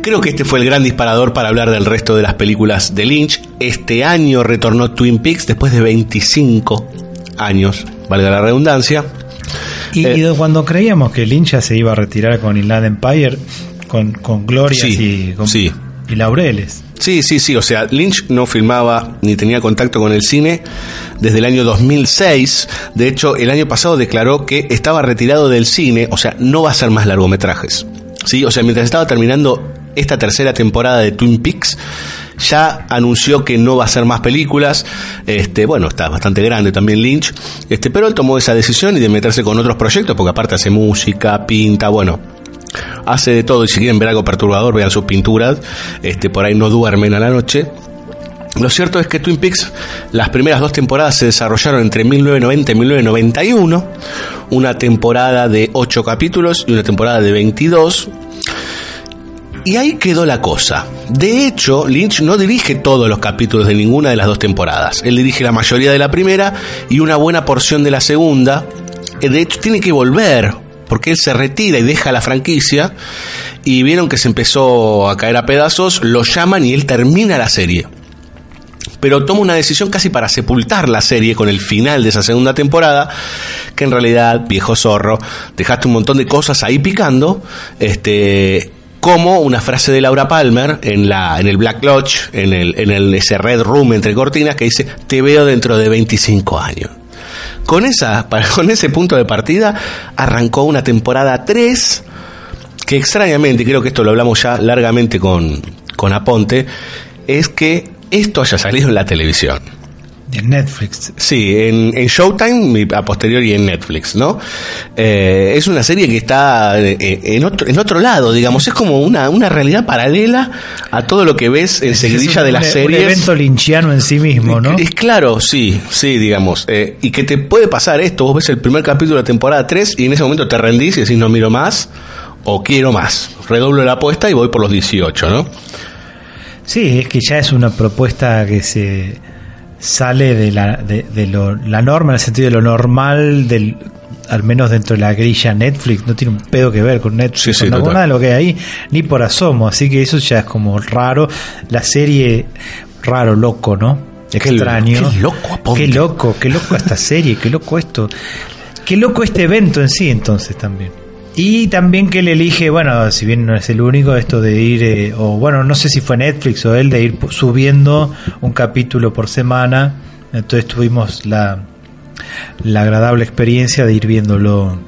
creo que este fue el gran disparador para hablar del resto de las películas de Lynch. Este año retornó Twin Peaks después de 25 años, valga la redundancia. Y, y cuando creíamos que Lynch ya se iba a retirar con Inland Empire, con, con glorias Sí, y, con- sí. y laureles. Sí, sí, sí, o sea, Lynch no filmaba ni tenía contacto con el cine desde el año 2006. De hecho, el año pasado declaró que estaba retirado del cine, o sea, no va a hacer más largometrajes. Sí, o sea, mientras estaba terminando esta tercera temporada de Twin Peaks. Ya anunció que no va a hacer más películas. Este, bueno, está bastante grande también Lynch. Este, pero él tomó esa decisión y de meterse con otros proyectos, porque aparte hace música, pinta, bueno, hace de todo. Y si quieren ver algo perturbador, vean sus pinturas. Este, por ahí no duermen a la noche. Lo cierto es que Twin Peaks, las primeras dos temporadas se desarrollaron entre 1990 y 1991, una temporada de 8 capítulos y una temporada de 22. Y ahí quedó la cosa. De hecho, Lynch no dirige todos los capítulos de ninguna de las dos temporadas. Él dirige la mayoría de la primera y una buena porción de la segunda. Eh, De hecho, tiene que volver porque él se retira y deja la franquicia. Y vieron que se empezó a caer a pedazos, lo llaman y él termina la serie pero toma una decisión casi para sepultar la serie con el final de esa segunda temporada, que en realidad, viejo zorro, dejaste un montón de cosas ahí picando, este como una frase de Laura Palmer en la en el Black Lodge, en el en el ese Red Room entre cortinas que dice, "Te veo dentro de 25 años." Con esa con ese punto de partida arrancó una temporada 3 que extrañamente, creo que esto lo hablamos ya largamente con con Aponte, es que esto haya salido en la televisión. En Netflix. Sí, en, en Showtime a posteriori en Netflix, ¿no? Eh, es una serie que está eh, en, otro, en otro lado, digamos, es como una, una realidad paralela a todo lo que ves en seguidilla un- de las un- series. Un evento linchiano en sí mismo, ¿no? Es claro, sí, sí, digamos. eh, y que te puede pasar esto, vos ves el primer capítulo de la temporada 3 y en ese momento te rendís y decís no miro más o quiero más. Redoblo la apuesta y voy por los 18, ¿no? Sí, es que ya es una propuesta que se sale de la, de, de lo, la norma, en el sentido de lo normal, del al menos dentro de la grilla Netflix, no tiene un pedo que ver con Netflix, Sí, sí, con nada de lo que hay ahí, ni por asomo, así que eso ya es como raro. La serie, raro, loco, ¿no? Extraño. qué loco. Qué loco, qué loco esta serie, qué loco esto. Qué loco este evento en sí, entonces también. Y también que él elige, bueno, si bien no es el único, esto de ir, eh, o bueno, no sé si fue Netflix o él, de ir subiendo un capítulo por semana. Entonces tuvimos la, la agradable experiencia de ir viéndolo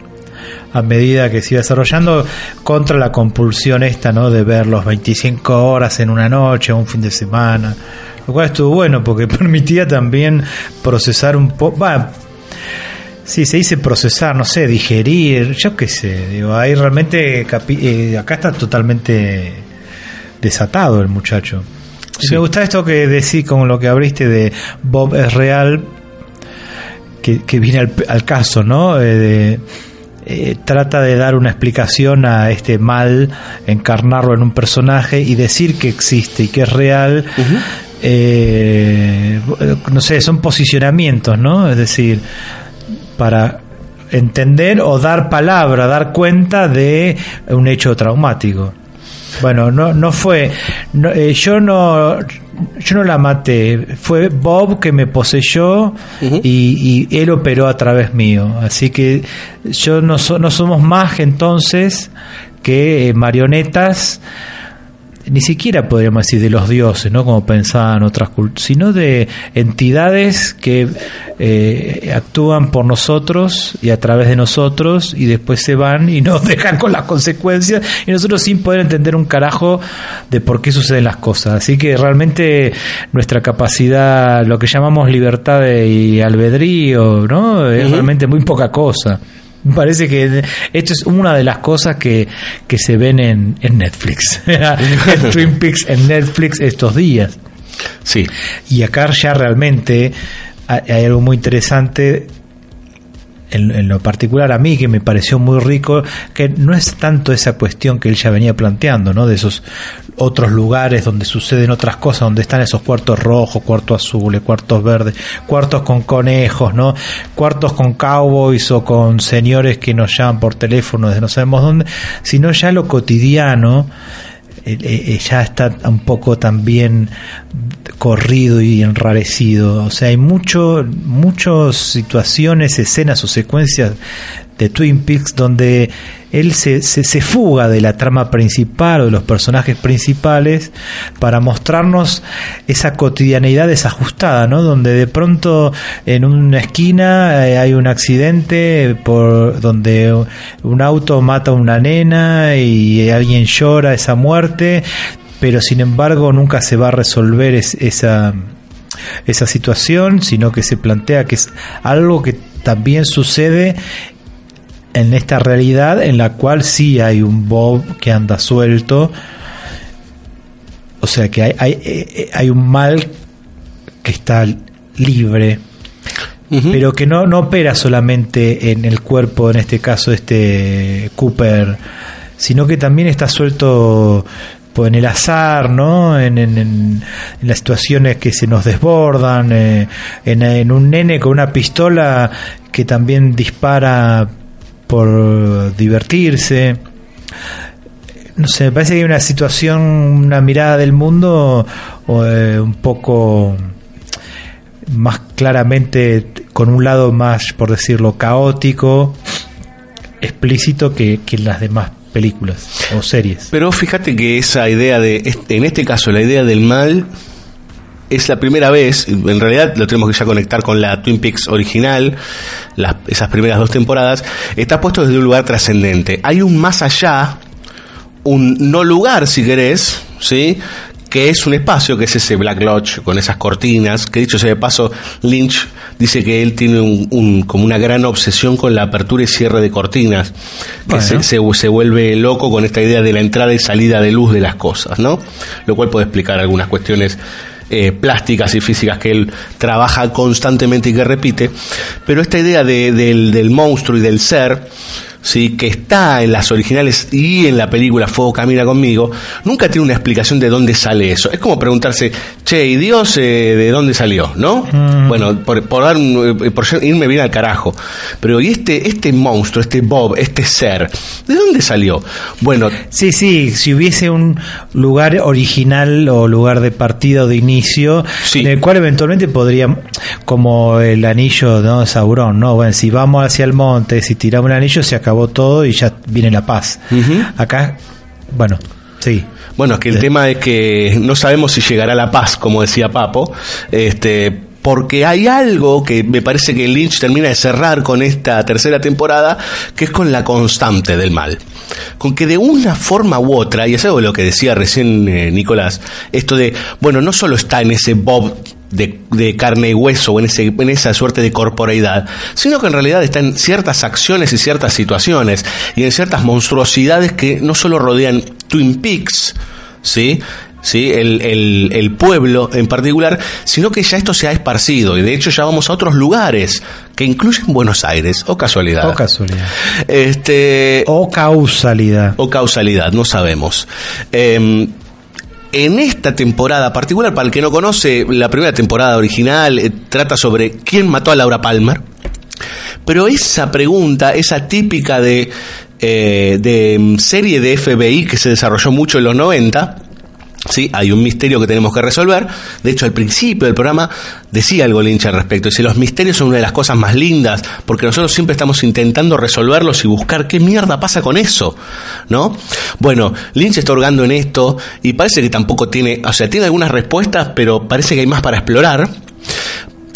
a medida que se iba desarrollando contra la compulsión esta, ¿no? De ver los 25 horas en una noche un fin de semana. Lo cual estuvo bueno porque permitía también procesar un poco... Sí, se dice procesar, no sé, digerir, yo qué sé, digo, ahí realmente, eh, acá está totalmente desatado el muchacho. Me gusta esto que decís con lo que abriste de Bob es real, que, que viene al, al caso, ¿no? Eh, de- eh, trata de dar una explicación a este mal, encarnarlo en un personaje y decir que existe y que es real. eh, no sé, son posicionamientos, ¿no? Es decir, para entender o dar palabra, dar cuenta de un hecho traumático. Bueno, no, no fue, no, eh, yo no, yo no la maté, fue Bob que me poseyó y, y él operó a través mío, así que yo no, so- no somos más que entonces que eh, marionetas ni siquiera podríamos decir de los dioses, ¿no? Como pensaban otras culturas, sino de entidades que eh, actúan por nosotros y a través de nosotros y después se van y nos dejan con las consecuencias y nosotros sin poder entender un carajo de por qué suceden las cosas. Así que realmente nuestra capacidad, lo que llamamos libertad de- y albedrío, ¿no? Es realmente muy poca cosa. Parece que esto es una de las cosas que, que se ven en, en Netflix. en Twin Peaks en Netflix estos días. Sí. Y acá ya realmente hay algo muy interesante. En, lo particular a mí que me pareció muy rico que no es tanto esa cuestión que él ya venía planteando no de esos otros lugares donde suceden otras cosas donde están esos cuartos rojos cuartos azules cuartos verdes cuartos con conejos no cuartos con cowboys o con señores que nos llaman por teléfono desde no sabemos dónde sino ya lo cotidiano eh, eh, ya está un poco también corrido y enrarecido. O sea, hay mucho, muchas situaciones, escenas o secuencias de Twin Peaks donde él se, se, fuga de la trama principal o de los personajes principales para mostrarnos esa cotidianidad desajustada, ¿no? Donde de pronto en una esquina eh, hay un accidente por donde un auto mata a una nena y alguien llora esa muerte, pero sin embargo nunca se va a resolver esa esa situación, sino que se plantea que es algo que también sucede en esta realidad en la cual sí hay un Bob que anda suelto. O sea que hay, hay, eh, hay un mal que está libre, pero que no, no opera solamente en el cuerpo, en este caso este Cooper, sino que también está suelto en el azar, ¿no? En, en, las situaciones que se nos desbordan, eh, en, en un nene con una pistola que también dispara por divertirse. No sé, me parece que hay una situación, una mirada del mundo eh, un poco más claramente con un lado más, por decirlo, caótico, explícito que, que en las demás películas o series. Pero fíjate que esa idea de, en este caso, la idea del mal es la primera vez, en realidad lo tenemos que ya conectar con la Twin Peaks original, esas primeras dos temporadas, está puesto desde un lugar trascendente. Hay un más allá, un no lugar, si querés, ¿sí? Que es un espacio, que es ese Black Lodge con esas cortinas, que dicho sea de paso, Lynch dice que él tiene un, como una gran obsesión con la apertura y cierre de cortinas, que se, se, se, vuelve loco con esta idea de la entrada y salida de luz de las cosas, ¿no? Lo cual puede explicar algunas cuestiones eh, plásticas y físicas que él trabaja constantemente y que repite, pero esta idea de, del, del monstruo y del ser ¿sí? que está en las originales y en la película Fuego Camina conmigo, nunca tiene una explicación de dónde sale eso. Es como preguntarse, che, ¿y Dios eh, de dónde salió? ¿No? Mm. Bueno, por, dar eh, por irme bien al carajo. Pero ¿y este, este monstruo, este Bob, este ser, de dónde salió? Bueno. Sí, sí, si hubiese un lugar original o lugar de partida o de inicio, en el cual eventualmente podría, como el anillo ¿no? de Sauron, ¿no? Bueno, si vamos hacia el monte, si tiramos el anillo, se acabó todo y ya viene la paz. Acá, bueno, sí. Bueno, es que el tema es que no sabemos si llegará la paz, como decía Papo, este, porque hay algo que me parece que Lynch termina de cerrar con esta tercera temporada, que es con la constante del mal. Con que de una forma u otra, y es algo de lo que decía recién eh, Nicolás, esto de, bueno, no solo está en ese Bob de, carne y hueso o en, ese, en esa suerte de corporeidad, sino que en realidad está en ciertas acciones y ciertas situaciones y en ciertas monstruosidades que no solo rodean Twin Peaks, ¿sí? ¿sí? El, el, pueblo en particular, sino que ya esto se ha esparcido y de hecho ya vamos a otros lugares que incluyen Buenos Aires, o casualidad. O casualidad. Este, o causalidad. O causalidad, no sabemos. Em, en esta temporada particular, para el que no conoce, la primera temporada original eh, trata sobre quién mató a Laura Palmer. Pero esa pregunta, esa típica de, eh, de serie de FBI que se desarrolló mucho en los 90, ¿sí? Hay un misterio que tenemos que resolver. De hecho, al principio del programa decía algo Lynch al respecto. Dice, los misterios son una de las cosas más lindas, porque nosotros siempre estamos intentando resolverlos y buscar qué mierda pasa con eso, ¿no? Bueno, Lynch está hurgando en esto y parece que tampoco tiene, o sea, tiene algunas respuestas, pero parece que hay más para explorar.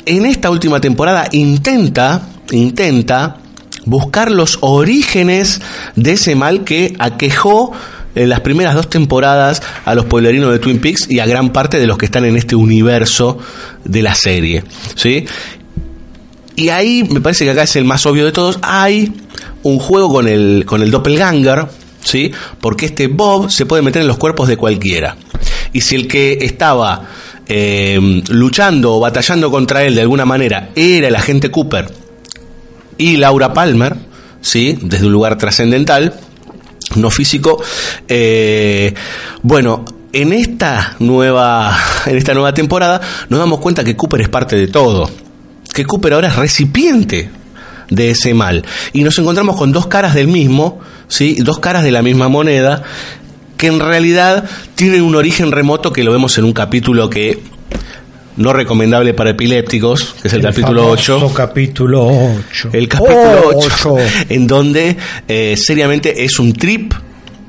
En esta última temporada intenta, intenta buscar los orígenes de ese mal que aquejó en las primeras dos temporadas a los pueblerinos de Twin Peaks y a gran parte de los que están en este universo de la serie. ¿sí? Y ahí, me parece que acá es el más obvio de todos, hay un juego con el, con el doppelganger, ¿sí? porque este Bob se puede meter en los cuerpos de cualquiera. Y si el que estaba eh, luchando o batallando contra él de alguna manera era el agente Cooper y Laura Palmer, ¿sí? desde un lugar trascendental, no físico. Eh, bueno, en esta nueva en esta nueva temporada nos damos cuenta que Cooper es parte de todo, que Cooper ahora es recipiente de ese mal y nos encontramos con dos caras del mismo, sí, dos caras de la misma moneda que en realidad tienen un origen remoto que lo vemos en un capítulo que no recomendable para epilépticos, que es el, capítulo famoso 8. capítulo 8. El capítulo Oh, 8, en donde eh, seriamente es un trip,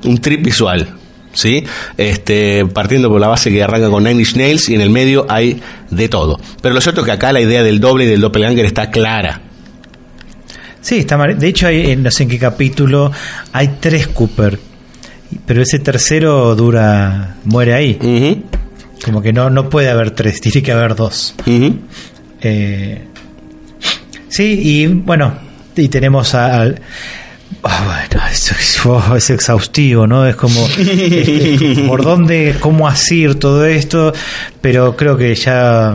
un trip visual. ¿Sí? Este, partiendo por la base que arranca con Nine Inch Nails y en el medio hay de todo. Pero lo cierto es que acá la idea del doble y del doppelganger está clara. Sí, está mal. De hecho, hay, en no sé en qué capítulo hay tres Cooper. Pero ese tercero dura. muere ahí. Como que no, no puede haber tres, tiene que haber dos. Eh, sí, y bueno, y tenemos a- al. Ah, bueno, es, es- oh, es exhaustivo, ¿no? Es como por dónde, cómo asir todo esto, pero creo que ya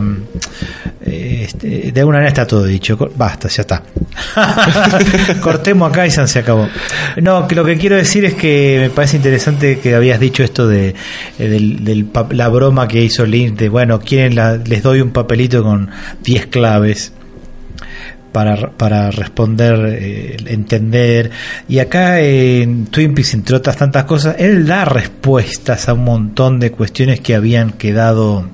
eh, este, de alguna manera está todo dicho. Basta, ya está. Cortemos acá y se acabó. No, que lo que quiero decir es que me parece interesante que habías dicho esto de, eh, la broma que hizo Lynch de, bueno, quieren la- les doy un papelito con 10 claves para, para responder, eh, entender. Y acá en Twin Peaks, entre otras tantas cosas, él da respuestas a un montón de cuestiones que habían quedado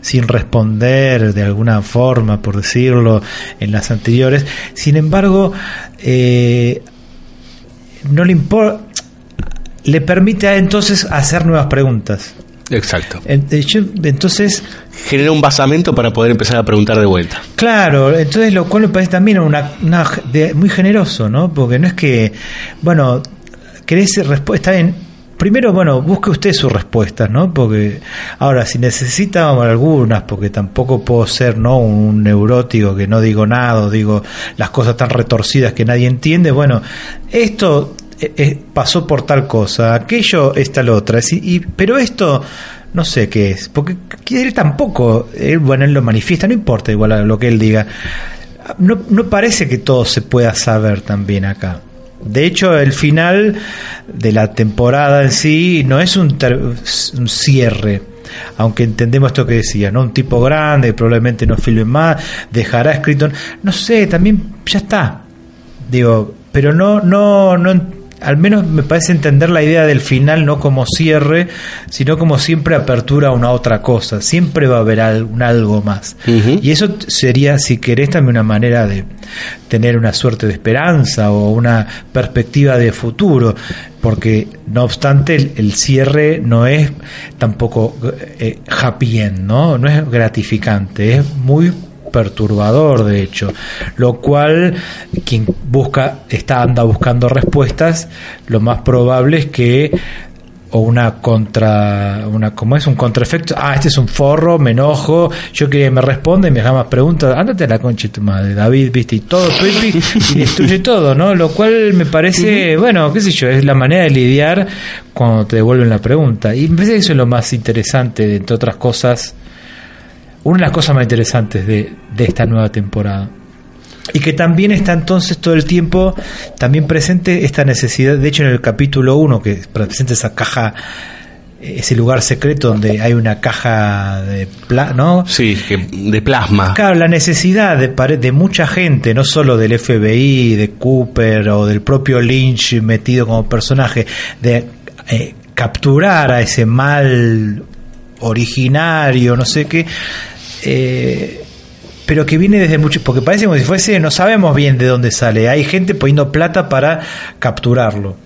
sin responder de alguna forma, por decirlo, en las anteriores. Sin embargo, eh, no le importa, le permite entonces hacer nuevas preguntas. Exacto. Entonces, Genera un basamento para poder empezar a preguntar de vuelta. Claro, entonces lo cual me parece también una, una de- muy generoso, ¿no? Porque no es que, bueno, querés respuesta en primero, bueno, busque usted sus respuestas, ¿no? Porque ahora si necesita algunas, porque tampoco puedo ser, ¿no? Un neurótico que no digo nada, o digo las cosas tan retorcidas que nadie entiende, bueno, esto eh, eh, pasó por tal cosa, aquello es tal otra, es- y, pero esto no sé qué es, porque que él tampoco, él, bueno, él lo manifiesta, no importa igual a lo que él diga. No, no parece que todo se pueda saber también acá. De hecho, el final de la temporada en sí no es un, ter- cierre. Aunque entendemos esto que decía, ¿no? Un tipo grande, probablemente no filme más, dejará escrito. No sé, también ya está. Digo, pero no, no, no, al menos me parece entender la idea del final no como cierre, sino como siempre apertura a una otra cosa. Siempre va a haber un algo más. Y eso sería, si querés, también una manera de tener una suerte de esperanza o una perspectiva de futuro. Porque, no obstante, el, el cierre no es tampoco eh, happy end, ¿no? No es gratificante, es muy perturbador de hecho. Lo cual quien busca está anda buscando respuestas lo más probable es que o una contra una como es un contraefecto. Ah este es un forro me enojo yo que me responde y me deja más preguntas. Ándate a la concha de tu madre David viste y todo y destruye todo no lo cual me parece bueno qué sé yo es la manera de lidiar cuando te devuelven la pregunta. Y me parece que eso es lo más interesante de, entre otras cosas una de las cosas más interesantes de, de esta nueva temporada. Y que también está entonces todo el tiempo también presente esta necesidad, de hecho en el capítulo 1 que presenta esa caja, ese lugar secreto donde hay una caja de pla ¿no? Sí, que- de plasma. Claro, la necesidad de, de mucha gente, no solo del FBI, de Cooper o del propio Lynch metido como personaje, de eh, capturar a ese mal originario, no sé qué, eh, pero que viene desde mucho, porque parece como si fuese, no sabemos bien de dónde sale, hay gente poniendo plata para capturarlo.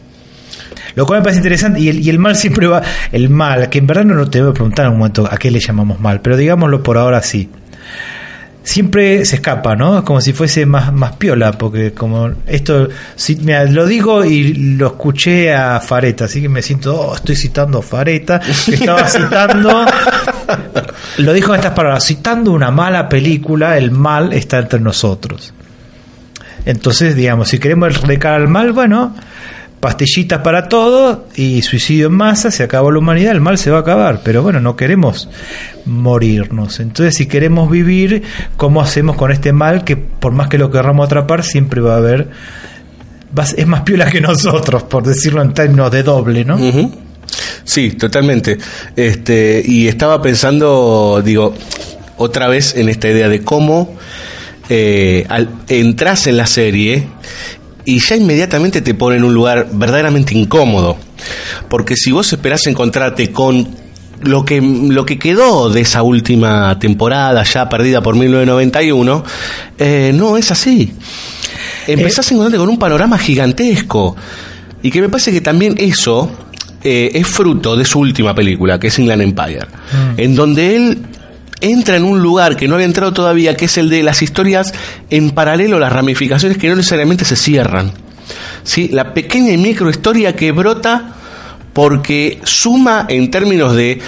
Lo cual me parece interesante, y el, y el mal siempre va, el mal, que en verdad no te voy a preguntar en un momento a qué le llamamos mal, pero digámoslo por ahora sí. Siempre se escapa, ¿no? Como si fuese más, más piola, porque como esto, si, mira, lo digo y lo escuché a Fareta, así que me siento, oh, estoy citando a Fareta, estaba citando, lo dijo en estas palabras, citando una mala película, el mal está entre nosotros. Entonces, digamos, si queremos erradicar al mal, bueno, pastillitas para todo y suicidio en masa, se acabó la humanidad, el mal se va a acabar, pero bueno, no queremos morirnos. Entonces, si queremos vivir, ¿cómo hacemos con este mal que por más que lo querramos atrapar, siempre va a haber... Es más piola que nosotros, por decirlo en términos de doble, ¿no? Sí, totalmente. Este, y estaba pensando, digo, otra vez en esta idea de cómo eh, al, entras en la serie y ya inmediatamente te pone en un lugar verdaderamente incómodo. Porque si vos esperás encontrarte con lo que, lo que quedó de esa última temporada, ya perdida por 1991, eh, no es así. Empezás a encontrarte con un panorama gigantesco. Y que me parece que también eso eh, es fruto de su última película, que es Inland Empire, en donde él entra en un lugar que no había entrado todavía, que es el de las historias en paralelo, las ramificaciones que no necesariamente se cierran. ¿Sí? La pequeña y micro historia que brota porque suma en términos de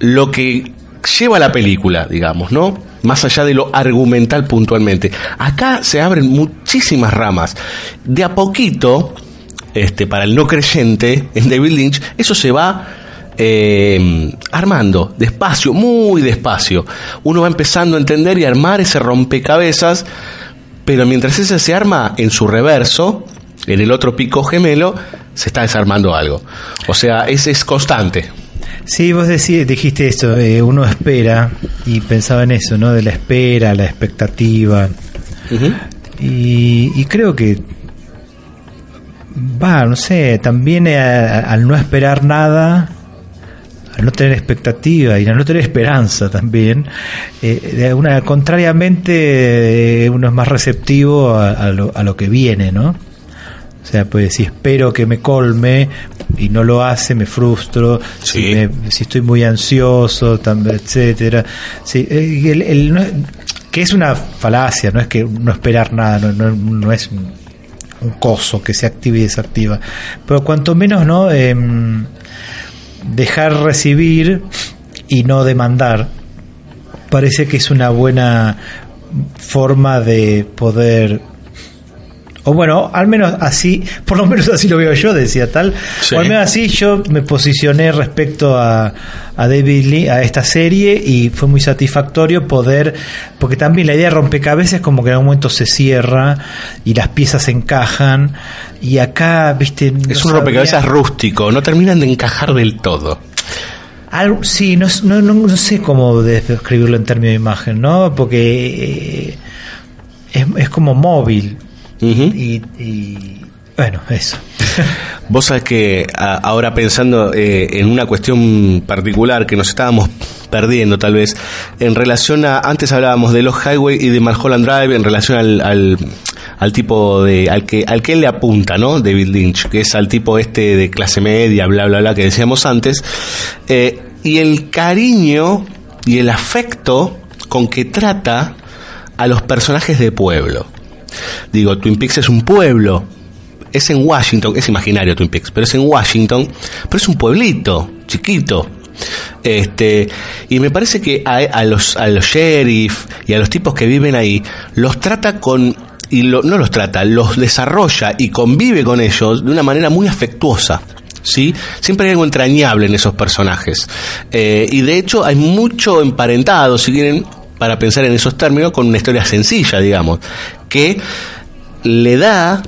lo que lleva la película, digamos, ¿no? Más allá de lo argumental puntualmente. Acá se abren muchísimas ramas. De a poquito, este, para el no creyente en David Lynch, eso se va eh, armando, despacio, muy despacio. Uno va empezando a entender y armar ese rompecabezas, pero mientras ese se arma en su reverso, en el otro pico gemelo, se está desarmando algo. O sea, ese es constante. Sí, vos decí- dijiste esto, eh, uno espera y pensaba en eso, ¿no? De la espera, la expectativa. y, y creo que va, no sé, también eh, al no esperar nada, no tener expectativa y no tener esperanza también, eh, de alguna, contrariamente eh, uno es más receptivo a, a lo, a lo que viene, ¿no? O sea, pues si espero que me colme y no lo hace, me frustro. Si, me- si estoy muy ansioso, etcétera. Sí, eh, el- el no- que es una falacia, no es que no esperar nada, no, no- no es un, un coso que se activa y desactiva. Pero cuanto menos, ¿no? Em, dejar recibir y no demandar parece que es una buena forma de poder o bueno, al menos así, por lo menos así lo veo yo, decía tal. Sí. O al menos así yo me posicioné respecto a, a David Lee, a esta serie, y fue muy satisfactorio poder, porque también la idea de rompecabezas es como que en algún momento se cierra y las piezas se encajan, y acá, viste. no Es un rompecabezas rústico, no terminan de encajar del todo. Algo, sí, no, no, no, no sé cómo describirlo en términos de imagen, ¿no? Porque eh, es, es como móvil. Y, y, bueno, eso. Vos sabés que a- ahora pensando eh, en una cuestión particular que nos estábamos perdiendo tal vez, en relación a, antes hablábamos de los Highway y de Mulholland Drive en relación al, al, al tipo de, al que, al que él le apunta, ¿no? David Lynch, que es al tipo este de clase media, bla, bla, bla, que decíamos antes, eh, y el cariño y el afecto con que trata a los personajes de pueblo. Digo, Twin Peaks es un pueblo, es en Washington, es imaginario Twin Peaks, pero es en Washington, pero es un pueblito chiquito. Este, y me parece que a, a los a los sheriff y a los tipos que viven ahí los trata con y lo- no los trata, los desarrolla y convive con ellos de una manera muy afectuosa. ¿Sí? Siempre hay algo entrañable en esos personajes. Eh, y de hecho hay mucho emparentado, si quieren, para pensar en esos términos, con una historia sencilla, digamos, que le da,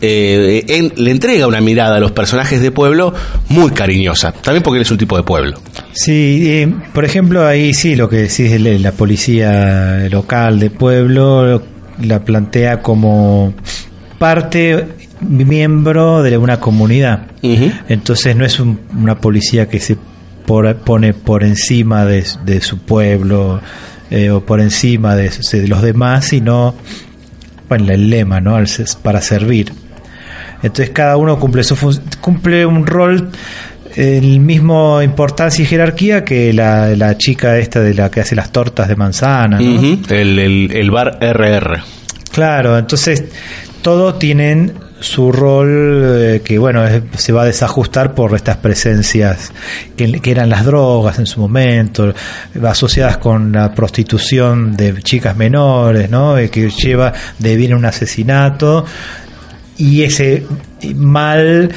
eh, en- le entrega una mirada a los personajes de pueblo muy cariñosa. También porque él es un tipo de pueblo. Sí, eh, por ejemplo, ahí sí, lo que decís, la policía local de pueblo la plantea como parte miembro de una comunidad. Entonces no es un- una policía que se por- pone por encima de, de su pueblo eh, o por encima de, de los demás, sino bueno, el lema, ¿no? Para servir. Entonces cada uno cumple su cumple un rol el mismo importancia y jerarquía que la, la chica esta de la que hace las tortas de manzana, el, el- el bar RR. Claro, entonces todos tienen su rol eh, que bueno se va a desajustar por estas presencias que, eran las drogas en su momento asociadas con la prostitución de chicas menores no Eh, que lleva de bien un asesinato. Y ese mal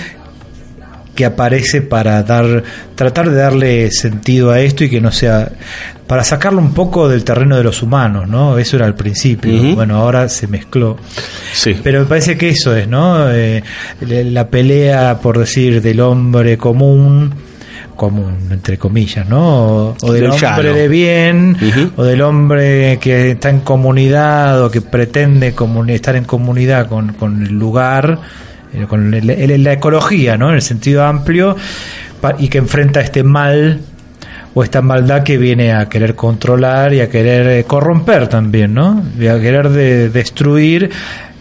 que aparece para dar tratar de darle sentido a esto y que no sea para sacarlo un poco del terreno de los humanos, ¿no? Eso era al principio. Bueno, ahora se mezcló. Sí. Pero me parece que eso es, ¿no? Eh, la pelea, por decir, del hombre común, común, entre comillas, ¿no? O, o del, Del hombre llano. de bien, o del hombre que está en comunidad o que pretende estar en comunidad con, con el lugar, con el- el- la ecología, ¿no? En el sentido amplio, y que enfrenta este mal o esta maldad que viene a querer controlar y a querer eh, corromper también, ¿no? Y a querer de- destruir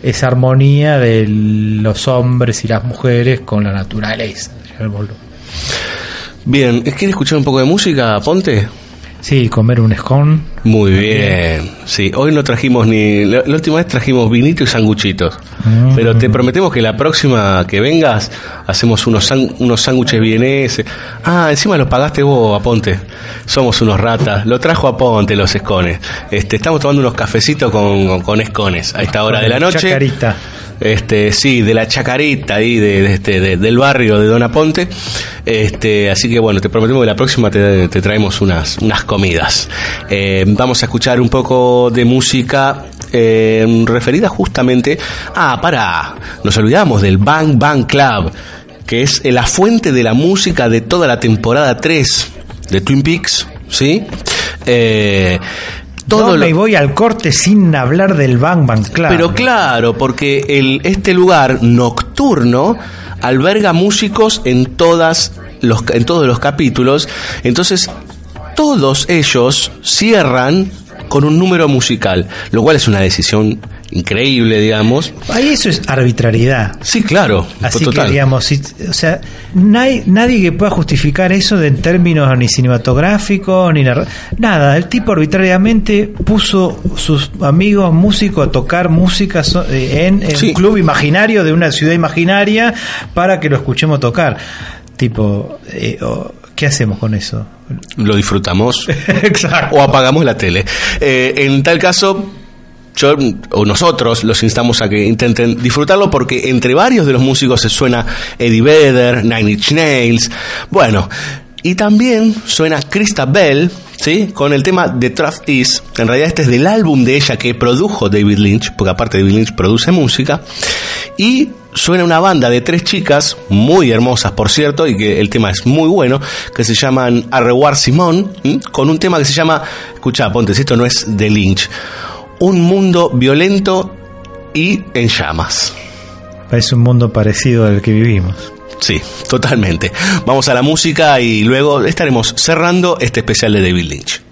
esa armonía de los hombres y las mujeres con la naturaleza. Bien, ¿quieres escuchar un poco de música, Ponte? Sí, comer un escón. Muy bien. Sí, hoy no trajimos ni. La, la última vez trajimos vinito y sanguchitos. Mm. Pero te prometemos que la próxima que vengas hacemos unos san- unos sándwiches vieneses. Ah, encima los pagaste vos, Aponte. Somos unos ratas. Lo trajo Aponte los escones. Este, estamos tomando unos cafecitos con, con, con escones a esta hora de la noche. Chacarita. Este, sí, de la chacarita ahí de, de este, de- del barrio de Don Aponte. Este, así que bueno, te prometemos que la próxima te, te traemos unas, unas comidas. Eh, vamos a escuchar un poco de música eh, referida justamente. Ah, para, nos olvidamos del Bang Bang Club, que es la fuente de la música de toda la temporada 3 de Twin Peaks, ¿sí? Eh, todo no lo- me voy al corte sin hablar del Bang Bang Club. pero claro, porque el, este lugar nocturno alberga músicos en todas los en todos los capítulos, entonces todos ellos cierran con un número musical, lo cual es una decisión increíble, digamos. Ahí eso es arbitrariedad. Sí, claro, Así total. que digamos, si- o sea, nadie, nadie que pueda justificar eso de en términos ni cinematográficos ni narra- nada. El tipo arbitrariamente puso sus amigos músicos a tocar música so- eh, en, en un club imaginario de una ciudad imaginaria para que lo escuchemos tocar. Tipo, eh, ¿qué hacemos con eso? lo disfrutamos o apagamos la tele. Eh, en tal caso, yo o nosotros los instamos a que intenten disfrutarlo porque entre varios de los músicos se suena Eddie Vedder, Nine Inch Nails, bueno, y también suena Krista Bell, ¿sí? Con el tema The Truth Is, en realidad este es del álbum de ella que produjo David Lynch, porque aparte David Lynch produce música, y suena una banda de tres chicas, muy hermosas por cierto, y que el tema es muy bueno, que se llaman Arrewar Simón, con un tema que se llama, escucha, ponte, si esto no es de Lynch, un mundo violento y en llamas. Parece un mundo parecido al que vivimos. Sí, totalmente. Vamos a la música y luego estaremos cerrando este especial de David Lynch.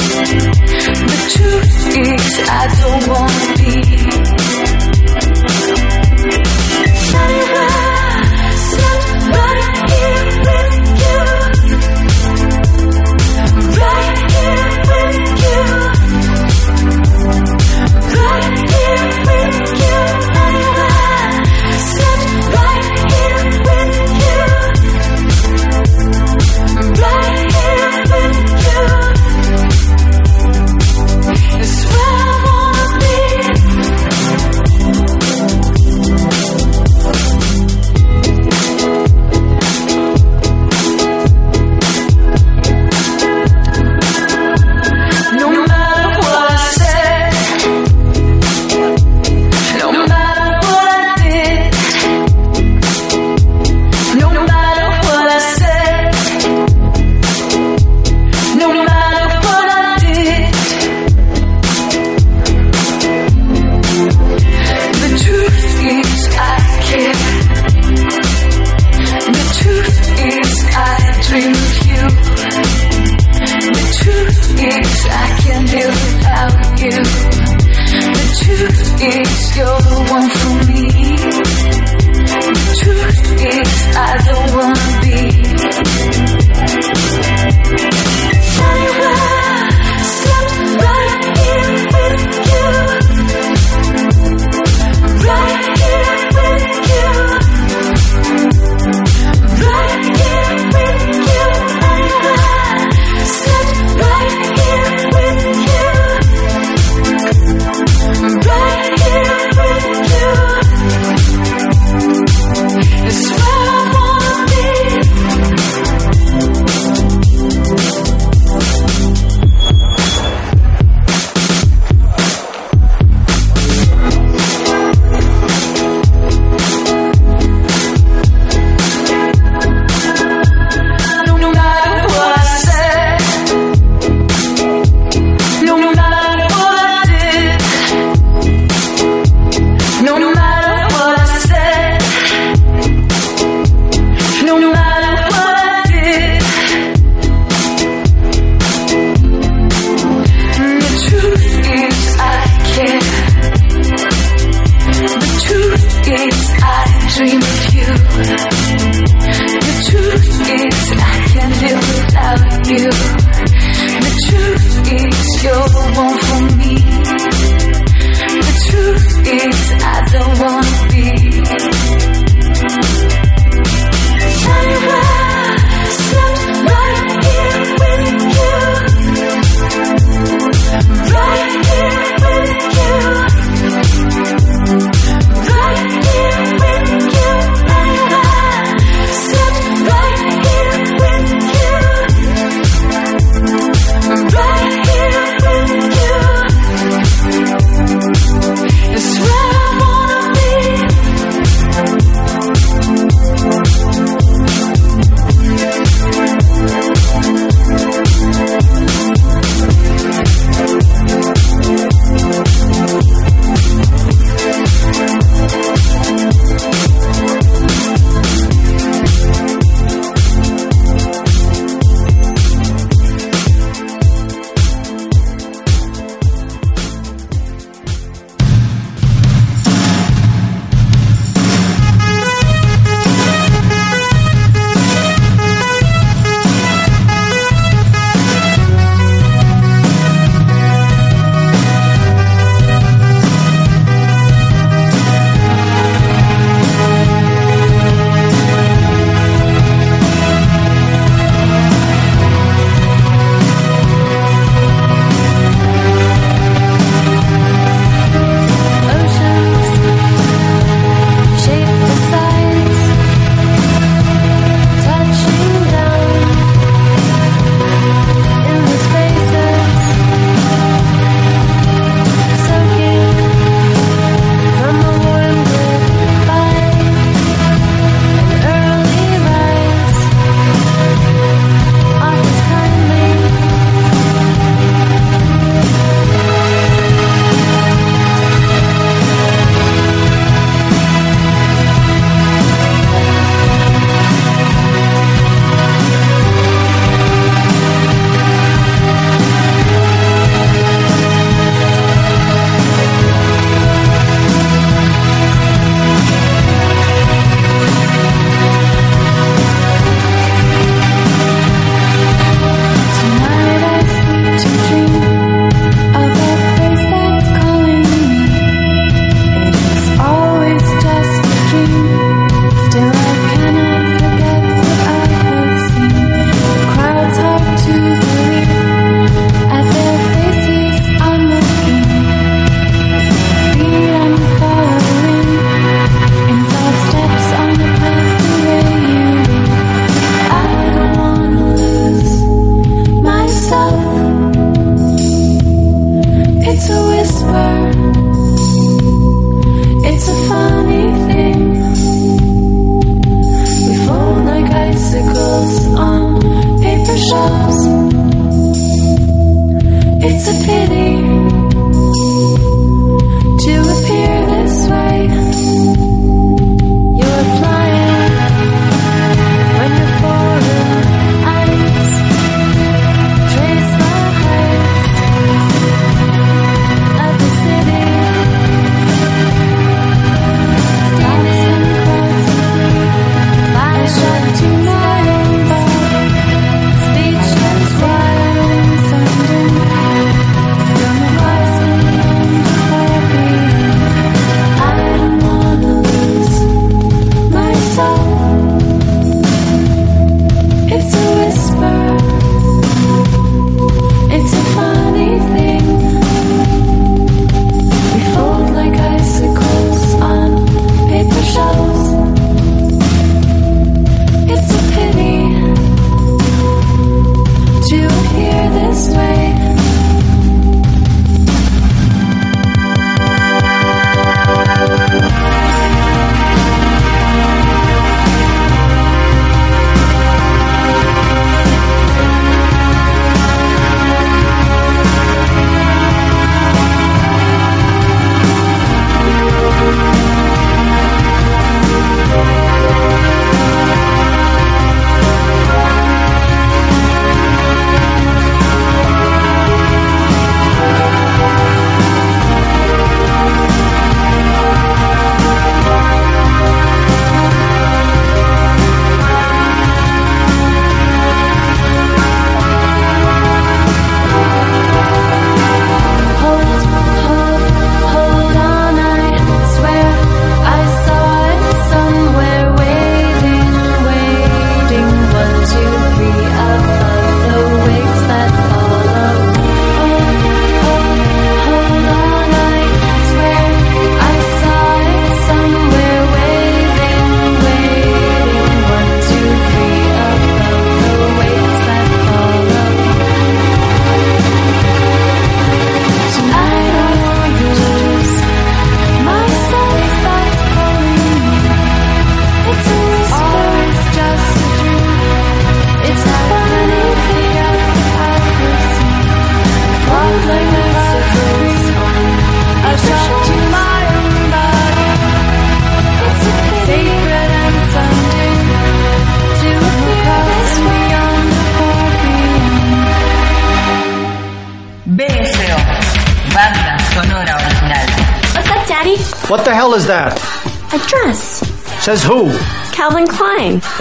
The truth is I don't wanna be.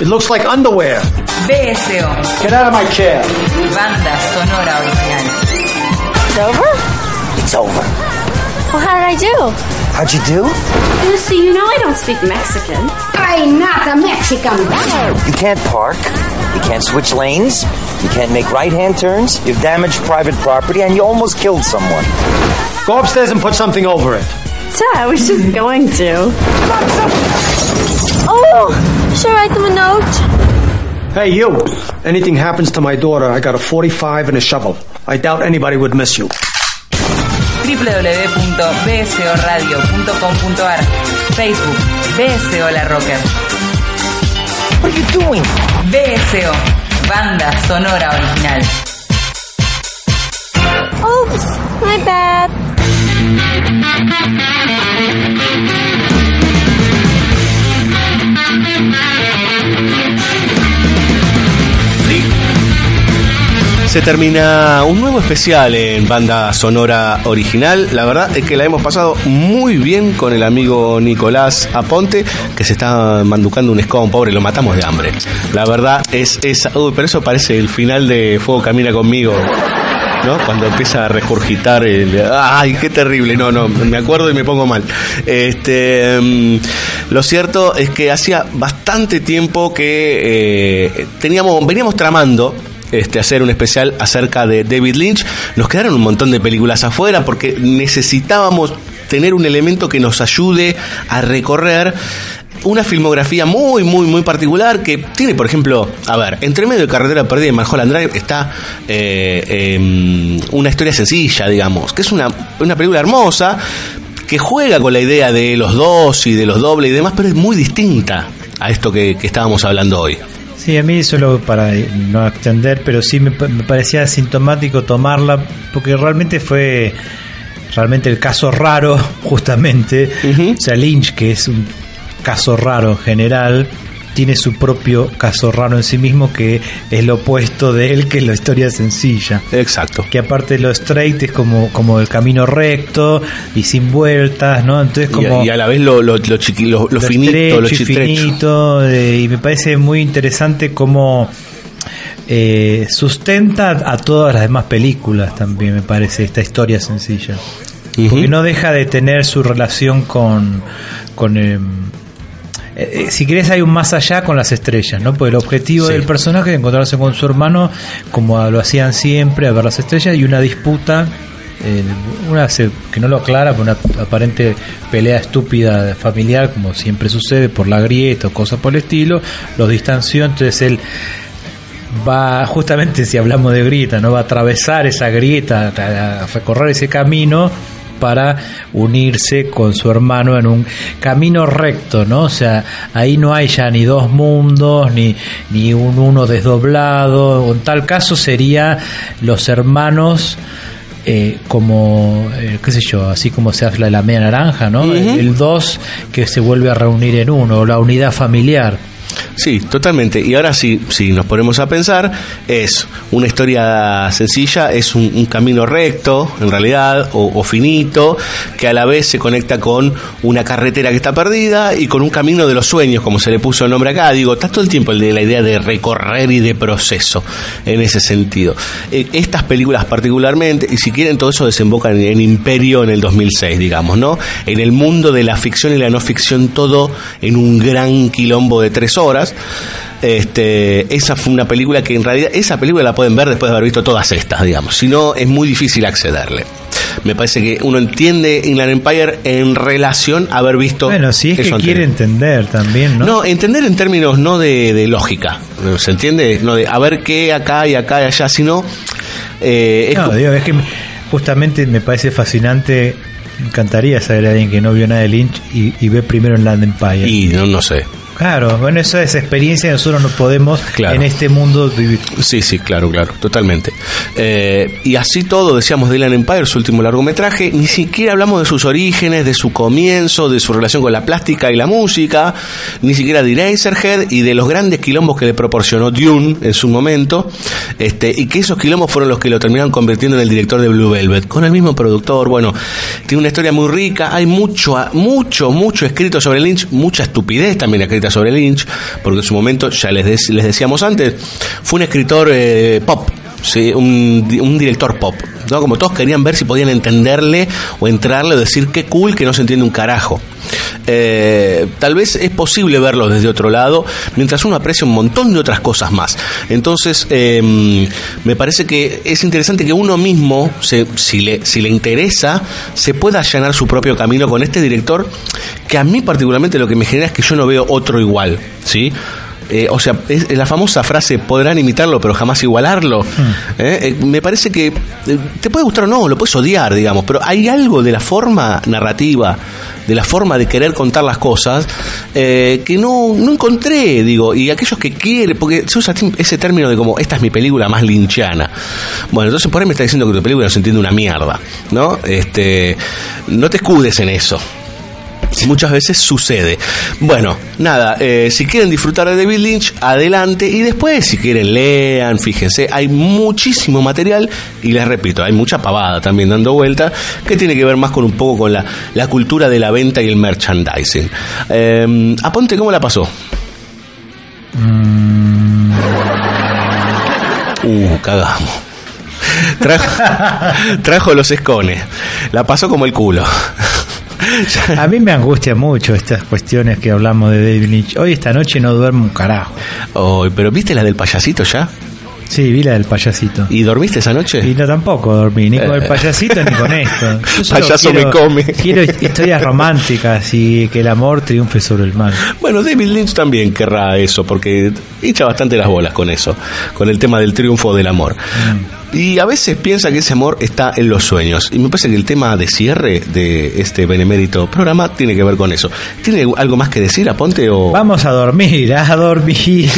Looks like underwear. BSO, Get out of my chair. banda sonora original. It's over? It's over. Well, how did I do? How'd you do? Lucy, you know I don't speak Mexican. I'm not a Mexican. You can't park. You can't switch lanes. You can't make right-hand turns. You've damaged private property, and you almost killed someone. Go upstairs and put something over it. Dad, I was just going to. Oh, should I write them a note? Hey, you. Anything happens to my daughter, I got a 45 and a shovel. I doubt anybody would miss you. www.bsoradio.com.ar Facebook, BSO La Rocker. What are you doing? BSO, banda sonora original. Oops, my bad. Se termina un nuevo especial en banda sonora original. La verdad es que la hemos pasado muy bien con el amigo Nicolás Aponte, que se está manducando un escón, pobre, lo matamos de hambre. La verdad es esa. Uy, pero eso parece el final de Fuego Camina conmigo. ¿no? Cuando empieza a regurgitar el... ¡Ay, qué terrible! No, no, me acuerdo y me pongo mal. Este, mm, lo cierto es que hacía bastante tiempo que eh, teníamos, veníamos tramando este, hacer un especial acerca de David Lynch. Nos quedaron un montón de películas afuera porque necesitábamos tener un elemento que nos ayude a recorrer una filmografía muy, muy, muy particular que tiene, por ejemplo, a ver, entre medio de Carretera Perdida y Mulholland Drive está eh, eh, una historia sencilla, digamos, que es una, una película hermosa que juega con la idea de los dos y de los dobles y demás, pero es muy distinta a esto que, que estábamos hablando hoy. Sí, a mí solo para no extender, pero sí me parecía sintomático tomarla, porque realmente fue realmente el caso raro, justamente. O sea, Lynch, que es un caso raro en general, tiene su propio caso raro en sí mismo, que es lo opuesto de él, que es la historia sencilla. Exacto. Que aparte lo straight es como, como el camino recto y sin vueltas, ¿no? Entonces Y, como... y a la vez lo, lo, lo, chiqui- lo- lo finito, lo finito, eh, y me parece muy interesante cómo eh, sustenta a todas las demás películas también, me parece, esta historia sencilla. Porque no deja de tener su relación con... con eh, eh, si querés hay un más allá con las estrellas, ¿no? Porque el objetivo Sí. del personaje es encontrarse con su hermano como lo hacían siempre, a ver las estrellas y una disputa eh, una que no lo aclara por una aparente pelea estúpida familiar como siempre sucede por la grieta o cosas por el estilo los distanció entonces él va justamente si hablamos de grieta no va a atravesar esa grieta a, a recorrer ese camino para unirse con su hermano en un camino recto, ¿no? O sea, ahí no hay ya ni dos mundos, ni, ni un uno desdoblado. En tal caso sería los hermanos eh, como, eh, qué sé yo, así como se habla de la media naranja, ¿no? El dos que se vuelve a reunir en uno, la unidad familiar. Sí, totalmente. Y ahora sí, si nos ponemos a pensar, es una historia sencilla, es un, camino recto, en realidad, o, finito, que a la vez se conecta con una carretera que está perdida y con un camino de los sueños, como se le puso el nombre acá. Digo, está todo el tiempo de la idea de recorrer y de proceso, en ese sentido. Eh, estas películas particularmente, y si quieren, todo eso desemboca en, en Imperio en el 2006, digamos, ¿no? En el mundo de la ficción y la no ficción, todo en un gran quilombo de tres horas. Este, esa fue una película que en realidad, esa película la pueden ver después de haber visto todas estas, digamos. Si no, es muy difícil accederle. Me parece que uno entiende Inland Empire en relación a haber visto. Bueno, si es que quiere entender también, ¿no? No, entender en términos no de, de lógica, ¿se entiende? No de a ver qué acá y acá y allá, sino. eh, es No, digo, es que justamente me parece fascinante. Me encantaría saber a alguien que no vio nada de Lynch y, y ve primero en Land Empire. Y no, no sé. Claro, bueno, esa es experiencia que nosotros no podemos Claro. en este mundo vivir. Sí, sí, claro, claro, totalmente. Eh, y así todo, decíamos de Dylan Empire, su último largometraje, ni siquiera hablamos de sus orígenes, de su comienzo, de su relación con la plástica y la música, ni siquiera de Eraserhead y de los grandes quilombos que le proporcionó Dune en su momento, este, y que esos quilombos fueron los que lo terminaron convirtiendo en el director de Blue Velvet, con el mismo productor, bueno, tiene una historia muy rica, hay mucho, mucho, mucho escrito sobre Lynch, mucha estupidez también escrita sobre Lynch, porque en su momento, ya les, les decíamos antes, fue un escritor eh, pop, ¿sí? un, un director pop. ¿no? Como todos querían ver si podían entenderle o entrarle o decir qué cool que no se entiende un carajo. Eh, tal vez es posible verlo desde otro lado, mientras uno aprecia un montón de otras cosas más. Entonces, eh, me parece que es interesante que uno mismo, se- si, le, si le interesa, se pueda allanar su propio camino con este director, que a mí particularmente lo que me genera es que yo no veo otro igual, ¿sí? Eh, o sea, es la famosa frase, podrán imitarlo, pero jamás igualarlo. Eh, eh, me parece que te puede gustar o no, lo puedes odiar, digamos, pero hay algo de la forma narrativa, de la forma de querer contar las cosas, que no, no encontré, digo, y aquellos que quieren, porque se usa ese término de como, esta es mi película más linchana. Bueno, entonces por ahí me está diciendo que tu película no se entiende una mierda, ¿no? Este, no te escudes en eso. Muchas veces sucede. Bueno, nada, eh, si quieren disfrutar de David Lynch, adelante. Y después, si quieren, lean, fíjense. Hay muchísimo material y les repito, hay mucha pavada también dando vuelta que tiene que ver más con un poco con la, la cultura de la venta y el merchandising. Eh, Aponte, ¿cómo la pasó? Uh, cagamos. Trajo, trajo los escones. La pasó como el culo. A mí me angustia mucho estas cuestiones que hablamos de David Lynch. Hoy esta noche no duermo un carajo. Oh, pero ¿viste la del payasito ya? Sí, vi la del payasito. ¿Y dormiste esa noche? Y no tampoco dormí, ni con el Eh. payasito ni con esto. Payaso quiero- me come. Quiero historias románticas y que el amor triunfe sobre el mal. Bueno, David Lynch también querrá eso, porque hincha bastante las bolas con eso, con el tema del triunfo del amor. Y a veces piensa que ese amor está en los sueños. Y me parece que el tema de cierre de este benemérito programa tiene que ver con eso. ¿Tiene algo más que decir, Aponte? O... Vamos a dormir, a dormir.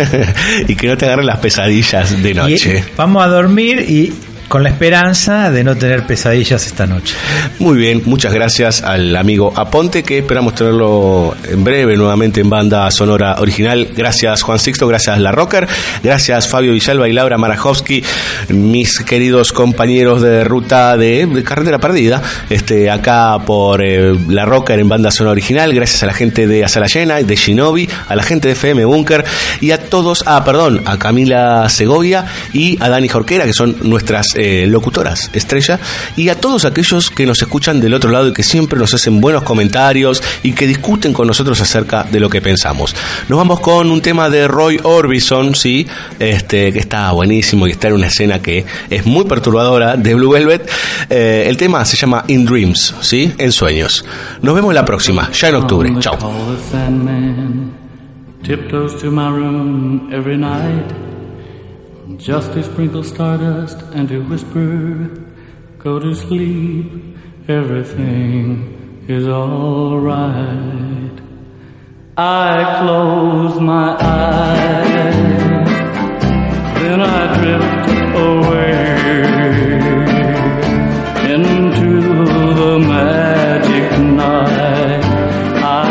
y que no te agarren las pesadillas de noche. Y vamos a dormir y con la esperanza de no tener pesadillas esta noche. Muy bien, muchas gracias al amigo Aponte, que esperamos tenerlo en breve nuevamente en banda sonora original. Gracias Juan Sixto, gracias La Rocker, gracias Fabio Villalba y Laura Marajowski, mis queridos compañeros de ruta de, Carretera Perdida, este, acá por eh, La Rocker en banda sonora original. Gracias a la gente de Azala Llena, de Shinobi, a la gente de FM Bunker y a todos, ah, perdón, a Camila Segovia y a Dani Jorquera, que son nuestras eh, locutoras estrella, y a todos aquellos que nos escuchan del otro lado y que siempre nos hacen buenos comentarios y que discuten con nosotros acerca de lo que pensamos. Nos vamos con un tema de Roy Orbison, sí, este, que está buenísimo y está en una escena que es muy perturbadora de Blue Velvet. Eh, el tema se llama In Dreams, sí, en sueños. Nos vemos la próxima, ya en octubre. Chao. tiptoes to my room every night just to sprinkle stardust and to whisper, Go to sleep, everything is alright. I close my eyes, then I drift away into the magic night. I